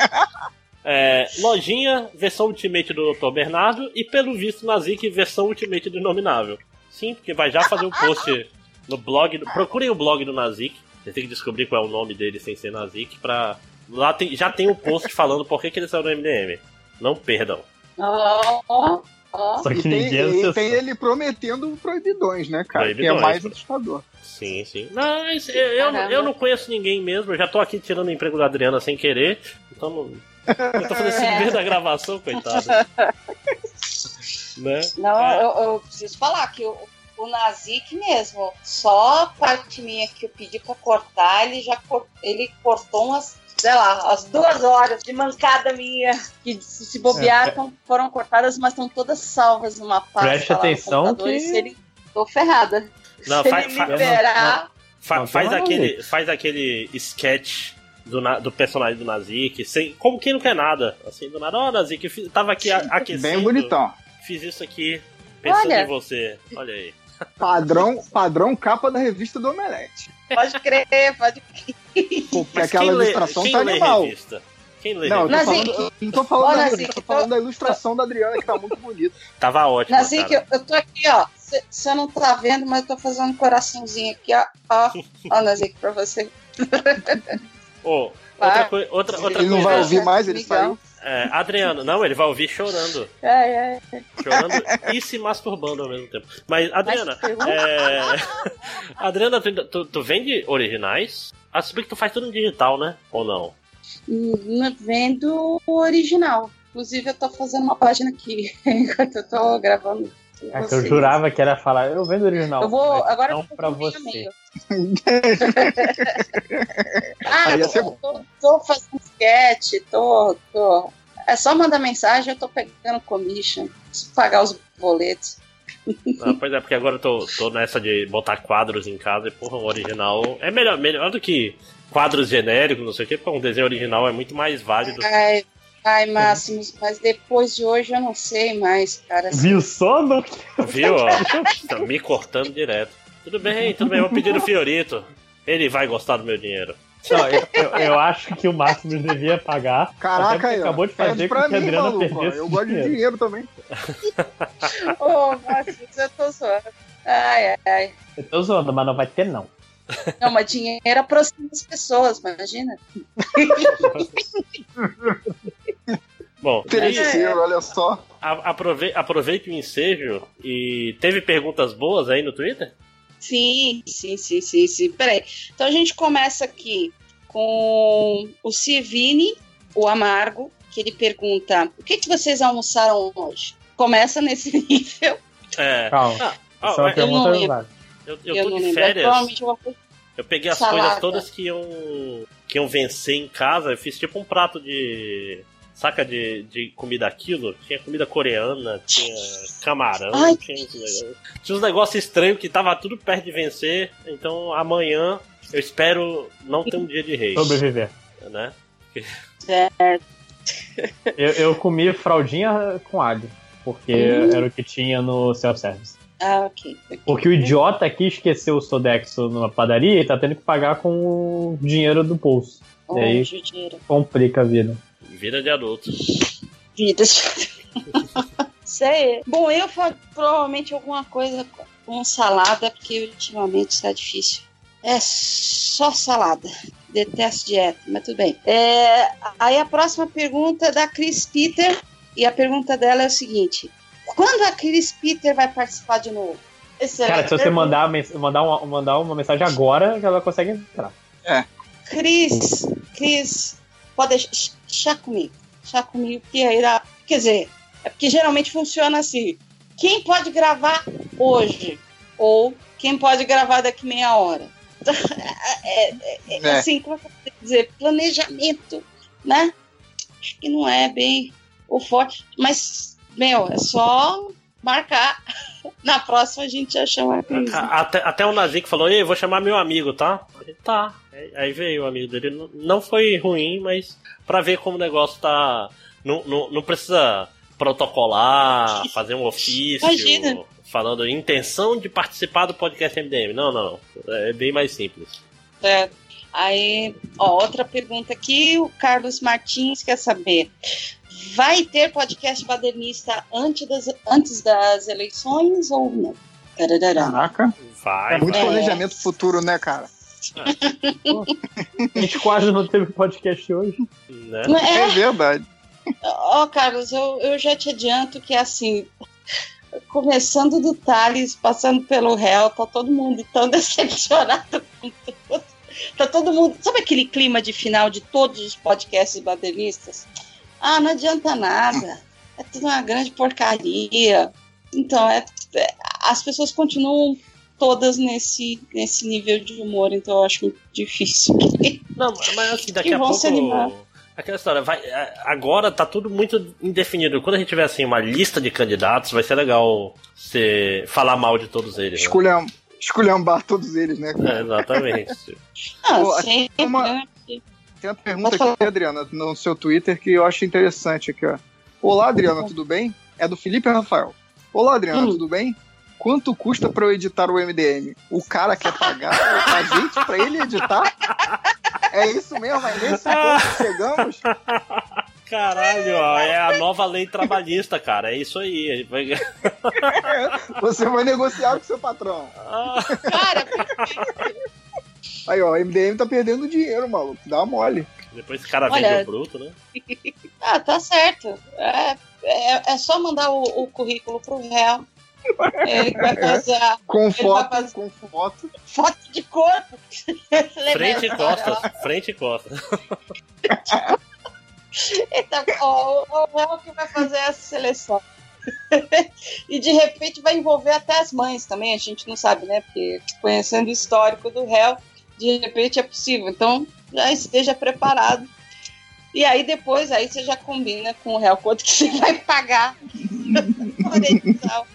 É, lojinha, versão Ultimate do Dr. Bernardo e pelo visto Nazik, versão Ultimate do Inominável. Sim, porque vai já fazer um [laughs] post no blog. Do, procurem o blog do Nazik. Você tem que descobrir qual é o nome dele sem ser Nazik pra. Lá tem, já tem um post falando por que, que ele saiu do MDM. Não perdam. Oh, oh, oh. Só que e ninguém tem, e tem ele prometendo proibidões, né, cara? Proibidões. Que é mais assustador. Sim, sim. Mas eu, eu, eu, não conheço ninguém mesmo. Eu já tô aqui tirando o emprego da Adriana sem querer. Então não eu tô fazendo isso no [laughs] meio da gravação, coitado. [laughs] né? Não, é. eu, eu, preciso falar que o, o Nazik mesmo, só a parte minha que eu pedi pra cortar, ele já ele cortou umas, sei lá, as duas horas de mancada minha, que se bobear, é, é. foram cortadas, mas estão todas salvas numa pasta. Preste atenção que... Se ele... Tô ferrada. Não, se ele liberar... Fa faz, aquele, faz aquele sketch do, do personagem do Nazik, sem, como quem não quer nada. Assim, do nada, ó, oh, Nazik, tava aqui aquecendo. Bem bonitão. Fiz isso aqui pensando Olha. em você. Olha aí. Padrão, padrão capa da revista do Omelete. Pode crer, pode crer. Porque aquela ilustração lê, tá animal. Revista? Quem lê não, eu tô falando, eu não tô falando, da, tô falando tô... da ilustração da Adriana, que tá muito bonita. Tava ótimo. Nazik, eu, eu tô aqui, ó. Você não tá vendo, mas eu tô fazendo um coraçãozinho aqui, ó. Ó, ó Nazik, pra você. Oh, outra, coi outra, outra ele coisa. não vai ouvir mais, ele saiu. É, Adriano, não, ele vai ouvir chorando. É, é. Chorando e se masturbando ao mesmo tempo. Mas, Adriana, é... [laughs] Adriana, tu, tu, tu, vende originais? Ah, se bem que tu faz tudo em digital, né? Ou não? Hum, vendo o original. Inclusive, eu tô fazendo uma página aqui [laughs] enquanto eu tô gravando é que eu jurava que era falar, eu vendo original. Eu vou, agora não pra você. [laughs] ah, tô, tô, tô, fazendo sketch, tô, tô. É só mandar mensagem, eu tô pegando commission, preciso pagar os boletos. Ah, pois é, porque agora eu tô, tô nessa de botar quadros em casa e, porra, o original é melhor, melhor do que quadros genéricos, não sei o que, porque um desenho original é muito mais válido. Ai, Ai, Máximos, mas depois de hoje eu não sei mais, cara. Viu só? Não... Viu, ó? [laughs] Tá me cortando direto. Tudo bem, tudo bem, vou pedir o Fiorito. Ele vai gostar do meu dinheiro. Não, eu, eu, eu, acho que o Máximo devia pagar. Caraca, aí, acabou de fazer com que a Adriana maluco, perdesse Eu gosto de dinheiro também. [laughs] Ô, oh, Máximo, eu tô zoando. Ai, ai. Eu tô zoando, mas não vai ter, não. Não, mas dinheiro aproxima as pessoas, imagina. [laughs] Bom, terceiro, olha só. Aproveite, aproveite o ensejo e teve perguntas boas aí no Twitter? Sim, sim, sim, sim, sim. Peraí. Então a gente começa aqui com o Civini, o Amargo, que ele pergunta: o que, que vocês almoçaram hoje? Começa nesse [laughs] nível. É. Calma. Ah, ah, eu, não lembro. Eu, eu, eu tô de férias. Eu peguei as Salada. coisas todas que iam, que iam vencer em casa. Eu fiz tipo um prato de. Saca de, de comida aquilo? Tinha comida coreana, tinha camarão, Ai, tinha, tinha uns negócios estranhos que tava tudo perto de vencer. Então amanhã eu espero não ter um dia de rei. Sobreviver. Né? Certo. Eu, eu comi fraldinha com alho, porque hum. era o que tinha no self-service. Ah, ok. okay. Porque o idiota aqui esqueceu o Sodexo na padaria e tá tendo que pagar com o dinheiro do bolso. Oh, e aí dinheiro. complica a vida. Vida de adulto. Vida de Sei. [laughs] Bom, eu provavelmente alguma coisa com salada, porque ultimamente está difícil. É só salada. Detesto dieta, mas tudo bem. É, aí a próxima pergunta é da Chris Peter. E a pergunta dela é o seguinte: quando a Chris Peter vai participar de novo? Excelente Cara, se você mandar, mandar, uma, mandar uma mensagem agora, ela consegue entrar. É. Cris, Cris, pode deixar comigo. Deixar comigo, que aí dá. Quer dizer, é porque geralmente funciona assim. Quem pode gravar hoje? Ou quem pode gravar daqui meia hora? [laughs] É, é, é, é. Assim, como é dizer? Planejamento, né? Acho que não é bem o forte. Mas, meu, é só marcar. [laughs] Na próxima a gente já chama a Cris. Até, até o Nazik falou, ei, vou chamar meu amigo, tá? tá. Aí veio o amigo dele. Não foi ruim, mas para ver como o negócio tá. Não, não, não precisa protocolar, [laughs] fazer um ofício. Imagina. Falando intenção de participar do podcast MDM. Não, não. É bem mais simples. É. Aí, ó, outra pergunta aqui, o Carlos Martins quer saber. Vai ter podcast badernista antes das, antes das eleições ou não? Caraca. Vai. É muito planejamento futuro, né, cara? a gente quase não teve podcast hoje. Né? É, é verdade. Ó, oh, Carlos, eu, eu já te adianto que assim, começando do Thales, passando pelo réu, tá todo mundo tão [laughs] decepcionado com tudo. Tá todo mundo. Sabe aquele clima de final de todos os podcasts baderistas? Ah, não adianta nada. É tudo uma grande porcaria. Então, é, é, as pessoas continuam todas nesse, nesse nível de humor, então eu acho muito difícil. [laughs] Não, mas assim, daqui a pouco. Aquela história, vai, é, agora tá tudo muito indefinido. Quando a gente tiver assim uma lista de candidatos, vai ser legal você falar mal de todos eles. Escolher, né? esculhambar todos eles, né? É, exatamente. ah, Pô, tem, uma, tem uma pergunta aqui, Adriana, no seu Twitter que eu acho interessante aqui, ó. Olá, Adriana, tudo bem? É do Felipe Rafael. Olá, Adriana, hum. tudo bem? Quanto custa para eu editar o MDM? O cara quer pagar a gente para ele editar? É isso mesmo, é nesse ponto que chegamos? Caralho, ó, é a nova lei trabalhista, cara. É isso aí. Vai... [laughs] Você vai negociar com seu patrão. Cara, Aí, ó, o MDM tá perdendo dinheiro, maluco. Dá uma mole. Depois esse cara Olha... vende o bruto, né? [laughs] ah, tá certo. É, é, é só mandar o, o currículo pro réu [laughs] ele vai fazer com foto, fazer... com foto. Foto de corpo. [laughs] frente e costas. Frente e costas. então, ó, o Real que vai fazer essa seleção. [laughs] e de repente vai envolver até as mães também, a gente não sabe, né? Porque conhecendo o histórico do réu, de repente é possível. Então, já esteja preparado. E aí depois aí você já combina com o réu quanto que você vai pagar [laughs] por edição.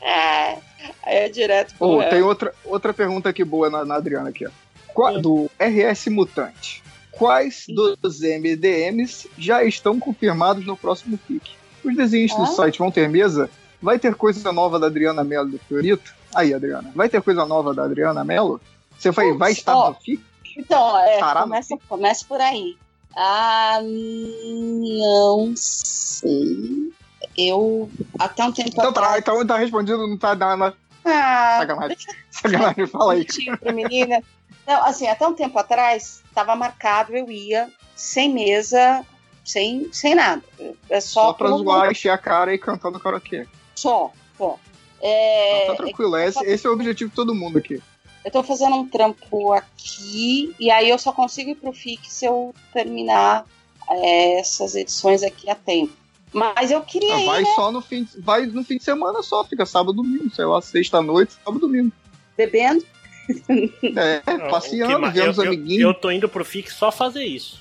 É, aí é direto pro oh, Tem outra, outra pergunta aqui boa na, na Adriana aqui, ó. Qual, do RS Mutante. Quais dos MDMs já estão confirmados no próximo FIC? Os desenhos ah? do site vão ter mesa? Vai ter coisa nova da Adriana Mello do Fiorito? Aí, Adriana, vai ter coisa nova da Adriana Mello? Você vai, vai estar oh, no FIC? Então, é, começa, começa por aí. Ah, não sei eu até um tempo então, atrás. Tá, então tá respondido, não tá dando. Ah, sacanagem. [laughs] Sacanagem, fala aí. menina. Não, assim, até um tempo atrás, estava marcado, eu ia sem mesa, sem, sem nada. É só, só pra zoar, encher a cara e cantar no karaokê. Só, só. É, tá tranquilo, é, esse, esse é o objetivo de todo mundo aqui. Eu tô fazendo um trampo aqui, e aí eu só consigo ir pro FIC se eu terminar é, essas edições aqui a tempo. Mas eu queria ah, ir, Vai né? só no fim, vai no fim de semana só, fica sábado, domingo, sei lá, sexta noite, sábado, domingo. Bebendo? É, passeando, vendo os amiguinhos. Eu tô indo pro FIC só fazer isso.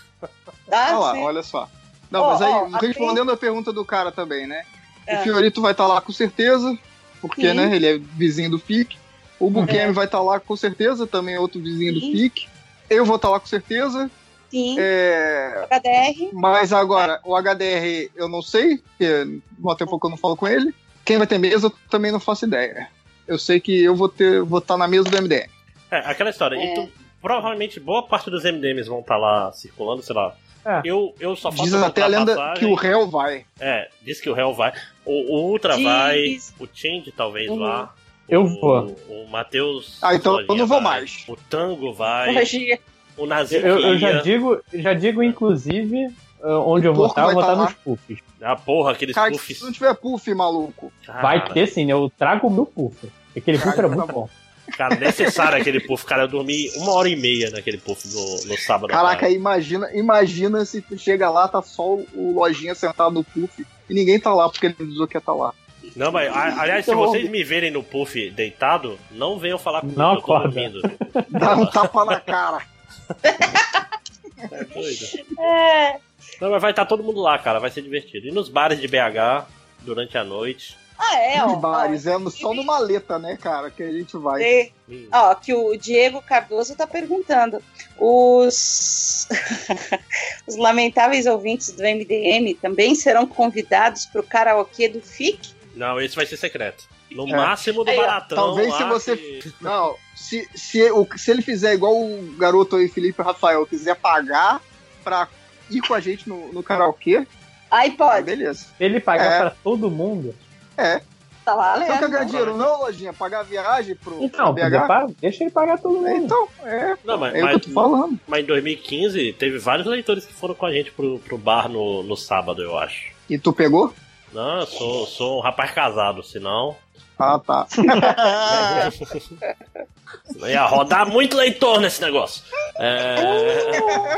Ah, olha lá, olha só. Não, oh, mas aí, oh, respondendo a, a pergunta do cara também, né? É. O Fiorito vai estar tá lá com certeza, porque, Sim. né, ele é vizinho do FIC. O Bukemi uhum. vai estar tá lá com certeza, também é outro vizinho Sim. do FIC. Eu vou estar tá lá com certeza. Sim. É... HDR. Mas agora, o HDR eu não sei, porque há tempo que eu não falo com ele. quem vai ter mesa, eu também não faço ideia. Eu sei que eu vou ter, vou estar tá na mesa do MDM. É, aquela história. É. Tu, provavelmente boa parte dos MDMs vão estar tá lá circulando, sei lá. É. Eu, eu só faço Diz até a lenda passagem. que o réu vai. É, diz que o réu vai. O, o Ultra diz. vai, o Change talvez uhum. vá. Eu vou. O, o Matheus. Ah, então eu não vou vai. mais. O Tango vai. O Nazir. Eu, eu já digo, já digo, inclusive, uh, onde eu vou estar, eu vou estar tá nos puffs. Ah, porra, aqueles Cara, puffs. Se não tiver puff, maluco. Cara. Vai ter sim, né? eu trago o meu puff. Aquele puff era muito bom. Cara, necessário aquele puff. Cara, eu dormi uma hora e meia naquele puff no, no sábado. Caraca, imagina, imagina se tu chega lá, tá só o lojinha sentado no puff e ninguém tá lá porque ele avisou que ia tá lá. Não, mas aliás, se vocês me verem no puff deitado, não venham falar comigo, não, eu tô dormindo. [laughs] Dá um tapa na cara. É doido. É. Não, mas vai estar tá todo mundo lá, cara, vai ser divertido. E nos bares de BH, durante a noite, ah, é, ó. bares, é só no maleta, né, cara, que a gente vai. E, ó, que o Diego Cardoso tá perguntando. Os... [laughs] os lamentáveis ouvintes do MDM também serão convidados pro karaokê do FIC? Não, esse vai ser secreto. No é. máximo do aí, baratão. Talvez se você. Que... [laughs] Não, se, se, o, se ele fizer igual o garoto aí, Felipe Rafael, quiser pagar pra ir com a gente no, no karaokê. Aí pode. beleza. Ele pagar é. pra todo mundo. É. Tá valendo. Você não quer ganhar dinheiro não, Lojinha? Pagar a viagem pro então, pro BH? deixa ele pagar todo mundo. Então, é. Não, mas, é mas, eu tô falando. Mas em 2015 teve vários leitores que foram com a gente pro, pro bar no, no sábado, eu acho. E tu pegou? Não, eu sou, sou um rapaz casado, senão. Ah, tá. [laughs] Ia rodar muito leitor nesse negócio. É...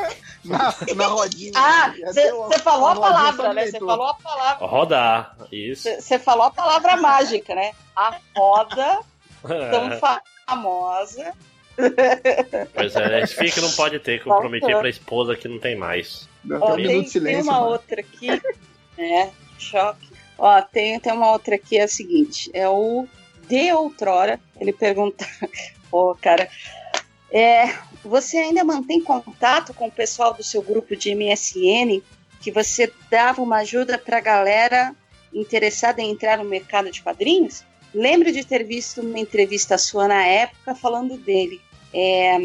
[laughs] na, na rodinha. Ah, você falou a palavra, né? Você falou a palavra. Rodar, isso. Você falou a palavra mágica, né? A roda [laughs] tão famosa. Pois é, esse fica não pode ter, que eu prometi pra esposa que não tem mais. Ó, tem, tem uma mano. outra aqui, né? Choque. Ó, tem, tem uma outra aqui, é a seguinte: é o De Outrora. Ele pergunta, [laughs] pô, oh, cara, é, você ainda mantém contato com o pessoal do seu grupo de MSN, que você dava uma ajuda para galera interessada em entrar no mercado de quadrinhos? Lembro de ter visto uma entrevista sua na época falando dele. É,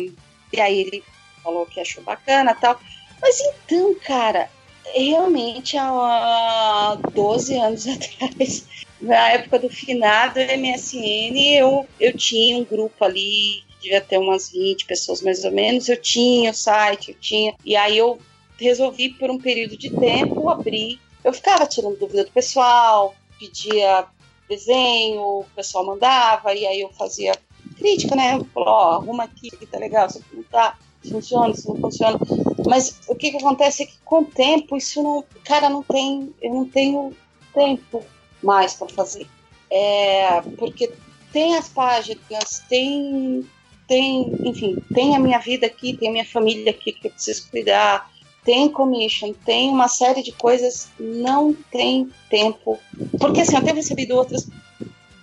e aí ele falou que achou bacana tal. Mas então, cara, realmente há 12 anos [laughs] atrás, na época do finado MSN, eu, eu tinha um grupo ali devia ter umas 20 pessoas mais ou menos. Eu tinha o site, eu tinha. E aí eu resolvi, por um período de tempo, abrir. Eu ficava tirando dúvida do pessoal, pedia desenho, o pessoal mandava, e aí eu fazia crítica, né? Falou, ó, arruma aqui, que tá legal, se não tá, funciona, se não funciona. Mas o que que acontece é que com o tempo, isso não. Cara, não tem. Eu não tenho tempo mais para fazer. É, porque tem as páginas, tem tem, enfim, tem a minha vida aqui, tem a minha família aqui que eu preciso cuidar, tem commission, tem uma série de coisas, não tem tempo. Porque assim, eu tenho recebido outras,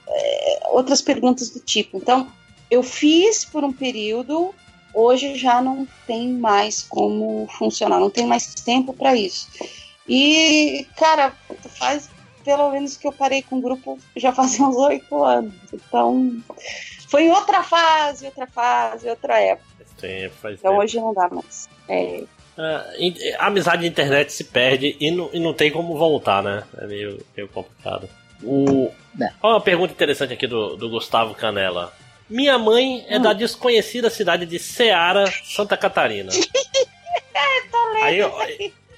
é, outras perguntas do tipo. Então, eu fiz por um período, hoje já não tem mais como funcionar, não tem mais tempo para isso. E, cara, faz pelo menos que eu parei com o grupo já fazia [laughs] uns oito anos. Então, foi outra fase, outra fase, outra época. Faz então tempo. hoje não dá mais. É. Uh, a amizade de internet se perde e não, e não tem como voltar, né? É meio, meio complicado. O... É. Olha uma pergunta interessante aqui do, do Gustavo Canela. Minha mãe é hum. da desconhecida cidade de Ceará, Santa Catarina. [laughs] Aí,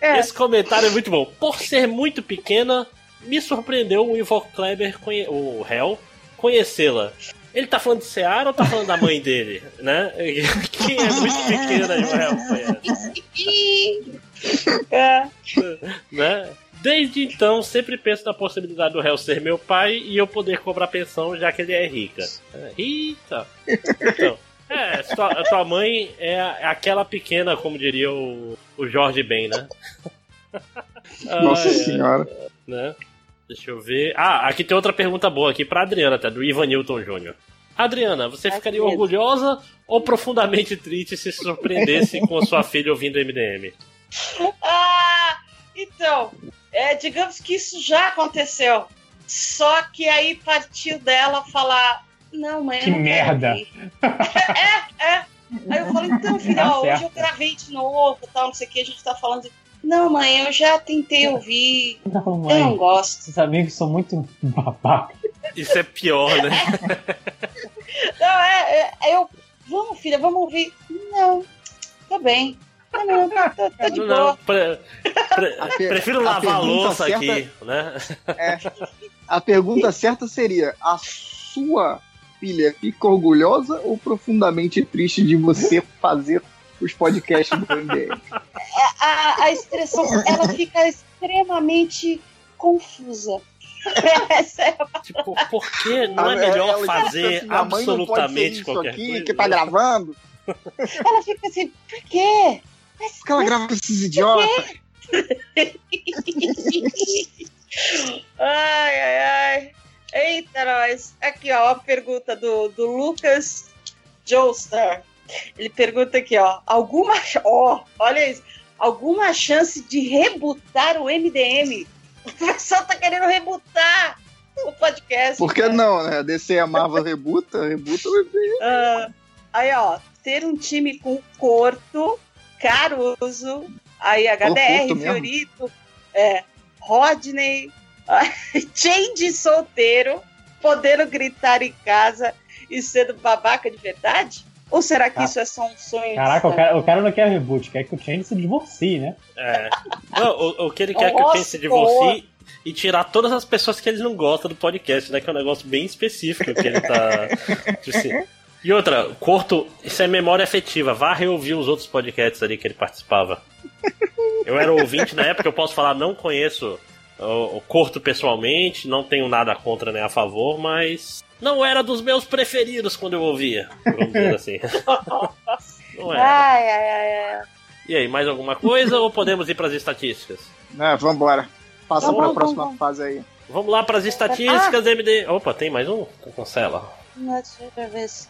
é. Esse comentário é muito bom. Por ser muito pequena, me surpreendeu o Ivo Kleber, o réu, conhecê-la. Ele tá falando de Seara ou tá falando da mãe dele? Né? [laughs] Quem é muito pequena o réu [laughs] é. né? Desde então, sempre penso na possibilidade do réu ser meu pai e eu poder cobrar pensão já que ele é rica. É, rica! Então, é, tua, tua mãe é aquela pequena, como diria o, o Jorge Ben, né? [laughs] Nossa senhora. né? Deixa eu ver. Ah, aqui tem outra pergunta boa aqui pra Adriana, até, do Ivan Newton Jr. Adriana, você ficaria orgulhosa ou profundamente triste se surpreendesse com sua filha ouvindo MDM? [laughs] Ah, então, é, digamos que isso já aconteceu. Só que aí partiu dela falar: Não, mãe. Que merda! [laughs] é, é. Aí eu falo: Então, filha, tá ó, hoje eu gravei de novo, tal, não sei o que, a gente tá falando de. Não, mãe, eu já tentei ouvir. Não, mãe, eu não gosto. Esses amigos são muito babaca. Isso é pior, né? [laughs] não, é, é, eu. Vamos, filha, vamos ouvir. Não, tá bem. Não, tá, tá, tá de não, boa. Pre, pre, prefiro lavar a, a louça certa, aqui, né? É, a pergunta certa seria: a sua filha fica orgulhosa ou profundamente triste de você fazer os podcasts do MDM? É, a, a expressão, ela fica extremamente confusa. É tipo, por que não é melhor fazer assim, absolutamente qualquer aqui, coisa? que tá gravando? Ela fica assim, por quê? Mas, Porque ela grava com esses idiotas. [laughs] ai, ai, ai. Eita, nós. Aqui, ó, a pergunta do, do Lucas Joestar. Ele pergunta aqui, ó. Alguma. Ó, olha isso. Alguma chance de rebutar o MDM? O pessoal tá querendo rebutar o podcast. Por que cara. não, né? A DC a Marvel rebuta, rebuta o MDM. Uh, aí, ó. Ter um time com Corto, Caruso, aí HDR, Fiorito, é, Rodney, [laughs] Change solteiro, podendo gritar em casa e sendo babaca de verdade? Ou será que ah. isso é só um sonho? Caraca, o cara, o cara, não quer reboot, quer que o Change se divorcie, né? É. Não, o, o, que ele [laughs] quer é que o Change se divorcie e tirar todas as pessoas que eles não gostam do podcast, né? Que é um negócio bem específico que ele tá. [laughs] E outra, Corto, isso é memória afetiva. Vá reouvir os outros podcasts ali que ele participava. Eu era ouvinte na época, eu posso falar, não conheço o, Corto pessoalmente, não tenho nada contra nem a favor, mas não era dos meus preferidos quando eu ouvia, vamos dizer assim. [laughs] não era. Ai, ai, ai, E aí, mais alguma coisa ou podemos ir para as estatísticas? É, vambora. Passa para a próxima fase aí. Vamos lá para as estatísticas ah. MD. Opa, tem mais um? Cancela. Deixa eu ver se...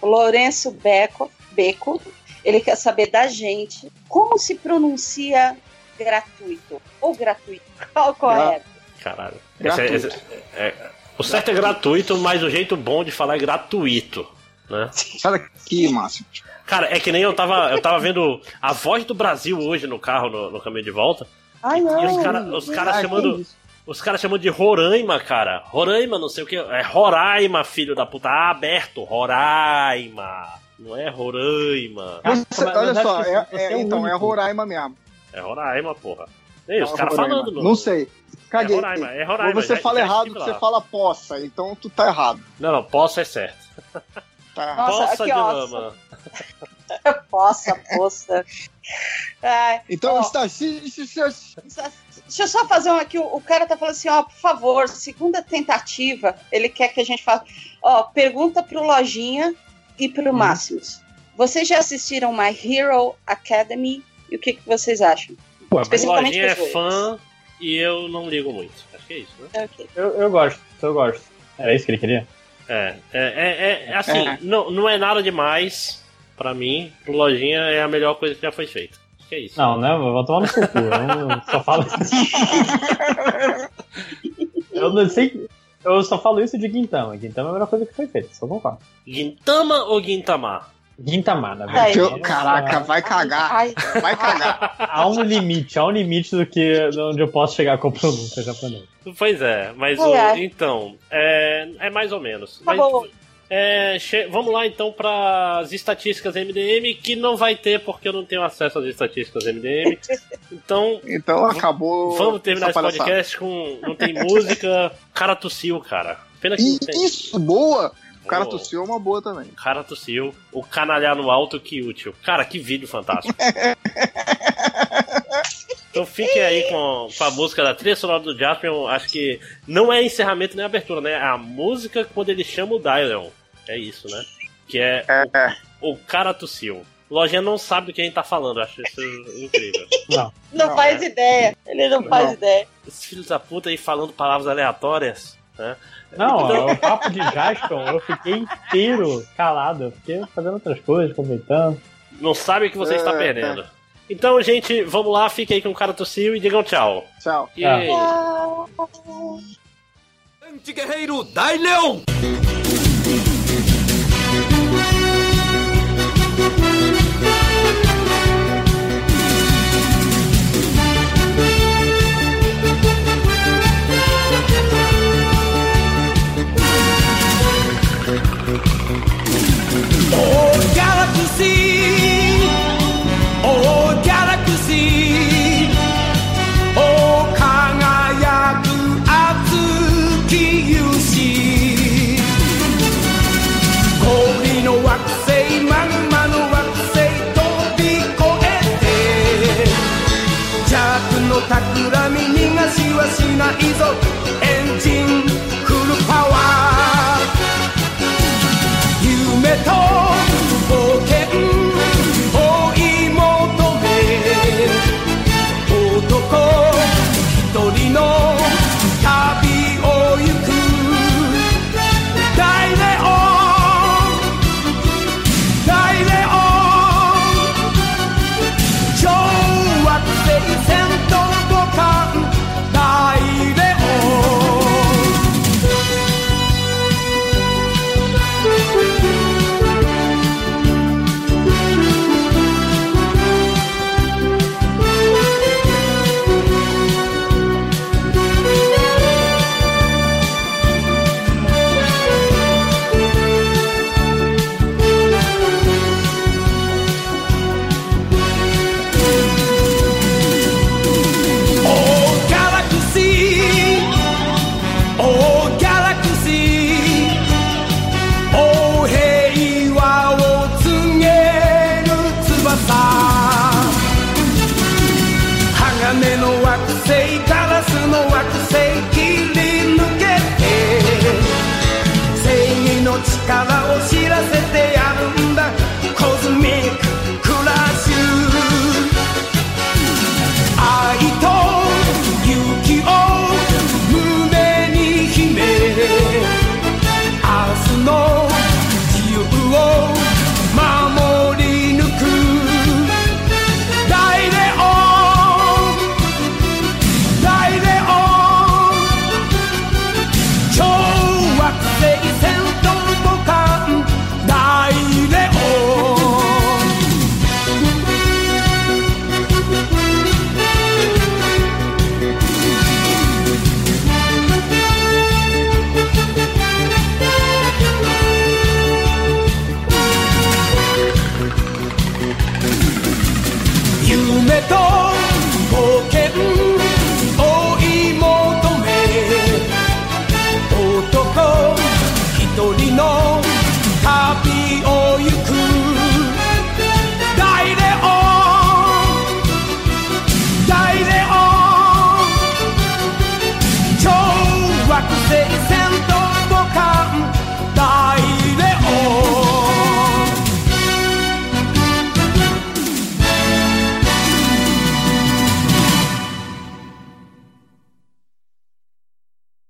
o [laughs] Lourenço Beco, Beco, ele quer saber da gente como se pronuncia gratuito ou gratuito. [laughs] Qual o correto? Caralho. Esse é, esse é, o certo é gratuito, mas o jeito bom de falar é gratuito. Né? Sai daqui, Márcio. Cara, é que nem eu tava, eu tava vendo a voz do Brasil hoje no carro, no, no caminho de volta. Ai, não. E os caras os cara chamando. Os caras chamam de Roraima, cara. Roraima, não sei o que. É Roraima, filho da puta. Ah, aberto. Roraima. Não é Roraima. Você, olha só, é, é, então, é Roraima mesmo. É Roraima, porra. Ei, os caras falando. Não, não sei. Caguei. É Roraima, é Roraima. Ou você já, fala já errado, você fala poça. Então tu tá errado. Não, não, poça é certo. Tá. Nossa, poça de lama. [laughs] Poça, poça. Ai, [laughs] então, se, se, Deixa eu só fazer um aqui. O, cara tá falando assim, ó, por favor, segunda tentativa, ele quer que a gente faça. Ó, pergunta pro Lojinha e pro hum. Máximos. Vocês já assistiram My Hero Academy? E o que, que vocês acham? Pô, Especificamente Lojinha é fã e eu não ligo muito. Acho que é isso, né? Okay. Eu, eu gosto, eu gosto. Era isso que ele queria? É, é, é, é assim, é. Não, não é nada demais pra mim. Pro Lojinha é a melhor coisa que já foi feita. Que é isso? Não, né? Vou tomar no seu cu. Eu só falo isso. [laughs] eu não sei. Eu só falo isso de Guintama. Guintama é a melhor coisa que foi feita, só concordo. Guintama ou Guintama? Guintama, na verdade. Ai, Caraca, vai cagar. Ai, vai cagar. Há um limite, há um limite do que onde eu posso chegar com a pronúncia japonesa. Pois é, mas o, então, é, é mais ou menos. Tá mas, bom. É, vamos lá então para as estatísticas MDM, que não vai ter porque eu não tenho acesso às estatísticas MDM. Então, então acabou. Vamos terminar esse podcast com. Não tem música. Cara tossiu, cara. Pena que não tem. Isso, boa! O cara tossiu é uma boa também. O cara tossiu. O canalhar no alto, que útil. Cara, que vídeo fantástico. [laughs] Então fiquem aí com, com a música da trilha sonora do Jaspion. Acho que não é encerramento nem abertura, né? É a música quando ele chama o Dylion. É isso, né? Que é, é. O, o cara tossiu. Lojinha não sabe do que a gente tá falando, acho isso incrível. Não, não, não faz é. ideia. Ele não, não faz ideia. Esses filhos da puta aí falando palavras aleatórias, né? Não, então... o papo de Jaspion, eu fiquei inteiro calado. Eu fiquei fazendo outras coisas, comentando. Não sabe o que você é, está perdendo. Então, gente, vamos lá, fique aí com o cara tossiu e digam tchau. Tchau. Yeah. Tchau. Antiguerreiro Dai Leão! 話はしないぞ。エンジン。